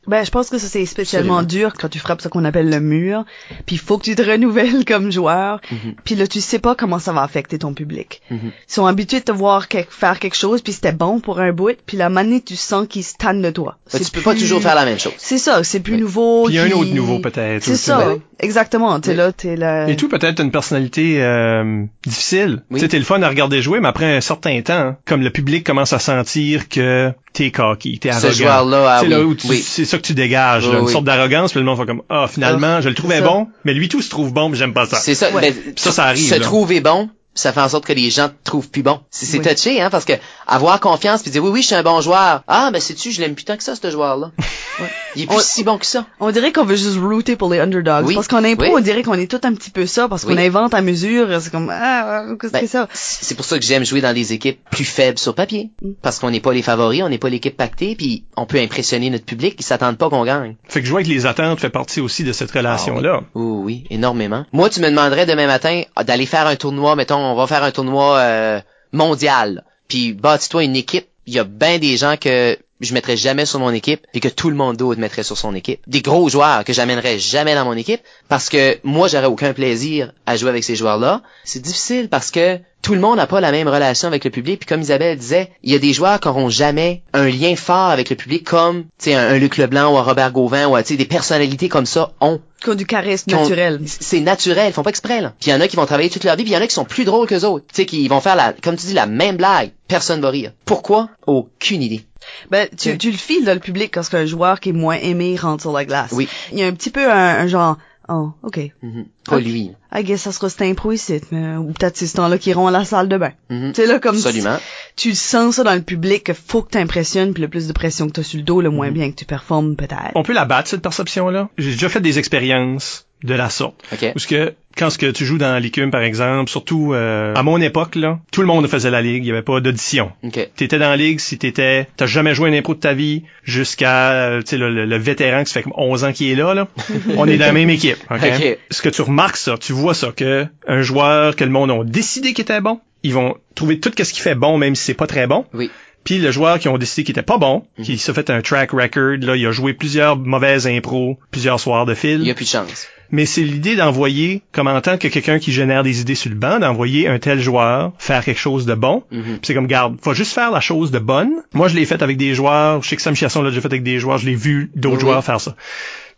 Ben, je pense que ça c'est spécialement Absolument. dur quand tu frappes ce qu'on appelle le mur, puis il faut que tu te renouvelles comme joueur, Mhm. puis là tu sais pas comment ça va affecter ton public. Mhm. Ils sont habitués de te voir faire quelque chose, puis c'était bon pour un bout, puis la manée tu sens qu'ils se tannent de toi. Mais C'est tu peux pas toujours faire la même chose. C'est ça, c'est plus Oui. nouveau. Puis il y a un autre nouveau peut-être. C'est ça, Ben exactement. T'es Oui. là, t'es là. Et tout peut-être une personnalité euh, difficile. Oui. Tu t'es le fun à regarder jouer, mais après un certain temps, comme le public commence à sentir que t'es cocky, t'es Ce arrogant. joueur-là, ah c'est oui, là où tu- oui. c'est ça que tu dégages, Oui, là, une oui. sorte d'arrogance, puis le monde fait comme ah finalement je le trouvais bon, mais lui tout se trouve bon, mais j'aime pas ça. C'est ça. Ouais. Ça, ça arrive, Se là. trouver bon, ça fait en sorte que les gens te trouvent plus bon. C'est c'est Oui. touché, hein, parce que avoir confiance puis dire oui, oui, je suis un bon joueur. Ah, ben sais-tu, je l'aime plus tant que ça, ce joueur-là. Ouais. Il est plus On- si bon que ça. On dirait qu'on veut juste rooter pour les underdogs. Oui. Parce qu'en impro, Oui. on dirait qu'on est tout un petit peu ça, parce qu'on Oui. invente à mesure. C'est comme, ah, qu'est-ce que Ben, c'est ça? C'est pour ça que j'aime jouer dans des équipes plus faibles sur papier. Mm. Parce qu'on n'est pas les favoris, on n'est pas l'équipe pactée, puis on peut impressionner notre public, ils s'attendent pas qu'on gagne. Fait que jouer avec les attentes fait partie aussi de cette relation-là. Oh oui, énormément. Moi, tu me demanderais demain matin ah, d'aller faire un tournoi, mettons, on va faire un tournoi euh, mondial. Puis bâtis-toi une équipe. Il y a bien des gens que je mettrais jamais sur mon équipe et que tout le monde d'autre mettrait sur son équipe. Des gros joueurs que j'amènerais jamais dans mon équipe parce que moi, j'aurais aucun plaisir à jouer avec ces joueurs-là. C'est difficile parce que tout le monde n'a pas la même relation avec le public. Puis comme Isabelle disait, il y a des joueurs qui n'auront jamais un lien fort avec le public comme, tu sais, un, un Luc Leblanc ou un Robert Gauvin ou, tu sais, des personnalités comme ça ont Qui ont du charisme ont- naturel. C'est naturel, ils font pas exprès là. Puis il y en a qui vont travailler toute leur vie, puis il y en a qui sont plus drôles que autres. Tu sais, qui vont faire la, comme tu dis, la même blague. Personne va rire. Pourquoi? Aucune idée. Ben, tu, Oui. tu le files dans le public quand un joueur qui est moins aimé rentre sur la glace. Oui. Il y a un petit peu un, un genre, oh, ok. Mhm. Pas lui. I guess ça sera cet impro ici, mais, ou peut-être c'est ce temps-là qui iront à la salle de bain. Mhm. Tu sais, là, comme Absolument. tu le sens ça dans le public, que faut que t'impressionnes, puis le plus de pression que t'as sur le dos, le moins Mhm. bien que tu performes, peut-être. On peut la battre cette perception-là? J'ai déjà fait des expériences de la sorte. OK. Parce que quand ce que tu joues dans l'écume, par exemple, surtout euh, à mon époque, là, tout le monde faisait la ligue, il y avait pas d'audition. OK. T'étais dans la ligue si t'étais, t'as jamais joué un impro de ta vie jusqu'à, euh, tu sais, le, le- le vétéran qui fait comme 11 ans qui est là, là. On est dans la même équipe. ok? Ok. Ce que tu remarques ça, tu vois ça, que un joueur que le monde a décidé qu'il était bon, ils vont trouver tout ce qu'il fait bon, même si c'est pas très bon. Oui. Puis le joueur qui ont décidé qu'il était pas bon, qui s'est fait un track record, là, il a joué plusieurs mauvaises impros, plusieurs soirs de fil. Il y a plus de chance. Mais c'est l'idée d'envoyer, comme en tant que quelqu'un qui génère des idées sur le banc, d'envoyer un tel joueur faire quelque chose de bon. Mhm. Puis c'est comme, garde, faut juste faire la chose de bonne. Moi, je l'ai fait avec des joueurs. Je sais que Sam Chiasson l'a déjà fait avec des joueurs. Je l'ai vu d'autres Oui, joueurs faire ça.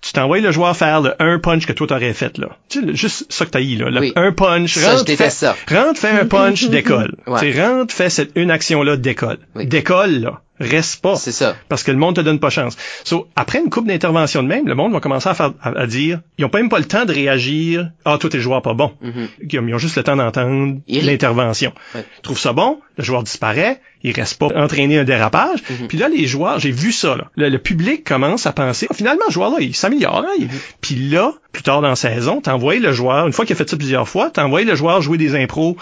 Tu t'envoies le joueur faire le un punch que toi t'aurais fait, là. Tu sais, juste ça que t'as eu, là. Le Oui. un punch. Ça, rentre, fais- ça. Rentre, fais un punch, décolle. Ouais. Tu sais, rentre, fais cette une action-là, décolle. Oui. Décolle, là. Reste pas C'est ça. parce que le monde te donne pas chance. So, après une coupe d'intervention de même, le monde va commencer à, faire, à, à dire, ils ont pas même pas le temps de réagir. Ah, toi t'es le joueur pas bon. Mhm. Ils ont- ils ont juste le temps d'entendre Il l'intervention. Ouais. Trouvent ça bon, le joueur disparaît, il reste pas entraîner un dérapage. Mhm. Puis là, les joueurs, j'ai vu ça. Là. Le, le public commence à penser, Ah, finalement, le joueur là, il s'améliore. hein, il- Puis là, plus tard dans la saison, t'envoies le joueur, une fois qu'il a fait ça plusieurs fois, t'envoies le joueur jouer des impros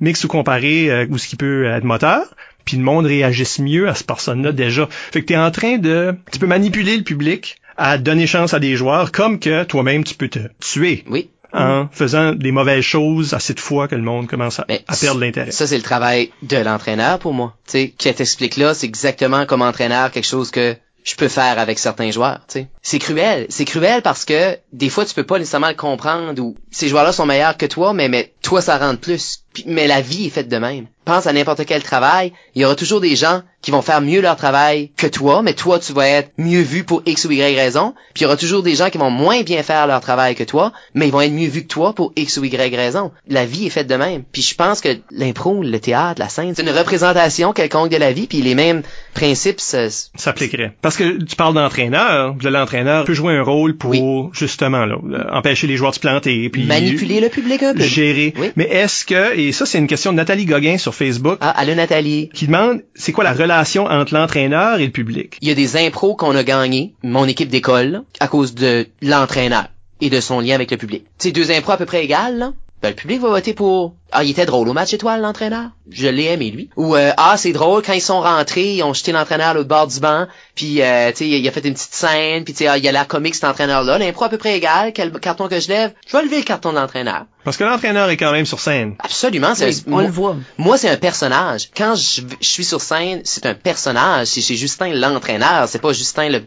mix ou comparé euh, ou ce qui peut être moteur puis le monde réagisse mieux à cette personne-là déjà. Fait que t'es en train de... Tu peux manipuler le public à donner chance à des joueurs comme que toi-même tu peux te tuer Oui. en faisant des mauvaises choses assez de fois que le monde commence à, à perdre l'intérêt. Ça, c'est le travail de l'entraîneur pour moi. Tu sais, qui t'explique là, c'est exactement comme entraîneur quelque chose que je peux faire avec certains joueurs, tu sais. C'est cruel. C'est cruel parce que des fois, tu peux pas nécessairement le comprendre ou ces joueurs-là sont meilleurs que toi, mais, mais toi, ça rentre plus. Puis- mais la vie est faite de même. Pense à n'importe quel travail. Il y aura toujours des gens qui vont faire mieux leur travail que toi, mais toi, tu vas être mieux vu pour X ou Y raison. Puis il y aura toujours des gens qui vont moins bien faire leur travail que toi, mais ils vont être mieux vus que toi pour X ou Y raison. La vie est faite de même. Puis je pense que l'impro, le théâtre, la scène, c'est une représentation quelconque de la vie, puis les mêmes principes s'appliquerait. Parce que tu parles d'entraîneur, de l'entraîneur peut jouer un rôle pour Oui. justement là, euh, empêcher les joueurs de se planter, puis manipuler le public un peu. gérer. Oui. Mais est-ce que et ça c'est une question de Nathalie Gauguin sur Facebook Ah, allô Nathalie. qui demande c'est quoi la relation entre l'entraîneur et le public. Il y a des impros qu'on a gagnés, mon équipe d'école, à cause de l'entraîneur et de son lien avec le public. Sais, deux impros à peu près égales, là. Ben, le public va voter pour Ah, il était drôle au match étoile, l'entraîneur. Je l'ai aimé, lui. Ou euh, Ah, c'est drôle, quand ils sont rentrés, ils ont jeté l'entraîneur à l'autre bord du banc, puis euh, tu sais, il a fait une petite scène, puis tu sais, ah, il a l'air comique cet entraîneur-là. L'impro à peu près égal, quel carton que je lève, je vais lever le carton de l'entraîneur. Parce que l'entraîneur est quand même sur scène. Absolument, c'est Oui, on moi- le voit. Moi, c'est un personnage. Quand je, je suis sur scène, c'est un personnage. C'est c'est Justin l'entraîneur, c'est pas Justin le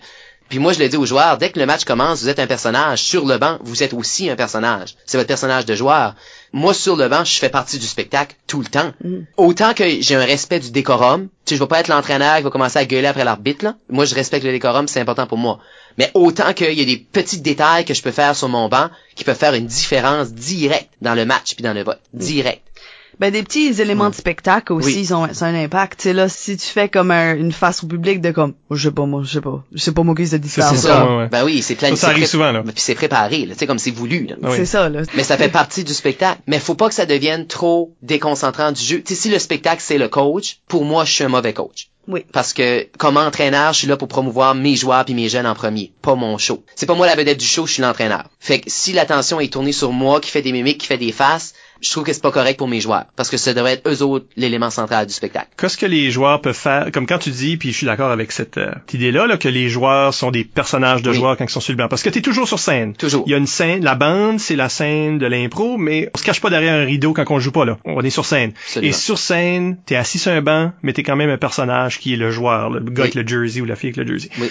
Puis moi, je le dis aux joueurs, dès que le match commence, vous êtes un personnage. Sur le banc, vous êtes aussi un personnage. C'est votre personnage de joueur. Moi, sur le banc, je fais partie du spectacle tout le temps. Mm. Autant que j'ai un respect du décorum. Tu sais, je vais pas être l'entraîneur qui va commencer à gueuler après l'arbitre, là. Moi, je respecte le décorum, c'est important pour moi. Mais autant qu'il y a des petits détails que je peux faire sur mon banc qui peuvent faire une différence directe dans le match puis dans le vote. Direct. Ben des petits éléments Ouais. de spectacle aussi, Oui. ils ont, ça a un impact. Tu sais là, si tu fais comme un- une face au public de comme, je sais pas moi, je sais pas, je sais pas moi qui se dit C'est ça. ça. C'est ça. ouais, ouais. Ben oui, c'est Ça, planifié. ça arrive souvent, là. Puis c'est préparé, là. Tu sais, comme c'est voulu, là. Oui. C'est ça là. Mais ça fait partie du spectacle. Mais faut pas que ça devienne trop déconcentrant du jeu. Tu sais, si le spectacle c'est le coach, pour moi, je suis un mauvais coach. Oui. Parce que comme entraîneur, je suis là pour promouvoir mes joueurs puis mes jeunes en premier, pas mon show. C'est pas moi la vedette du show, je suis l'entraîneur. Fait que si l'attention est tournée sur moi, qui fait des mimiques, qui fait des faces, je trouve que c'est pas correct pour mes joueurs. Parce que ça devrait être eux autres l'élément central du spectacle. Qu'est-ce que les joueurs peuvent faire, comme quand tu dis, puis je suis d'accord avec cette, euh, cette idée-là, là, que les joueurs sont des personnages de Oui. joueurs quand ils sont sur le banc. Parce que tu es toujours sur scène. Toujours. Il y a une scène, la bande, c'est la scène de l'impro, mais on se cache pas derrière un rideau quand on joue pas, là. On est sur scène. Absolument. Et sur scène, t'es assis sur un banc, mais t'es quand même un personnage qui est le joueur, le gars Oui. avec le jersey ou la fille avec le jersey. Oui.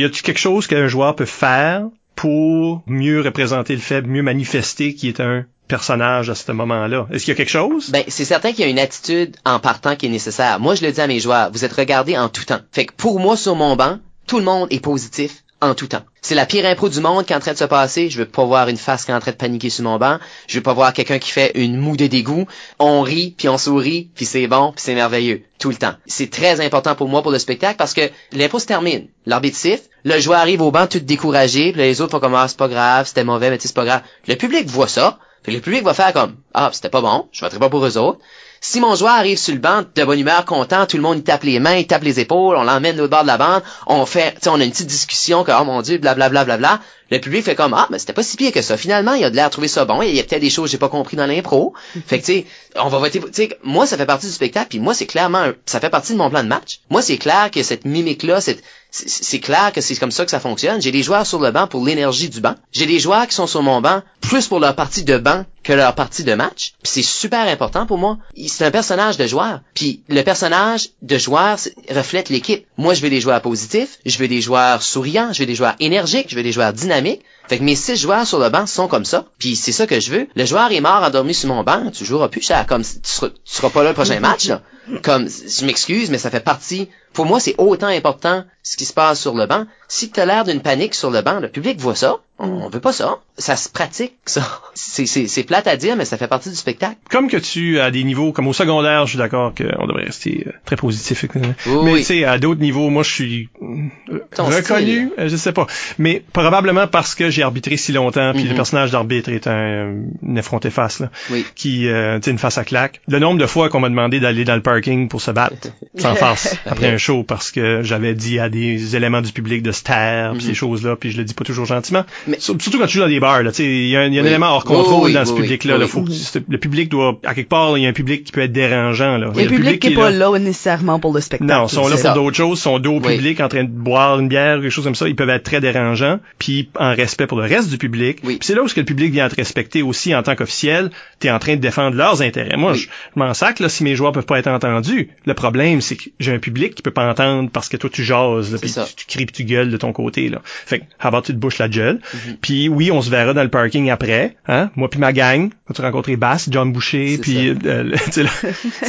Y a-tu quelque chose qu'un joueur peut faire pour mieux représenter le fait, mieux manifester qui est un personnage à ce moment-là? Est-ce qu'il y a quelque chose? Ben, c'est certain qu'il y a une attitude en partant qui est nécessaire. Moi, je le dis à mes joueurs, vous êtes regardés en tout temps. Fait que pour moi, sur mon banc, tout le monde est positif en tout temps. C'est la pire impro du monde qui est en train de se passer. Je veux pas voir une face qui est en train de paniquer sur mon banc. Je veux pas voir quelqu'un qui fait une moue de dégoût. On rit, puis on sourit, puis c'est bon, puis c'est merveilleux. Tout le temps. C'est très important pour moi pour le spectacle parce que l'impro se termine. L'arbitre siffle, le joueur arrive au banc tout découragé, puis les autres font comme ah, c'est pas grave, c'était mauvais, mais c'est pas grave. Le public voit ça. Fait que le public va faire comme ah c'était pas bon, je voterai pas pour eux autres. Si mon joueur arrive sur le banc de bonne humeur, content, tout le monde il tape les mains, il tape les épaules, on l'emmène l'autre bord de la bande, on fait, on a une petite discussion que oh mon dieu, blablabla, bla, le public fait comme ah mais c'était pas si pire que ça. Finalement il a de l'air trouver ça bon, il y a peut-être des choses que j'ai pas compris dans l'impro. fait que tu sais, on va voter, tu sais, moi ça fait partie du spectacle, puis moi c'est clairement, ça fait partie de mon plan de match. Moi c'est clair que cette mimique là, cette c'est- clair que c'est comme ça que ça fonctionne. J'ai des joueurs sur le banc pour l'énergie du banc. J'ai des joueurs qui sont sur mon banc plus pour leur partie de banc que leur partie de match. Puis c'est super important pour moi. C'est un personnage de joueur. Puis le personnage de joueur reflète l'équipe. Moi, je veux des joueurs positifs, je veux des joueurs souriants, je veux des joueurs énergiques, je veux des joueurs dynamiques. Fait que mes six joueurs sur le banc sont comme ça. Puis c'est ça que je veux. Le joueur est mort endormi sur mon banc, tu joueras plus cher. Comme tu seras, tu seras pas là le prochain match. Là. Comme je m'excuse, mais ça fait partie. Pour moi, c'est autant important ce qui se passe sur le banc. Si tu as l'air d'une panique sur le banc, le public voit ça. On, on veut pas ça. Ça se pratique, ça. C'est, c'est, c'est plate à dire, mais ça fait partie du spectacle. comme que tu à des niveaux comme au secondaire, je suis d'accord qu'on devrait rester euh, très positif. Oui, mais oui. tu sais, à d'autres niveaux, moi je suis euh, Ton reconnu, euh, je sais pas. Mais probablement parce que j'ai arbitré si longtemps, puis le personnage d'arbitre est un une effrontée face là, Oui. qui euh, tu sais une face à claque. Le nombre de fois qu'on m'a demandé d'aller dans le parking pour se battre sans farce après un show parce que j'avais dit à des éléments du public de se taire, puis Mhm. ces choses-là, puis je le dis pas toujours gentiment. Mais- Surtout quand tu joues dans des bars là, tu sais, il y a, un- y a un Oui. élément hors contrôle oui, dans ce oui, public là. Faut que le public doit à quelque part, il y a un public qui peut être dérangeant là. Un public qui est est pas là nécessairement pour le spectacle. non, ils sont là pour d'autres choses, ils sont dos au public en train de boire une bière ou quelque chose comme ça, ils peuvent être très dérangeants, puis en respect pour le reste du public. C'est là où ce que le public vient te respecter aussi en tant qu'officiel, tu es en train de défendre leurs intérêts. Moi, je, je m'en sac là si mes joueurs peuvent pas être entendus. Le problème c'est que j'ai un public qui peut pas entendre parce que toi tu jases, puis tu, tu cries puis tu gueules de ton côté là. Fait que avant tu te bouches la gueule? Mhm. Puis oui, on se verra dans le parking après, hein, moi puis ma gang, quand tu rencontrer Bass, John Boucher, puis euh, c'est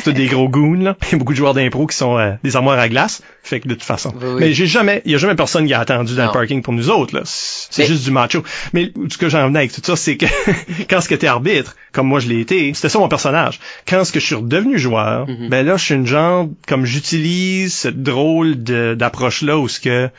tous des gros goons là. Beaucoup de joueurs d'impro qui sont euh, des armoires à glace, fait que de toute façon. Oui, oui. Mais j'ai jamais, il y a jamais personne qui a attendu dans Non. le parking pour nous autres là. C'est Mais- juste du macho. Mais ce que j'en venais avec tout ça, c'est que quand ce que t'es arbitre, comme moi je l'ai été, c'était ça mon personnage. Quand ce que je suis redevenu joueur, Mhm. ben là je suis une genre comme j'utilise cette drôle d'approche là où ce que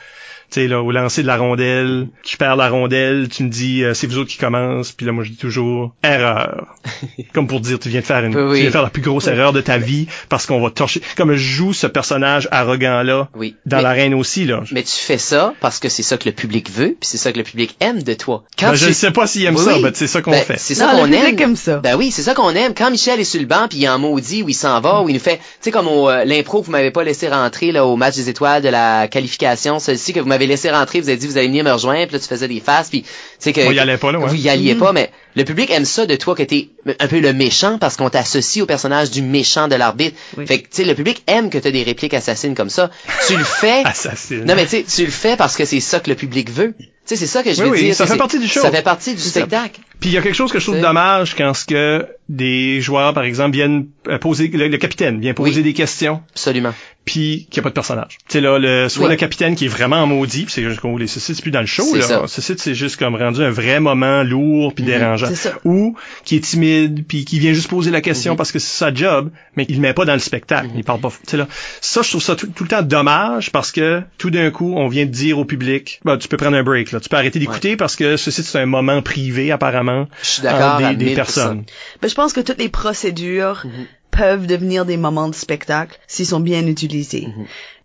sais, là, au lancer de la rondelle, je perds la rondelle, tu me dis, euh, c'est vous autres qui commencent, puis là, moi, je dis toujours, erreur. Comme pour dire, tu viens de faire une, Oui, tu viens de faire la plus grosse erreur de ta vie, parce qu'on va torcher. Comme je joue ce personnage arrogant-là, Oui. dans l'arène aussi, là. mais tu fais ça parce que c'est ça que le public veut, puis c'est ça que le public aime de toi. Quand Ben, je tu- ne sais pas s'il aime Oui, ça, mais c'est ça qu'on Ben, fait. C'est ça qu'on aime. aime ça. Ben oui, c'est ça qu'on aime. Quand Michel est sur le banc puis il est en maudit où il s'en va, où il nous fait, tu sais comme au euh, l'impro que vous m'avez pas laissé rentrer là au match des étoiles de la qualification, celle-ci que vous m'avez m'avez laissé rentrer, vous avez dit vous allez venir me rejoindre, puis là tu faisais des faces, puis tu sais que On y pas, là, ouais. vous y alliez Mhm. pas, mais le public aime ça de toi que t'es un peu le méchant parce qu'on t'associe au personnage du méchant de l'arbitre. Oui. Fait que tu sais le public aime que t'aies des répliques assassines comme ça. Tu le fais. Assassin. non mais tu sais, tu le fais parce que c'est ça que le public veut. Tu sais, c'est ça que je Oui, veux oui, dire. ça fait partie du show. Ça fait partie du spectacle. Puis il y a quelque chose que je trouve dommage quand ce que des joueurs, par exemple, viennent euh, poser, le, le capitaine vient poser Oui. des questions, Absolument. puis qu'il n'y a pas de personnage. Tu sais là, le, soit Oui. le capitaine qui est vraiment maudit, c'est juste qu'on les c'est plus dans le show là. ça. Ceci, c'est juste comme rendu un vrai moment lourd puis Mhm. dérangeant. C'est ça. Ou qui est timide puis qui vient juste poser la question parce que c'est sa job, mais il le met pas dans le spectacle. Mhm. Il parle pas. Tu sais là, ça je trouve ça tout, tout le temps dommage parce que tout d'un coup on vient de dire au public, bah tu peux prendre un break là, tu peux arrêter d'écouter parce que ceci c'est un moment privé apparemment Je suis d'accord entre à des, des 1000%. personnes. Ben, je pense que toutes les procédures peuvent devenir des moments de spectacle s'ils sont bien utilisés.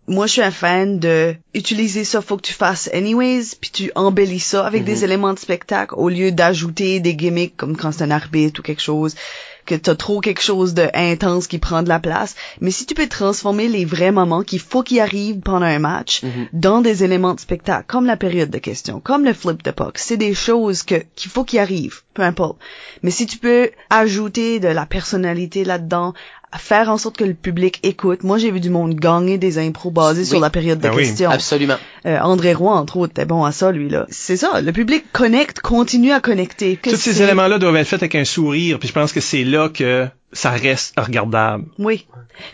Moi, je suis un fan de utiliser ça, faut que tu fasses anyways, puis tu embellis ça avec des éléments de spectacle au lieu d'ajouter des gimmicks comme quand c'est un arbitre ou quelque chose que t'as trop quelque chose de intense qui prend de la place. Mais si tu peux transformer les vrais moments qu'il faut qu'ils arrivent pendant un match dans des éléments de spectacle, comme la période de questions, comme le flip de puck, c'est des choses que qu'il faut qu'ils arrivent, peu importe. Mais si tu peux ajouter de la personnalité là-dedans, faire en sorte que le public écoute. Moi, j'ai vu du monde gagner des impros basés sur la période de Ben oui. Absolument. Euh, André Roy, entre autres, était bon à ça, lui, là. C'est ça, le public connecte, continue à connecter. Que Tous ces éléments-là doivent être faits avec un sourire, puis je pense que c'est là que ça reste regardable. Oui.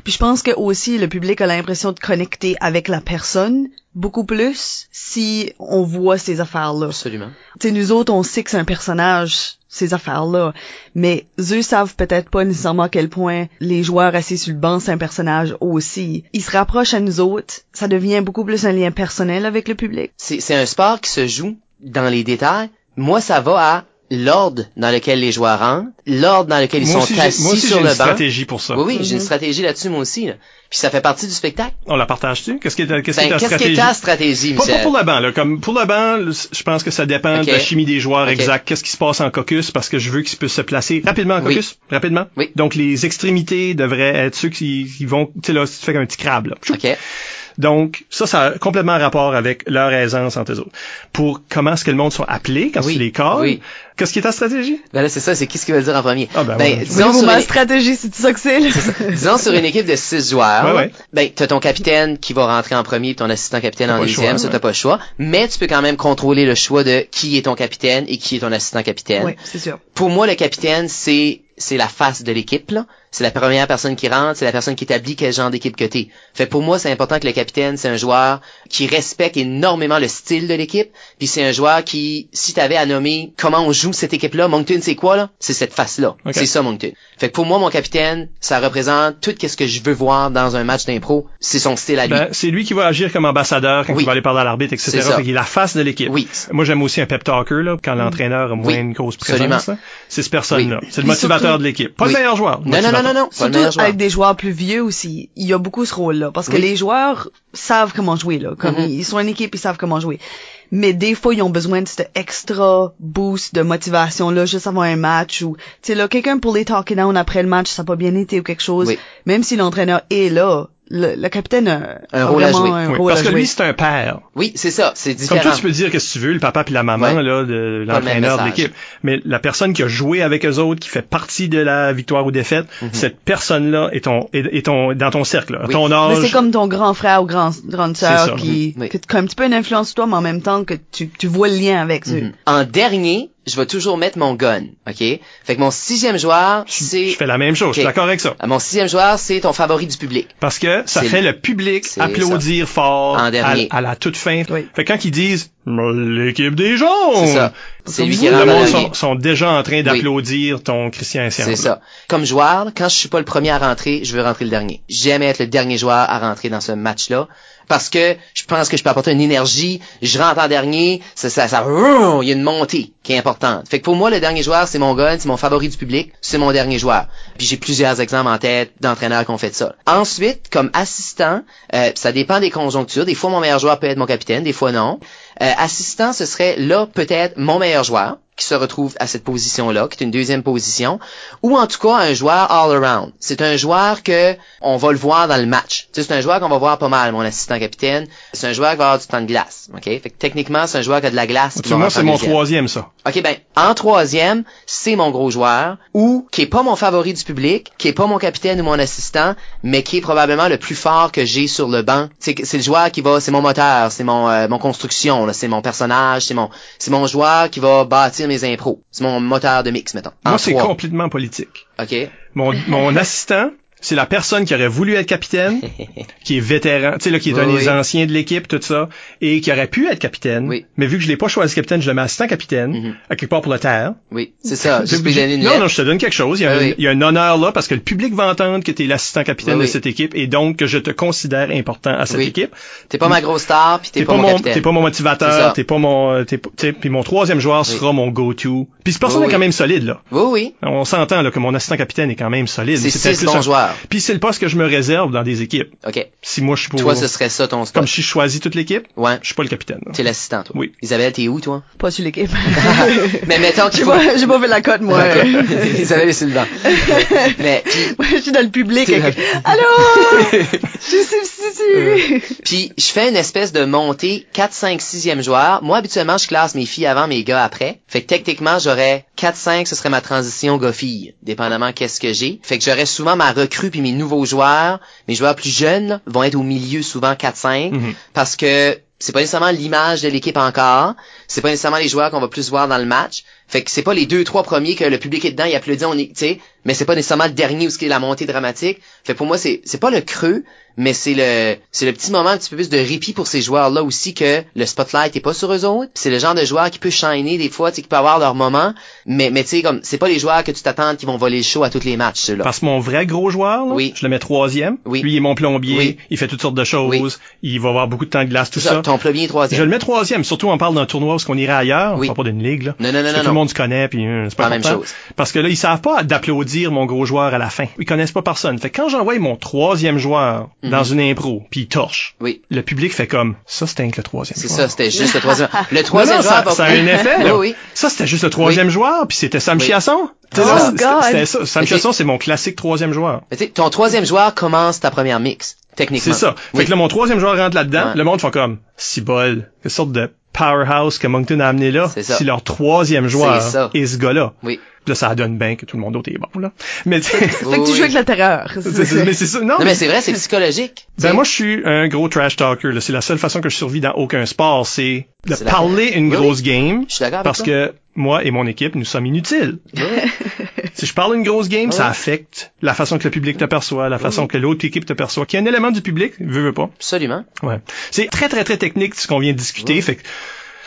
Puis je pense que aussi le public a l'impression de connecter avec la personne beaucoup plus si on voit ces affaires-là. Absolument. Tu sais, nous autres, on sait que c'est un personnage, ces affaires-là. Mais eux savent peut-être pas nécessairement à quel point les joueurs assis sur le banc, c'est un personnage aussi. Ils se rapprochent à nous autres. Ça devient beaucoup plus un lien personnel avec le public. C'est un sport qui se joue dans les détails. Moi, ça va à l'ordre dans lequel les joueurs rentrent, l'ordre dans lequel ils moi sont aussi, assis moi aussi, sur j'ai le une banc. stratégie pour ça. Oui, oui, j'ai une Mhm. stratégie là-dessus, moi aussi. Là. Puis ça fait partie du spectacle. On la partage-tu? Qu'est-ce qui est, qu'est-ce qui Ben, est ta stratégie? ta stratégie, Pas, pour le banc, là. Comme pour le banc, je pense que ça dépend de la chimie des joueurs Ok. exact. Qu'est-ce qui se passe en caucus? Parce que je veux qu'ils puissent se placer rapidement en Oui. caucus, rapidement. Oui. Donc les extrémités devraient être ceux qui, qui vont, tu sais là, tu fais un petit crabe là. OK. Donc ça, ça a complètement rapport avec leur aisance entre eux autres. Pour comment est-ce que le monde sont appelés quand Oui. tu les calls, Oui. qu'est-ce qui est ta stratégie? Ben là, c'est ça, c'est qui ce qui va le dire en premier? Ah, ben, ben, ouais. disons, sur ma une, stratégie, c'est ça que c'est, là? disons sur une équipe de six joueurs, Ouais, ouais. ben, t'as ton capitaine qui va rentrer en premier et ton assistant capitaine T'as en deuxième, choix, ça t'as pas le choix. Mais tu peux quand même contrôler le choix de qui est ton capitaine et qui est ton assistant capitaine. oui, c'est sûr. Pour moi, le capitaine, c'est c'est la face de l'équipe, là. C'est la première personne qui rentre, c'est la personne qui établit quel genre d'équipe que t'es. Fait pour moi, c'est important que le capitaine, c'est un joueur qui respecte énormément le style de l'équipe, puis c'est un joueur qui, si t'avais à nommer comment on joue cette équipe-là, Moncton, c'est quoi, là? C'est cette face-là. C'est ça, Moncton. Fait que pour moi, mon capitaine, ça représente tout ce que je veux voir dans un match d'impro. C'est son style à lui. Ben, c'est lui qui va agir comme ambassadeur quand Oui. il va aller parler à l'arbitre, etc. Fait qu'il est la face de l'équipe. Oui. Moi, j'aime aussi un pep talker, là, quand l'entraîneur a moins Oui. une grosse présence. C'est cette personne-là. Oui. C'est le motivateur surtout- de l'équipe. Pas le meilleur joueur. le non, non, non. Non, non, Surtout avec des joueurs plus vieux aussi, il y a beaucoup ce rôle-là. Parce que Oui. les joueurs savent comment jouer, là. Comme Mhm. ils sont une équipe, ils savent comment jouer. Mais des fois, ils ont besoin de cet extra boost de motivation-là, juste avant un match ou, tu sais, là, quelqu'un pour les talker down après le match, ça n'a pas bien été ou quelque chose. Oui. Même si l'entraîneur est là, le, le capitaine a, Un a rôle à jouer. un Oui, rôle parce à que jouer. lui, c'est un père. Oui, c'est ça. C'est Comme différent. toi, tu peux dire qu'est-ce que tu veux, le papa puis la maman Ouais. là, de le l'entraîneur de l'équipe. Mais la personne qui a joué avec eux autres, qui fait partie de la victoire ou défaite, cette personne-là est ton, est, est ton, dans ton cercle, Oui. ton Mais âge. c'est comme ton grand frère ou grand, grande sœur qui, tu as un petit peu une influence sur toi, mais en même temps que tu, tu vois le lien avec eux. Mhm. En dernier, je vais toujours mettre mon gun, ok? Fait que mon sixième joueur, c'est... Je fais la même chose, je suis d'accord avec ça. Ah, Mon sixième joueur, c'est ton favori du public. Parce que ça fait le public applaudir fort En à, dernier. à la toute fin. Oui. Fait que quand ils disent l'équipe des jaunes, C'est ça. C'est Comme lui qui le monde sont, sont déjà en train d'applaudir ton Christian. C'est ça. Comme joueur, quand je suis pas le premier à rentrer, je veux rentrer le dernier. J'aime être le dernier joueur à rentrer dans ce match-là. Parce que je pense que je peux apporter une énergie, je rentre en dernier, ça, ça, ça, il y a une montée qui est importante. Fait que pour moi, le dernier joueur, c'est mon gun, c'est mon favori du public, c'est mon dernier joueur. Puis j'ai plusieurs exemples en tête d'entraîneurs qui ont fait ça. Ensuite, comme assistant, euh, ça dépend des conjonctures. Des fois, mon meilleur joueur peut être mon capitaine, des fois non. Euh, assistant, ce serait là peut-être mon meilleur joueur. Qui se retrouve à cette position-là, qui est une deuxième position, ou en tout cas un joueur all-around. C'est un joueur que on va le voir dans le match. Tu sais, c'est un joueur qu'on va voir pas mal, mon assistant capitaine. C'est un joueur qui va avoir du temps de glace. OK? Fait que techniquement, c'est un joueur qui a de la glace. va moi, c'est mon deuxième. troisième, ça. OK, ben, en troisième, c'est mon gros joueur, ou qui est pas mon favori du public, qui est pas mon capitaine ou mon assistant, mais qui est probablement le plus fort que j'ai sur le banc. C'est c'est le joueur qui va, c'est mon moteur, c'est mon euh, mon construction, là, c'est mon personnage, c'est mon c'est mon joueur qui va bâtir mes impros. C'est mon moteur de mix, mettons. Moi, c'est complètement politique. OK. Mon, mon assistant, c'est la personne qui aurait voulu être capitaine, qui est vétéran, tu sais, là, qui est Oui, un des anciens de l'équipe, tout ça, et qui aurait pu être capitaine. Oui. Mais vu que je l'ai pas choisi capitaine, je le mets assistant capitaine, Mhm. à quelque part pour le taire. Oui, c'est ça. Non, non, je te donne quelque chose. Il y, a un, oui. il y a un honneur là parce que le public va entendre que tu es l'assistant capitaine de cette équipe et donc que je te considère important à cette Oui. équipe. T'es pas ma grosse star, puis t'es pas, pas, mon capitaine. t'es pas mon motivateur, t'es pas mon, t'es puis mon troisième joueur sera mon go-to. Puis cette personne est quand même solide là. Oui, oui. On s'entend là que mon assistant capitaine est quand même solide. C'est six bons joueurs. Puis c'est le poste que je me réserve dans des équipes. OK. Si moi je suis pour, Toi, ce serait ça ton spot. comme si je choisis toute l'équipe, Ouais. je suis pas le capitaine. T'es l'assistant, toi. Oui. Isabelle, t'es où, toi? Pas sur l'équipe. Mais mettons qu'il J'ai faut... pas, j'ai pas fait la cote, moi. Isabelle est sur le banc. Mais, puis, Moi, je suis dans le public. Avec- Allô? je substitue. puis, je fais une espèce de montée 4, 5, 6e joueur. Moi, habituellement, je classe mes filles avant, mes gars après. Fait que techniquement, j'aurais 4, 5, ce serait ma transition gars-fille, dépendamment qu'est-ce que j'ai. Fait que j'aurais souvent ma recrue puis mes nouveaux joueurs. Mes joueurs plus jeunes vont être au milieu souvent 4, 5 Mhm. parce que c'est pas nécessairement l'image de l'équipe encore. C'est pas nécessairement les joueurs qu'on va plus voir dans le match. Fait que c'est pas les deux, trois premiers que le public est dedans, il applaudit, on est, tu sais, mais c'est pas nécessairement le dernier où ce qui est la montée dramatique. Fait pour moi, c'est, c'est pas le creux, mais c'est le, c'est le petit moment un petit peu plus de répit pour ces joueurs-là aussi que le spotlight est pas sur eux autres. C'est le genre de joueur qui peut shiner des fois, tu sais, qui peut avoir leur moment, mais, mais tu sais, comme, c'est pas les joueurs que tu t'attends qui vont voler le show à tous les matchs, ceux-là. Parce que mon vrai gros joueur, là, Oui. je le mets troisième. Oui. Lui, il est mon plombier. Oui. Il fait toutes sortes de choses. Oui. Il va avoir beaucoup de temps de glace, tout ça. ça, ton Je troisième. le mets troisième. Surtout, on parle d'un tournoi où on irait ailleurs. Oui. On parle pas d'une ligue, là. Non, non, non, non, tout non. le monde se connaît, puis euh, c'est pas Pas la même chose. Parce que là, ils savent pas d'applaudir mon gros joueur à la fin. Ils connaissent pas personne. Fait que quand j'envoie mon troisième joueur Mhm. dans une impro, puis il torche, Oui. le public fait comme, ça, c'était que le troisième C'est ça, c'était juste le troisième. Le troisième non, joueur ça, va- ça a un effet, là. Oui, oui. Ça, c'était juste le troisième joueur, puis c'était Sam Oui. Chiasson. Sais, Oh, ça. Sam Mais Chiasson, c'est mon classique troisième joueur. Mais tu sais, ton troisième joueur commence ta première mix, techniquement. C'est ça. Oui. Fait que là, mon troisième joueur rentre là-dedans. Ouais. Le monde fait comme, si bol, quelle sorte de powerhouse que Moncton a amené là. C'est leur troisième joueur C'est ça. est ce gars-là. Oui. Là, ça donne bien que tout le monde d'autre est bon, là. Mais, tu sais, Fait que tu joues oui. avec la terreur. mais c'est ça. Non, Non, mais c'est vrai, c'est psychologique. ben moi, je suis un gros trash talker. là. C'est la seule façon que je survis dans aucun sport, c'est de la- parler une Oui, grosse game. Je suis d'accord avec Parce toi. que moi et mon équipe, nous sommes inutiles. si je parle une grosse game, ça affecte la façon que le public te perçoit, la façon que l'autre équipe te perçoit, qui est un élément du public, veut, veut pas. Absolument. Ouais. C'est très, très, très technique ce qu'on vient de discuter. Fait que,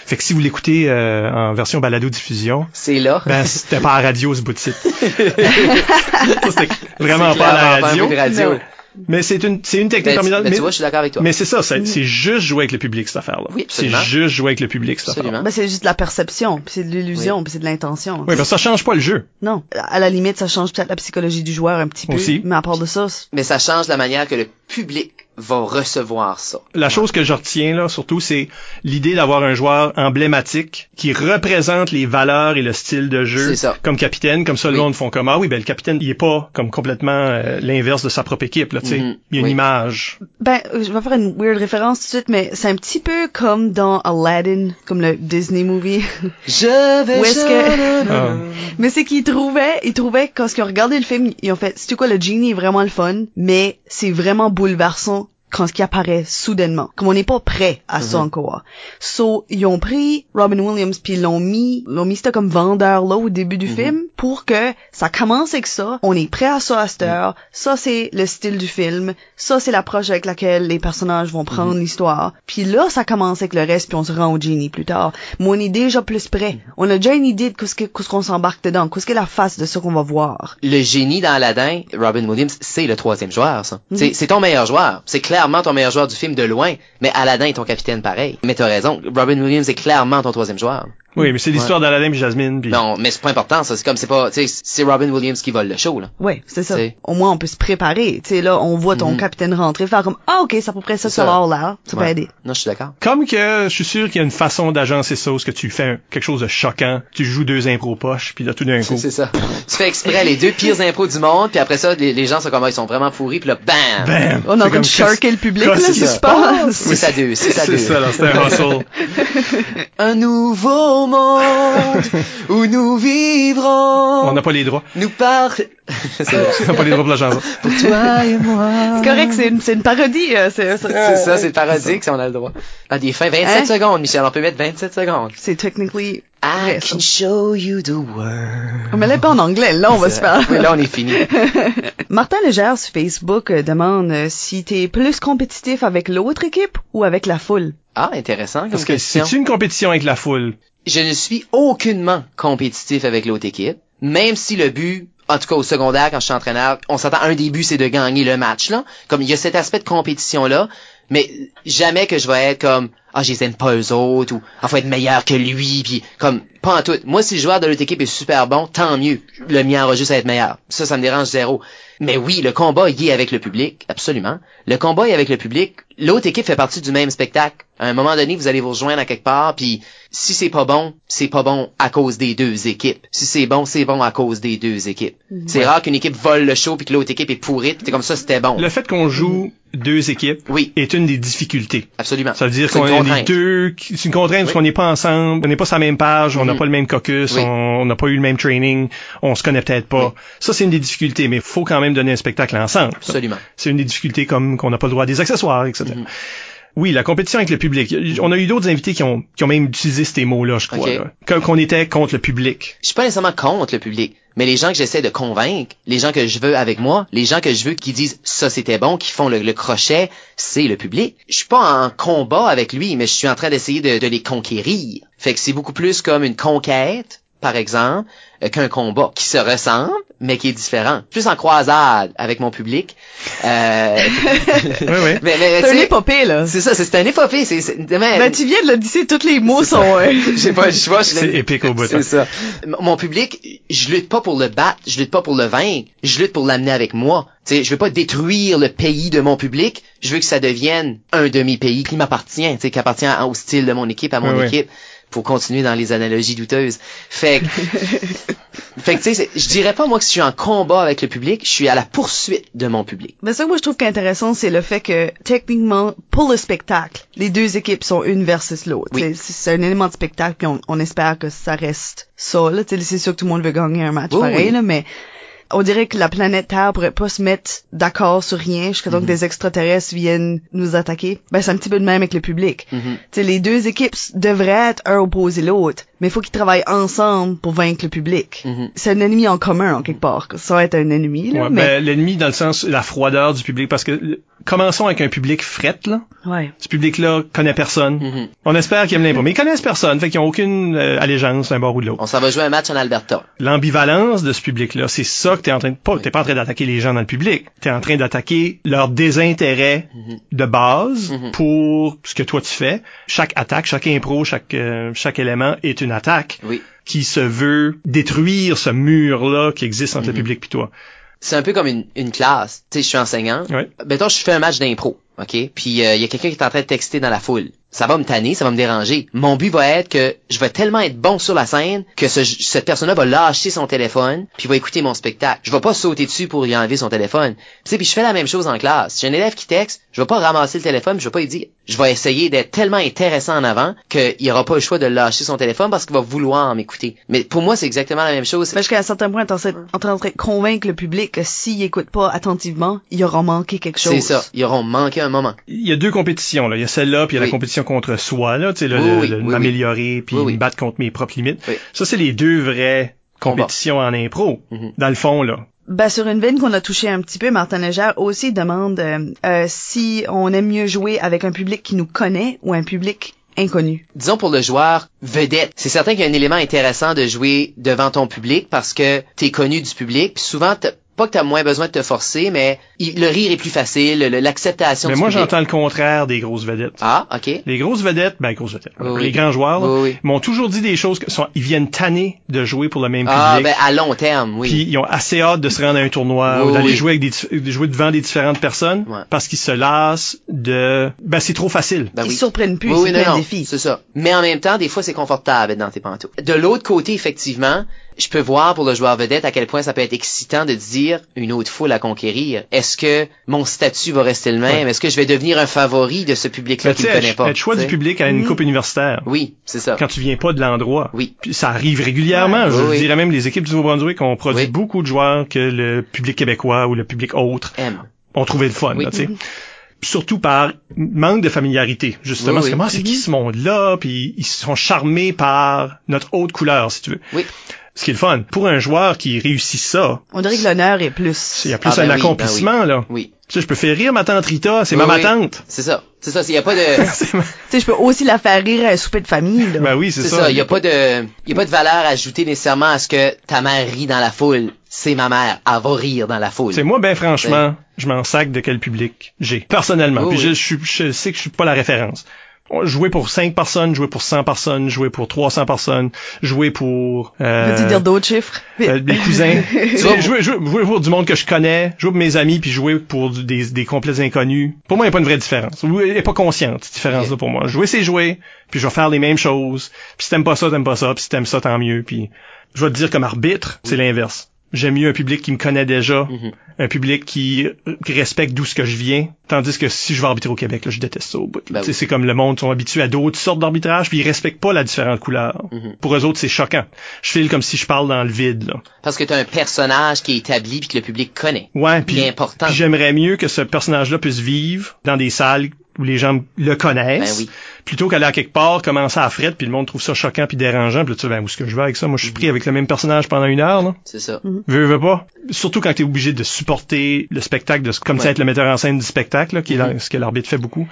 fait que si vous l'écoutez euh, en version balado-diffusion, C'est là. ben c'était pas à la radio ce bout de site. Ça, c'était vraiment pas à la radio. Mais c'est une, c'est une technique Ben, formidable. ben, mais tu vois, je suis d'accord avec toi. mais c'est ça, c'est c'est juste jouer avec le public, cette affaire-là. Oui, c'est juste jouer avec le public, cette affaire-là. Absolument. Ben, c'est juste de la perception, puis c'est de l'illusion, puis c'est de l'intention. Oui, parce que ça change pas le jeu. Non. À la limite, ça change peut-être la psychologie du joueur un petit peu. Aussi. Mais à part de ça, c'est- Mais ça change la manière que le public va recevoir ça. La chose que je retiens là, surtout, c'est l'idée d'avoir un joueur emblématique qui représente les valeurs et le style de jeu C'est ça. comme capitaine. Comme ça, le Oui. monde font comme ah oui, ben le capitaine, il est pas comme complètement euh, l'inverse de sa propre équipe. Là, tu sais, Mhm. il y a une Oui. image. Ben, euh, je vais faire une weird référence tout de suite, mais c'est un petit peu comme dans Aladdin, comme le Disney movie. Je vais Où est-ce que- Ah. mais c'est qu'ils trouvaient, ils trouvaient, quand ils ont regardé le film, ils ont fait, c'est quoi, le genie est vraiment le fun, mais c'est vraiment bouleversant quand ce qui apparaît soudainement. Comme on n'est pas prêt à ça Mhm. encore. So, ils ont pris Robin Williams puis ils l'ont mis, l'ont mis c'était comme vendeur là au début du Mhm. film pour que ça commence avec ça. On est prêt à ça à cette Mhm. heure. Ça, c'est le style du film. Ça, c'est l'approche avec laquelle les personnages vont prendre l'histoire. Puis là, ça commence avec le reste puis on se rend au génie plus tard. Mais on est déjà plus prêt. On a déjà une idée de qu'est-ce que- qu'est-ce qu'on s'embarque dedans. Qu'est-ce que la face de ce qu'on va voir. Le génie dans Aladdin, Robin Williams, c'est le troisième joueur, ça. C'est- ton meilleur joueur. C'est clairement ton meilleur joueur du film de loin, mais Aladdin est ton capitaine pareil. Mais t'as raison, Robin Williams est clairement ton troisième joueur. Oui, mais c'est l'histoire d'Aladin et Jasmine. Puis... Non, mais c'est pas important, ça. C'est comme, c'est pas, tu sais, c'est Robin Williams qui vole le show, là. Oui, c'est ça. Au moins, on peut se préparer. Tu sais, là, on voit ton Mhm. capitaine rentrer, faire comme, ah, ok, c'est à peu près ça, C'est ça ça. va là. Ça peut Ouais. aider. Non, je suis d'accord. Comme que je suis sûr qu'il y a une façon d'agencer ça, où ce que tu fais quelque chose de choquant, tu joues deux impros poches, puis là tout d'un coup. C'est ça. tu fais exprès les deux pires impôts du monde, puis après ça, les, les gens sont comme, ah, ils sont vraiment pourris, puis là, bam! Bam! On est en C'est train de comme sharker le public, Ouais, là, c'est c'est ça? super. C'est à deux, c'est à deux. C'est ça, là, c'est un hustle. Un nouveau monde où nous vivrons. On n'a pas les droits. Nous par... c'est vrai. On n'a pas les droits pour la chanson. Pour toi et moi. C'est correct, c'est une, parodie. euh, C'est ça, c'est parodique si on a le droit. Ah, des fins, 27 Hein? secondes, Michel. On peut mettre 27 secondes. C'est technically I can show you the world. On me l'a pas en anglais, là, on va se faire. Oui, là, on est fini. Martin Légère sur Facebook euh, demande euh, si t'es plus compétitif avec l'autre équipe ou avec la foule? Ah, intéressant comme Parce que question. c'est une compétition avec la foule. Je ne suis aucunement compétitif avec l'autre équipe, même si le but, en tout cas au secondaire quand je suis entraîneur, on s'attend un des buts c'est de gagner le match là. Comme il y a cet aspect de compétition là, mais jamais que je vais être comme ah je les aime pas eux autres ou ah faut être meilleur que lui puis comme pas en tout. Moi si le joueur de l'autre équipe est super bon, tant mieux. Le mien aura juste à être meilleur. Ça ça me dérange zéro. Mais oui, le combat y est avec le public, absolument. Le combat est avec le public. L'autre équipe fait partie du même spectacle. À un moment donné, vous allez vous rejoindre à quelque part, puis si c'est pas bon, c'est pas bon à cause des deux équipes. Si c'est bon, c'est bon à cause des deux équipes. C'est rare qu'une équipe vole le show puis que l'autre équipe est pourrie, puis t'es comme ça, c'était bon. Le fait qu'on joue deux équipes Oui, est une des difficultés. absolument. Ça veut dire C'est qu'on est les deux, c'est une contrainte parce qu'on n'est pas ensemble, on n'est pas sur la même page, on n'a Mhm. pas le même caucus, Oui. on n'a pas eu le même training, on se connaît peut-être pas. Oui. Ça, c'est une des difficultés, mais faut quand même donner un spectacle ensemble. Absolument. C'est une des difficultés comme qu'on n'a pas le droit à des accessoires, etc. Mhm. Oui, la compétition avec le public. On a eu d'autres invités qui ont, qui ont même utilisé ces mots-là, je crois. Ok. là. Comme qu'on était contre le public. Je suis pas nécessairement contre le public, mais les gens que j'essaie de convaincre, les gens que je veux avec moi, les gens que je veux qui disent ça c'était bon, qui font le, crochet, c'est le public. Je suis pas en combat avec lui, mais je suis en train d'essayer de, les conquérir. Fait que c'est beaucoup plus comme une conquête, par exemple, qu'un combat qui se ressemble, mais qui est différent. Plus en croisade avec mon public. Euh, Oui, oui. mais, mais, C'est un épopée, là. c'est ça, c'est c'est un épopée. C'est, c'est, mais- Ben, tu viens de le dire, tous les mots sont... euh, j'ai pas le choix. je C'est épique au bout. c'est ça. M- Mon public, je lutte pas pour le battre, je lutte pas pour le vaincre, je lutte pour l'amener avec moi. Tu sais, je veux pas détruire le pays de mon public, je veux que ça devienne un demi-pays qui m'appartient, tu sais, qui appartient au style de mon équipe, à mon Oui, oui. Pour continuer dans les analogies douteuses. Fait que, fait que tu sais, je dirais pas moi que je suis en combat avec le public, je suis à la poursuite de mon public. Ben, ça que moi, je trouve qu'intéressant, c'est le fait que, techniquement, pour le spectacle, les deux équipes sont une versus l'autre. Oui. C'est- un élément de spectacle, puis on, on espère que ça reste ça, C'est sûr que tout le monde veut gagner un match Oui, pareil, oui. là, mais on dirait que la planète Terre pourrait pas se mettre d'accord sur rien jusqu'à Mhm. temps que des extraterrestres viennent nous attaquer. Ben, c'est un petit peu de même avec le public. Mhm. Tu sais, les deux équipes devraient être un opposé l'autre, mais il faut qu'ils travaillent ensemble pour vaincre le public. Mhm. C'est un ennemi en commun, en quelque part. Ça va être un ennemi, là, Ouais, mais... ben, l'ennemi dans le sens la froideur du public parce que commençons avec un public fret là. Ouais. Ce public-là connaît personne. Mhm. On espère qu'ils aiment l'impro, mais ils connaissent personne, fait qu'ils ont aucune euh, allégeance d'un bord ou de l'autre. On s'en va jouer un match en Alberta. L'ambivalence de ce public-là, c'est ça que t'es en train de pas, t'es pas en train d'attaquer les gens dans le public, t'es en train d'attaquer leur désintérêt Mhm. de base pour ce que toi tu fais. Chaque attaque, chaque impro, chaque euh, chaque élément est une attaque Oui. qui se veut détruire ce mur-là qui existe entre Mhm. le public puis toi. c'est un peu comme une, une classe. Tu sais, je suis enseignant. Ouais. Mettons, je fais un match d'impro, OK? Puis il y a quelqu'un qui est en train de texter dans la foule. Ça va me tanner, ça va me déranger. Mon but va être que je vais tellement être bon sur la scène que ce- cette personne-là va lâcher son téléphone puis va écouter mon spectacle. Je vais pas sauter dessus pour lui enlever son téléphone. Tu sais, puis je fais la même chose en classe. Si j'ai un élève qui texte, je vais pas ramasser le téléphone, puis je vais pas lui dire. Je vais essayer d'être tellement intéressant en avant qu'il aura pas le choix de lâcher son téléphone parce qu'il va vouloir m'écouter. Mais pour moi, c'est exactement la même chose. Parce qu'à un certain point, t'es en train en train de convaincre le public que s'il écoute pas attentivement, il aura manqué quelque chose. C'est ça. Ils auront manqué un moment. Il y a deux compétitions là, il y a celle-là puis il y a Oui. la compétition contre soi là, tu sais le, Oui, le- oui, le- oui, oui. m'améliorer puis Oui, oui. me battre contre mes propres limites. Oui. Ça c'est les deux vraies compétitions en impro. Mhm. Dans le fond là. Ben, sur une veine qu'on a touché un petit peu, Martin Légère aussi demande euh, euh, si on aime mieux jouer avec un public qui nous connaît ou un public inconnu. disons pour le joueur vedette, c'est certain qu'il y a un élément intéressant de jouer devant ton public parce que t'es connu du public. Puis souvent, t'as- pas que t'as moins besoin de te forcer, mais il- le rire est plus facile, le- l'acceptation Mais moi, j'entends le contraire des grosses vedettes. Ah, ok. Les grosses vedettes, ben grosses vedettes, Oui, les grands joueurs, là, Oui, oui. m'ont toujours dit des choses que sont, ils viennent tanner de jouer pour le même Ah, public. ben à long terme, oui. Puis ils ont assez hâte de se rendre à un tournoi Oui, ou d'aller oui. jouer avec des de jouer devant des différentes personnes Ouais. parce qu'ils se lassent de ben c'est trop facile. Ben Ils surprennent plus, Oui, c'est non, défis. c'est ça. Mais en même temps, des fois, c'est confortable d'être dans tes pantoufles. De l'autre côté, effectivement, je peux voir pour le joueur vedette à quel point ça peut être excitant de dire une autre foule à conquérir. Est-ce que mon statut va rester le même? Ouais. Est-ce que je vais devenir un favori de ce public-là qui sais, connaît pas? être choix tu du public à une coupe universitaire. Oui, c'est ça. Quand tu viens pas de l'endroit. Oui. Puis ça arrive régulièrement. Ouais, je oui, dirais même les équipes du Nouveau-Brunswick ont produit Oui. beaucoup de joueurs que le public québécois ou le public autre M. ont trouvé le fun. Oui. là, tu sais. Surtout par manque de familiarité. Justement, Oui, c'est oui. comment c'est qui ce monde-là, puis ils sont charmés par notre haute couleur, si tu veux. Oui. Ce qui est le fun. Pour un joueur qui réussit ça, On dirait que l'honneur est plus. il y a plus Ah, ben un oui, accomplissement, là. Oui. Tu sais, je peux faire rire ma tante Rita, c'est Oui, ma oui. ma tante. C'est ça. C'est ça. Il y a pas de, Tu sais, je peux aussi la faire rire à un souper de famille, là. ben oui, c'est c'est ça. ça. Il y a pas de, il y a pas de valeur ajoutée nécessairement à ce que ta mère rit dans la foule. C'est ma mère. Elle va rire dans la foule. C'est moi, ben franchement, je m'en sac de quel public j'ai. Personnellement. Oui, Puis oui. je, je, je sais que je suis pas la référence. Jouer pour 5 personnes, jouer pour 100 personnes, jouer pour 300 personnes, jouer pour... Euh, Veux-tu dire d'autres chiffres? euh, mes cousins. Jouer, jouer, jouer pour du monde que je connais, jouer pour mes amis, puis jouer pour du- des, des complets inconnus. Pour moi, il n'y a pas une vraie différence. Il n'y a pas consciente, cette différence-là pour moi. Jouer, c'est jouer, puis je vais faire les mêmes choses. Puis si t'aimes pas ça, t'aimes pas ça. Puis si t'aimes ça, tant mieux. Puis je vais te dire comme arbitre, c'est l'inverse. J'aime mieux un public qui me connaît déjà, Mhm. un public qui, qui respecte d'où ce que je viens, tandis que si je vais arbitrer au Québec, là, je déteste ça au bout. Ben oui. C'est comme le monde sont habitués à d'autres sortes d'arbitrage, puis ils respectent pas la différente couleur. Mhm. Pour eux autres, c'est choquant. Je file comme si je parle dans le vide. Là. Parce que t'as un personnage qui est établi puis que le public connaît. Ouais, Puis important. puis j'aimerais mieux que ce personnage-là puisse vivre dans des salles où les gens le connaissent, Ben oui. plutôt qu'aller à quelque part, commencer à frette, puis le monde trouve ça choquant puis dérangeant, puis là tu sais, ben, où est-ce que je vais avec ça? Moi, je suis pris avec le même personnage pendant une heure, là. C'est ça. Veux, veux pas? Surtout quand tu es obligé de supporter le spectacle, de, comme ça être le metteur en scène du spectacle, là, qui est Mhm. la- ce que l'arbitre fait beaucoup.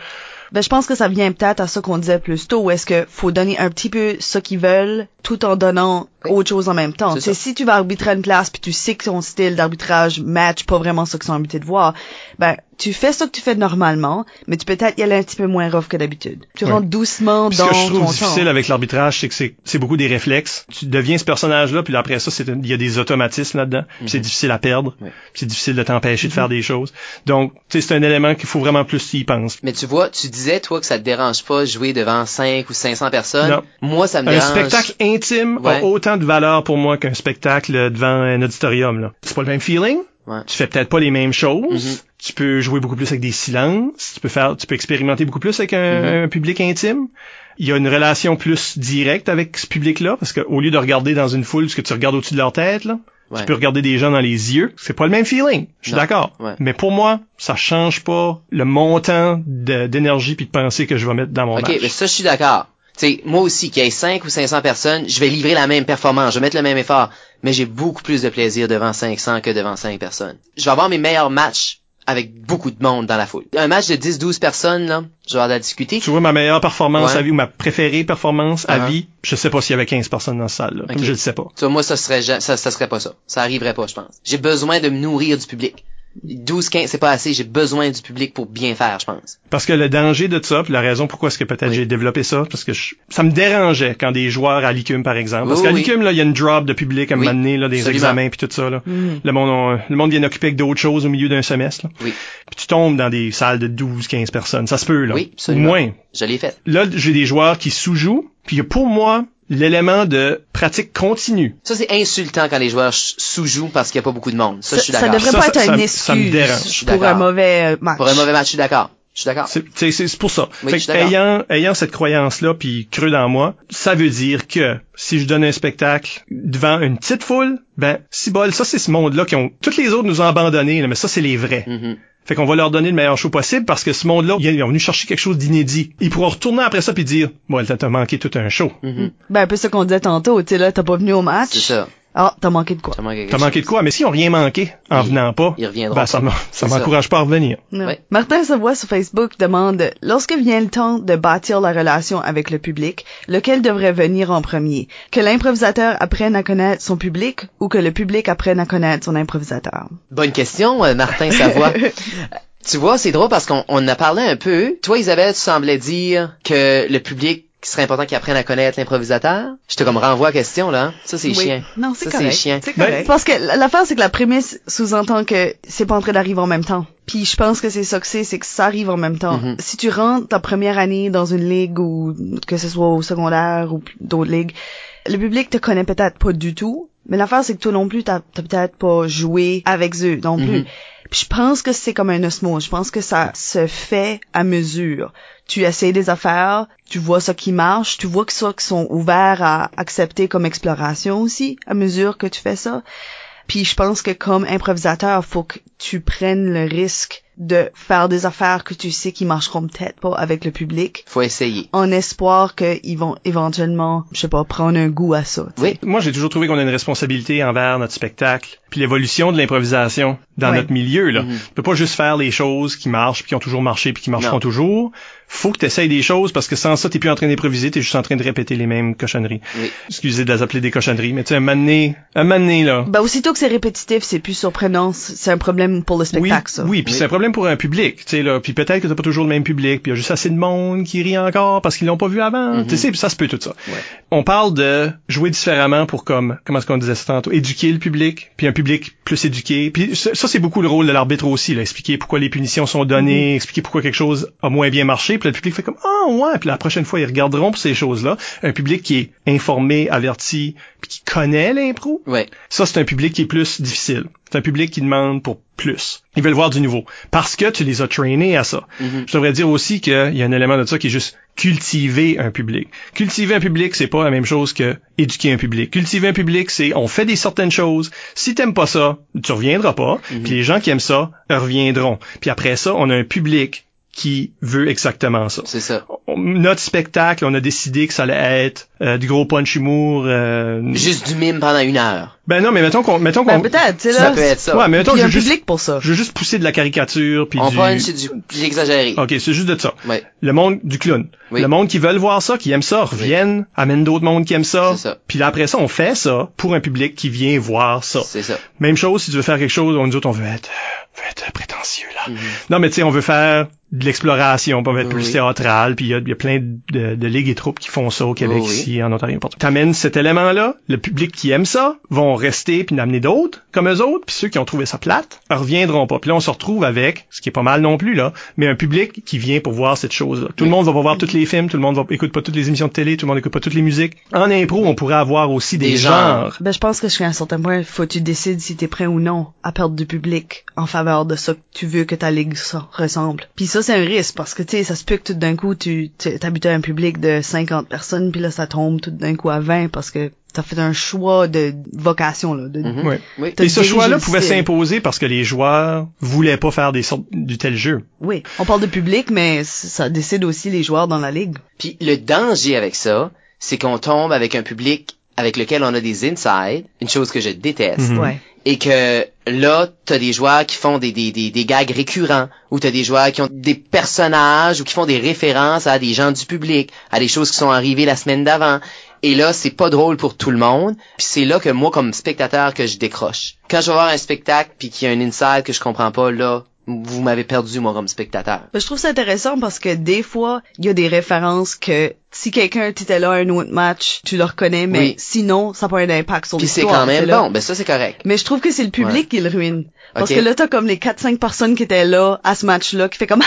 Ben, je pense que ça vient peut-être à ça qu'on disait plus tôt, où est-ce que faut donner un petit peu ce qu'ils veulent, tout en donnant Oui. autre chose en même temps. C'est Tu sais, ça. si tu vas arbitrer une classe puis tu sais que ton style d'arbitrage match pas vraiment ce qu'ils sont habités de voir, ben, tu fais ce que tu fais normalement, mais tu peux peut-être y aller un petit peu moins rough que d'habitude. Tu Oui. rentres doucement Puis dans ce que je ton trouve difficile temps. avec l'arbitrage, c'est que c'est, c'est beaucoup des réflexes. Tu deviens ce personnage-là, puis après ça, c'est, il y a des automatismes là-dedans. Puis c'est difficile à perdre. Ouais. Puis c'est difficile de t'empêcher de faire des choses. Donc, tu sais, c'est un élément qu'il faut vraiment plus y penser. Mais tu vois, tu disais, toi, que ça te dérange pas jouer devant 5 ou 500 personnes. Non. Moi, ça me Un dérange. spectacle intime Ouais. a autant de valeur pour moi qu'un spectacle devant un auditorium. Là. C'est pas le même feeling. Ouais. Tu fais peut-être pas les mêmes choses. Mhm. Tu peux jouer beaucoup plus avec des silences. Tu peux faire, tu peux expérimenter beaucoup plus avec un, Mhm. un public intime. Il y a une relation plus directe avec ce public-là parce qu'au lieu de regarder dans une foule ce que tu regardes au-dessus de leur tête, là, Ouais. tu peux regarder des gens dans les yeux. C'est pas le même feeling. Je suis d'accord. Ouais. Mais pour moi, ça change pas le montant d'énergie puis de pensée que je vais mettre dans mon OK, match. mais ça, je suis d'accord. Sais, moi aussi, qu'il y ait 5 ou 500 personnes, je vais livrer la même performance, je vais mettre le même effort, mais j'ai beaucoup plus de plaisir devant 500 que devant 5 personnes. Je vais avoir mes meilleurs matchs avec beaucoup de monde dans la foule. Un match de 10-12 personnes, là, je vais avoir de la discuter. Tu vois, ma meilleure performance Ouais. à vie ou ma préférée performance à Uh-huh. vie, je sais pas s'il y avait 15 personnes dans la salle. Là. Comme je le sais pas. Tu vois, moi, ça serait, ça serait pas ça. Ça arriverait pas, je pense. J'ai besoin de me nourrir du public. 12, 15, c'est pas assez. J'ai besoin du public pour bien faire, je pense. Parce que le danger de ça, puis la raison pourquoi est-ce que peut-être Oui. j'ai développé ça, parce que je- ça me dérangeait quand des joueurs à l'ICUM, par exemple. Parce Oui, qu'à oui. l'ICUM, là, il y a une drop de public à un Oui, moment donné, là, des absolument. examens puis tout ça. Là. Mhm. Le monde, on- le monde vient occuper avec d'autres choses au milieu d'un semestre. Là. Oui. Puis tu tombes dans des salles de 12, 15 personnes. Ça se peut, là. Oui, Ou absolument. moins. Je l'ai fait. Là, j'ai des joueurs qui sous-jouent, puis pour moi, l'élément de pratique continue. Ça, c'est insultant quand les joueurs sous-jouent parce qu'il y a pas beaucoup de monde. Ça, je suis ça d'accord. devrait Ça, pas ça- être ça- une ça me excuse dérange. Je suis pour un d'accord. mauvais euh, match. Pour un mauvais match, je suis d'accord. Je suis d'accord. C'est pour ça. Oui, Fait ayant, ayant cette croyance-là, puis creux dans moi, ça veut dire que si je donne un spectacle devant une petite foule, ben, si bol, ça c'est ce monde-là qui ont... Toutes les autres nous ont abandonnés, là, mais ça c'est les vrais. Mhm. Fait qu'on va leur donner le meilleur show possible parce que ce monde-là, ils ont venu chercher quelque chose d'inédit. Ils pourront retourner après ça puis dire, bon, t'as t'as manqué tout un show. Mhm. Ben, un peu ce qu'on disait tantôt, tu sais, là, t'as pas venu au match. C'est ça. Ah, t'as manqué de quoi? T'as manqué, quelque T'as manqué de quoi? Mais si on rien manqué en venant pas, Ils reviendront. ben, ça pas. m'a- ça C'est ça. m'encourage pas à revenir. Ouais. Martin Savoie sur Facebook demande lorsque vient le temps de bâtir la relation avec le public, lequel devrait venir en premier? Que l'improvisateur apprenne à connaître son public ou que le public apprenne à connaître son improvisateur? Bonne question, euh, Martin Savoie. tu vois, c'est drôle parce qu'on on en a parlé un peu. Toi, Isabelle, tu semblais dire que le public ce serait important qu'il apprenne à connaître l'improvisateur? Je te comme renvoie à la question, là. Ça, c'est Oui. chien. Non, c'est Ça, correct. c'est chiant. Ben- correct. Parce que l'affaire, c'est que la prémisse sous-entend que c'est pas en train d'arriver en même temps. Puis je pense que c'est ça que c'est, c'est que ça arrive en même temps. Mhm. Si tu rentres ta première année dans une ligue ou que ce soit au secondaire ou d'autres ligues, le public te connaît peut-être pas du tout. Mais l'affaire, c'est que toi non plus, t'as peut-être pas joué avec eux non plus. Mhm. Puis je pense que c'est comme un osmose. Je pense que ça se fait à mesure. Tu essaies des affaires, tu vois ce qui marche, tu vois que ça qui sont ouverts à accepter comme exploration aussi, à mesure que tu fais ça. Puis je pense que comme improvisateur, faut que tu prennes le risque de faire des affaires que tu sais qui marcheront peut-être pas avec le public, Faut essayer. en espoir qu'ils vont éventuellement, je sais pas, prendre un goût à ça. tu sais. Oui. Moi, j'ai toujours trouvé qu'on a une responsabilité envers notre spectacle, puis l'évolution de l'improvisation dans Ouais. notre milieu. Là. Mhm. Tu peux pas juste faire les choses qui marchent, puis qui ont toujours marché, puis qui marcheront Non. toujours. Faut que tu essayes des choses, parce que sans ça, t'es plus en train d'improviser, t'es juste en train de répéter les mêmes cochonneries. Oui. Excusez de les appeler des cochonneries, mais tu sais, un moment donné, un moment donné, là... Ben aussitôt que c'est répétitif, c'est plus surprenant, c'est un problème pour le Oui, spectacle ça. oui, puis Oui. c'est un problème pour un public, tu sais là, puis peut-être que t'as pas toujours le même public, puis il y a juste assez de monde qui rit encore parce qu'ils l'ont pas vu avant, Mhm. tu sais, puis ça se peut tout ça. Ouais. On parle de jouer différemment pour comme comment est-ce qu'on disait ça tantôt, éduquer le public, puis un public plus éduqué, puis ça, ça, c'est beaucoup le rôle de l'arbitre aussi, là, expliquer pourquoi les punitions sont données, expliquer pourquoi quelque chose a moins bien marché, puis le public fait comme ah ouais, puis la prochaine fois ils regarderont pour ces choses-là, un public qui est informé, averti, puis qui connaît l'impro, Ouais. ça, c'est un public qui est plus difficile. C'est un public qui demande pour plus. Ils veulent voir du nouveau. Parce que tu les as traînés à ça. Mhm. Je devrais dire aussi qu'il y a un élément de ça qui est juste cultiver un public. Cultiver un public, c'est pas la même chose que éduquer un public. Cultiver un public, c'est on fait des certaines choses. Si t'aimes pas ça, tu reviendras pas. Puis les gens qui aiment ça reviendront. Puis après ça, on a un public qui veut exactement ça C'est ça. notre spectacle, on a décidé que ça allait être euh, du gros punch humour. euh, Juste du mime pendant une heure. Ben non, mais mettons qu'on, mettons Ben qu'on, peut-être, tu sais Ça là. peut être ça. ouais, mais mettons Puis il y a je un juste, public pour ça. je veux juste pousser de la caricature puis On du. punch, c'est du exagéré. Ok, c'est juste de ça. Ouais. Le monde du clown. Oui. Le monde qui veulent voir ça, qui aime ça, reviennent, amènent d'autres mondes qui aiment ça. C'est ça. Puis là, après ça, on fait ça pour un public qui vient voir ça. C'est ça. Même chose, si tu veux faire quelque chose, on nous autres, on veut être, on veut être prétentieux, là. Mhm. Non, mais tu sais, on veut faire de l'exploration, veut être plus Oui. théâtral, puis il y a, il y a plein de, de ligues et troupes qui font ça au Québec, Oui, ici, en Ontario, n'importe où. T'amènes cet élément-là, le public qui aime ça vont rester puis d'amener d'autres comme eux autres, puis ceux qui ont trouvé ça plate reviendront pas. Puis là, on se retrouve avec, ce qui est pas mal non plus, là, mais un public qui vient pour voir cette chose-là. Tout le monde va pas voir tous les films, tout le monde va écoute pas toutes les émissions de télé, tout le monde écoute pas toutes les musiques. En impro, on pourrait avoir aussi des, Des genres. genres. Ben, je pense que jusqu'à un certain point, faut que tu décides si t'es prêt ou non à perdre du public en faveur de ça que tu veux que ta ligue ressemble. Puis ça, c'est un risque parce que, tu sais, ça se peut que tout d'un coup, tu tu- t'habitues à un public de 50 personnes, puis là, ça tombe tout d'un coup à 20 parce que t'as fait un choix de vocation, là. De... Mhm. Oui. Et ce choix-là pouvait s'imposer parce que les joueurs voulaient pas faire des sortes du tel jeu. Oui. On parle de public, mais ça décide aussi les joueurs dans la ligue. Puis le danger avec ça, c'est qu'on tombe avec un public avec lequel on a des insides, une chose que je déteste. Ouais. Et que là, t'as des joueurs qui font des, des, des, des gags récurrents, ou t'as des joueurs qui ont des personnages, ou qui font des références à des gens du public, à des choses qui sont arrivées la semaine d'avant. Et là, c'est pas drôle pour tout le monde. Puis c'est là que moi, comme spectateur, que je décroche. Quand je vais voir un spectacle, puis qu'il y a un inside que je comprends pas, là, vous m'avez perdu, moi, comme spectateur. Ben, je trouve ça intéressant parce que des fois, il y a des références que si quelqu'un t'était là à un autre match, tu le reconnais, mais Oui. sinon, ça n'a pas un impact sur Puis c'est l'histoire. quand même bon. Ben ça, c'est correct. Mais je trouve que c'est le public qui le ruine. Parce que là, t'as comme les 4-5 personnes qui étaient là à ce match-là qui fait comme « Ha!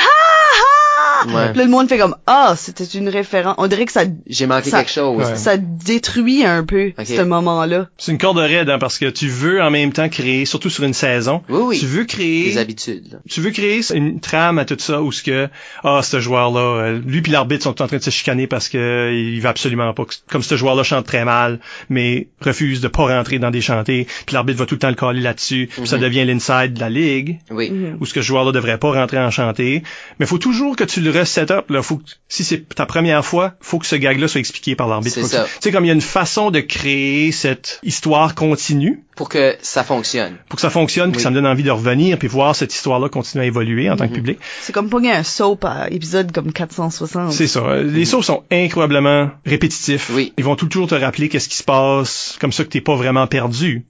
Ouais. Puis là, le monde fait comme « Ah, c'était une référence. » On dirait que ça, J'ai manqué Ça- quelque chose. Ouais. ça détruit un peu ce moment-là. C'est une corde raide, hein, parce que tu veux en même temps créer, surtout sur une saison, Oui, oui. tu veux créer Des habitudes. là. tu veux créer une trame à tout ça où ce que ah ce joueur là lui puis l'arbitre sont en train de se chicaner parce que euh, il va absolument pas comme ce joueur là chante très mal mais refuse de pas rentrer dans des chantés puis l'arbitre va tout le temps le caler là-dessus puis ça Mhm. devient l'inside de la ligue Oui. Mhm. où ce que ce joueur là devrait pas rentrer en chanté mais faut toujours que tu le reset up, là, faut que, si c'est ta première fois, faut que ce gag-là soit expliqué par l'arbitre. C'est ça. Tu sais, comme il y a une façon de créer cette histoire continue Pour que ça fonctionne. pour que ça fonctionne, puis que ça me donne envie de revenir, puis voir cette histoire-là continuer à évoluer en tant que Mhm. public. C'est comme pogner un soap à épisode comme 460. C'est ça. Euh, Les sauts sont incroyablement répétitifs. Oui. Ils vont toujours te rappeler qu'est-ce qui se passe, comme ça que t'es pas vraiment perdu.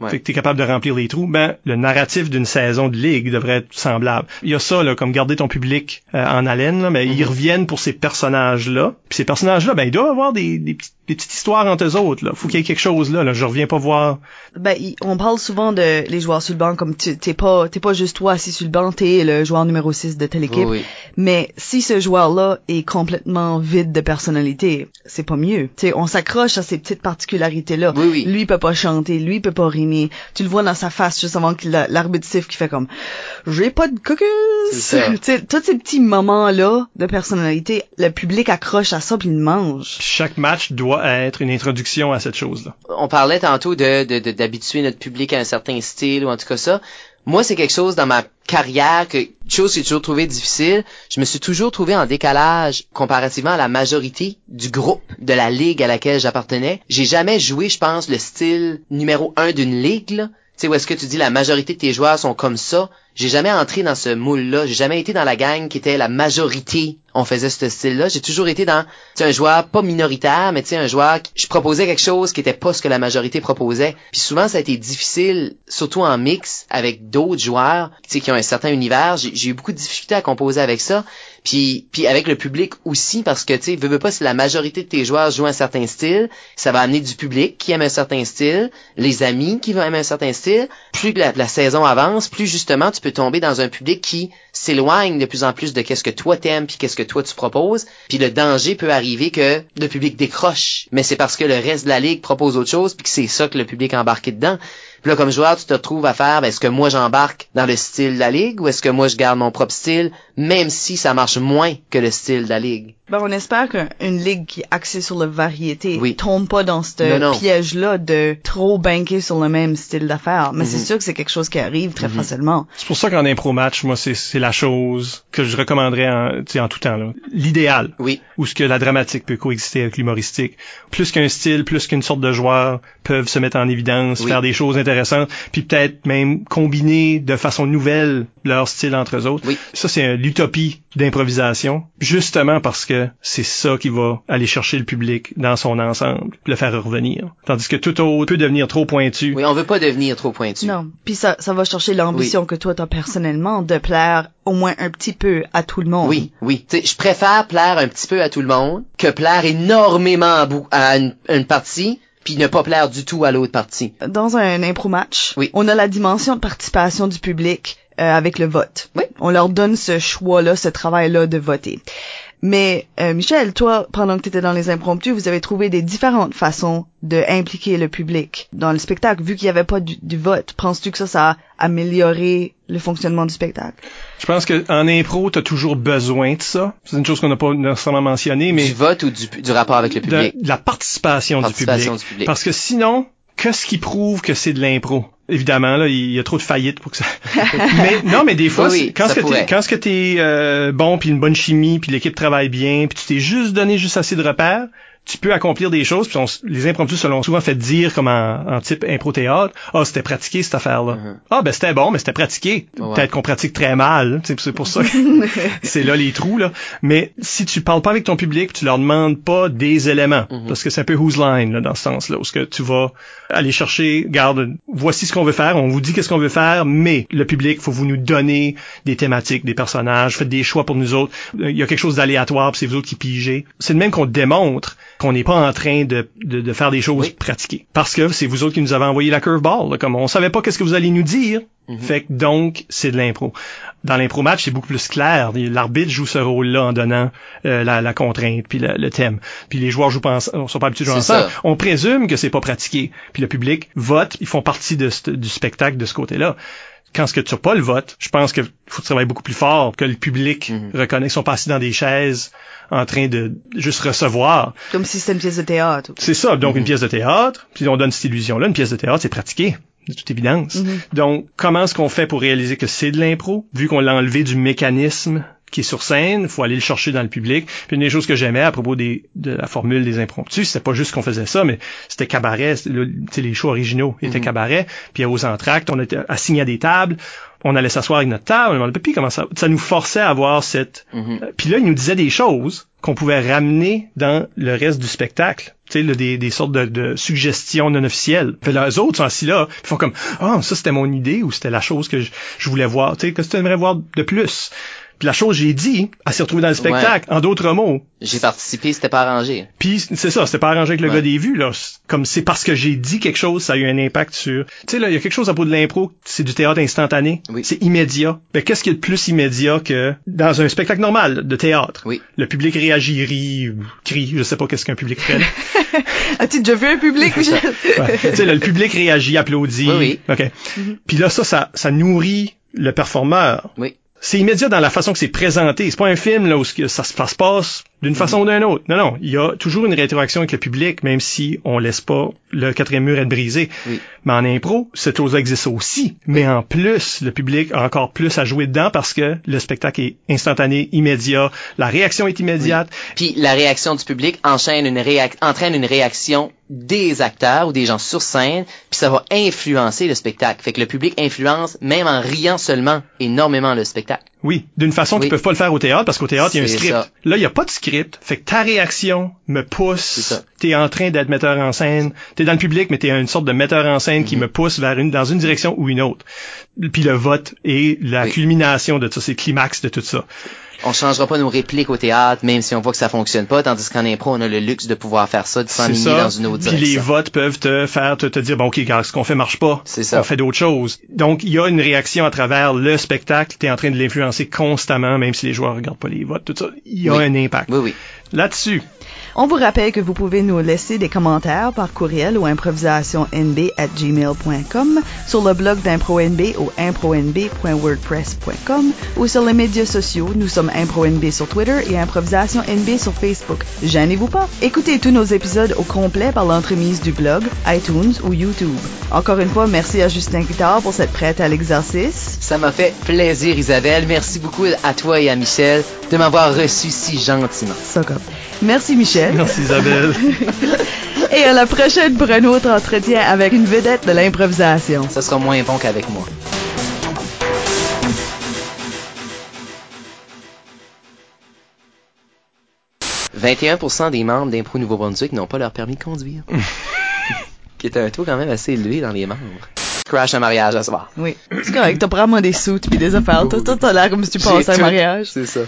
Ouais. Fait que t'es capable de remplir les trous. Ben, le narratif d'une saison de ligue devrait être semblable. Il y a ça, là, comme garder ton public euh, en haleine, là, mais ils Mhm. reviennent pour ces personnages-là. Puis ces personnages-là, ben, ils doivent avoir des, des, petites- des petites histoires entre eux autres, là. Faut qu'il y ait quelque chose là, là. Je reviens pas voir. Ben, il- on parle souvent de les joueurs sur le banc comme tu- t'es pas t'es pas juste toi assis sur le banc, t'es le joueur numéro 6 de telle équipe. Oui, oui. Mais si ce joueur-là est complètement vide de personnalité, c'est pas mieux. Tu sais, on s'accroche à ces petites particularités-là. Oui, oui. Lui peut pas chanter, lui peut pas rimer. Tu le vois dans sa face juste avant que la- l'arbitre siffle qui fait comme j'ai pas de caucus. Tous ces petits moments-là de personnalité, le public accroche à ça puis il mange. Chaque match doit être une introduction à cette chose-là. on parlait tantôt de de- de- d'habituer notre public à un certain style ou en tout cas ça. Moi, c'est quelque chose dans ma carrière que chose que j'ai toujours trouvé difficile. Je me suis toujours trouvé en décalage comparativement à la majorité du groupe de la ligue à laquelle j'appartenais. J'ai jamais joué, je pense, le style numéro un d'une ligue. là. Tu sais, où est-ce que tu dis la majorité de tes joueurs sont comme ça? J'ai jamais entré dans ce moule-là. J'ai jamais été dans la gang qui était la majorité. On faisait ce style-là. J'ai toujours été dans, tu un joueur pas minoritaire, mais tu un joueur qui, je proposais quelque chose qui était pas ce que la majorité proposait. Puis souvent, ça a été difficile, surtout en mix avec d'autres joueurs, tu qui ont un certain univers. J'ai eu beaucoup de difficultés à composer avec ça. Puis, puis avec le public aussi, parce que, tu sais, veux, pas, si la majorité de tes joueurs jouent un certain style, ça va amener du public qui aime un certain style, les amis qui vont aimer un certain style. Plus la, la saison avance, plus justement, tu peux tomber dans un public qui s'éloigne de plus en plus de qu'est-ce que toi t'aimes puis qu'est-ce que toi tu proposes. Puis le danger peut arriver que le public décroche, mais c'est parce que le reste de la ligue propose autre chose puis que c'est ça que le public a embarqué dedans. Puis là, comme joueur, tu te retrouves à faire, ben, est-ce que moi j'embarque dans le style de la ligue ou est-ce que moi je garde mon propre style, même si ça marche moins que le style de la ligue? Ben, on espère qu'une ligue qui est axée sur la variété Oui. tombe pas dans ce piège-là de trop banquer sur le même style d'affaires. Mais c'est Mhm. sûr que c'est quelque chose qui arrive très Mhm. facilement. C'est pour ça qu'en impro match, moi, c'est la chose que je recommanderais en, tu sais, en tout temps. là. L'idéal, Oui. où ce que la dramatique peut coexister avec l'humoristique. Plus qu'un style, plus qu'une sorte de joueur peuvent se mettre en évidence, Oui. faire des choses intéressantes, puis peut-être même combiner de façon nouvelle leur style entre eux autres. Oui. Ça, c'est l'utopie d'improvisation, justement parce que c'est ça qui va aller chercher le public dans son ensemble, puis le faire revenir. Tandis que tout autre peut devenir trop pointu. Oui, on veut pas devenir trop pointu. Non. Puis ça, ça va chercher l'ambition que toi t'as personnellement de plaire au moins un petit peu à tout le monde. Oui, oui. Tu sais, je préfère plaire un petit peu à tout le monde que plaire énormément à, bou- à une, une partie puis ne pas plaire du tout à l'autre partie. Dans un impro match, Oui. on a la dimension de participation du public euh, avec le vote. Oui. On leur donne ce choix-là, ce travail-là de voter. Mais euh, Michel, toi, pendant que tu étais dans les impromptus, vous avez trouvé des différentes façons de impliquer le public dans le spectacle, vu qu'il n'y avait pas du, du vote. Penses-tu que ça, ça a amélioré le fonctionnement du spectacle? Je pense que en impro, t'as toujours besoin de ça. C'est une chose qu'on n'a pas nécessairement mentionnée, mais Du vote ou du, du rapport avec le public? de la participation, Participation du, du public. public. Parce que sinon, qu'est-ce qui prouve que c'est de l'impro? Évidemment, là, il y a trop de faillites pour que ça. mais non, mais des fois, Oui, quand ce que t'es, quand ce que t'es euh, bon, puis une bonne chimie, puis l'équipe travaille bien, puis tu t'es juste donné juste assez de repères, tu peux accomplir des choses. Puis on les impromptus se l'ont souvent fait dire comme en, en type impro-théâtre. Ah, c'était pratiqué cette affaire-là. Mhm. Ah, ben c'était bon, mais c'était pratiqué. Ouais. Peut-être qu'on pratique très mal. C'est pour ça. que c'est là les trous là. Mais si tu parles pas avec ton public, tu leur demandes pas des éléments, Mhm. parce que c'est un peu whose line là, dans ce sens-là, où ce que tu vas aller chercher, garde, voici ce qu'on veut faire, on vous dit qu'est-ce qu'on veut faire, mais le public, faut vous nous donner des thématiques, des personnages, faites des choix pour nous autres. Euh, Il y a quelque chose d'aléatoire, puis c'est vous autres qui pigez. C'est de même qu'on démontre qu'on n'est pas en train de, de, de faire des choses Oui. pratiquées, parce que c'est vous autres qui nous avez envoyé la curveball. là, Comme on savait pas qu'est-ce que vous allez nous dire, Mhm. fait que donc, c'est de l'impro. Dans l'impro match, c'est beaucoup plus clair. L'arbitre joue ce rôle-là en donnant euh, la, la contrainte puis le, le thème. Puis les joueurs jouent pas ensemble, sont pas habitués de jouer ensemble. ça. On présume que c'est pas pratiqué. Puis le public vote, ils font partie de du spectacle de ce côté-là. Quand ce que tu n'as pas le vote, je pense que faut travailler beaucoup plus fort que le public Mhm. reconnaît qu'ils sont pas assis dans des chaises en train de juste recevoir. Comme si c'était une pièce de théâtre. C'est ça. Donc, Mhm. une pièce de théâtre, puis on donne cette illusion-là. Une pièce de théâtre, c'est pratiqué, de toute évidence. Mhm. Donc, comment est-ce qu'on fait pour réaliser que c'est de l'impro, vu qu'on l'a enlevé du mécanisme qui est sur scène, faut aller le chercher dans le public. Puis une des choses que j'aimais à propos des, de la formule des impromptus, c'était pas juste qu'on faisait ça, mais c'était cabaret, les shows originaux étaient mm-hmm. cabaret, puis aux entractes, on était assigné à des tables, on allait s'asseoir avec notre table, on demandait, puis comment ça, ça nous forçait à avoir cette, euh, puis là, il nous disait des choses qu'on pouvait ramener dans le reste du spectacle. Tu sais, des, des sortes de, de, suggestions non officielles. Puis là, eux autres sont assis là, ils font comme, ah, ça c'était mon idée ou c'était la chose que je, je voulais voir. Tu sais, que tu aimerais voir de plus la chose j'ai dit, elle s'est retrouvée dans le spectacle. En d'autres mots. J'ai participé, c'était pas arrangé. Puis c'est ça, c'était pas arrangé avec le gars des vues là. Comme c'est parce que j'ai dit quelque chose, ça a eu un impact sur. Tu sais là, il y a quelque chose à propos de l'impro, c'est du théâtre instantané. Oui. C'est immédiat. Ben qu'est-ce qu'il y a de plus immédiat que dans un spectacle normal de théâtre? Oui. Le public réagit, rit, crie, je sais pas qu'est-ce qu'un public fait. As-tu déjà vu un public Tu sais le public réagit, applaudit. Oui, oui. OK. Mm-hmm. Puis là ça ça ça nourrit le performeur. Oui c'est immédiat dans la façon que c'est présenté. C'est pas un film là où ça se passe d'une façon ou d'une autre. Non, non, il y a toujours une rétroaction avec le public, même si on laisse pas le quatrième mur être brisé. Mais en impro, cette chose existe aussi. Mais en plus, le public a encore plus à jouer dedans parce que le spectacle est instantané, immédiat, la réaction est immédiate. Puis la réaction du public enchaîne une entraîne une réaction des acteurs ou des gens sur scène, puis ça va influencer le spectacle. Fait que le public influence, même en riant seulement, énormément le spectacle. Oui, d'une façon qu'ils peuvent pas le faire au théâtre parce qu'au théâtre, il y a un script. Là, il y a pas de script. Fait que ta réaction me pousse. T'es en train d'être metteur en scène. T'es dans le public, mais t'es une sorte de metteur en scène qui mhm. me pousse vers une, dans une direction ou une autre. Puis le vote est la culmination de tout ça, c'est le climax de tout ça on changera pas nos répliques au théâtre, même si on voit que ça fonctionne pas, tandis qu'en impro, on a le luxe de pouvoir faire ça, de s'enligner dans une autre Puis les votes peuvent te faire te, dire, bon, OK, ce qu'on fait marche pas. C'est ça. On fait d'autres choses. Donc, il y a une réaction à travers le spectacle. Tu es en train de l'influencer constamment, même si les joueurs regardent pas les votes, tout ça. Il y a un impact. Oui, oui. Là-dessus, on vous rappelle que vous pouvez nous laisser des commentaires par courriel au improvisationnb@gmail.com, sur le blog d'ImproNB au impronb.wordpress.com ou sur les médias sociaux. Nous sommes ImproNB sur Twitter et Improvisation NB sur Facebook. Gênez-vous pas. Écoutez tous nos épisodes au complet par l'entremise du blog, iTunes ou YouTube. Encore une fois, merci à Justin Guitard pour cette prête à l'exercice. Ça m'a fait plaisir, Isabelle. Merci beaucoup à toi et à Michel de m'avoir reçu si gentiment. Merci, Michel. Merci Isabelle. Et à la prochaine pour un autre entretien avec une vedette de l'improvisation. Ce sera moins bon qu'avec moi. « 21% des membres d'Impro Nouveau-Brunswick n'ont pas leur permis de conduire. qui est un taux quand même assez élevé dans les membres. Crash un mariage à soir. Oui. C'est correct, t'as vraiment des sous puis des affaires. Toi, t'as l'air comme si tu passais un mariage. C'est ça.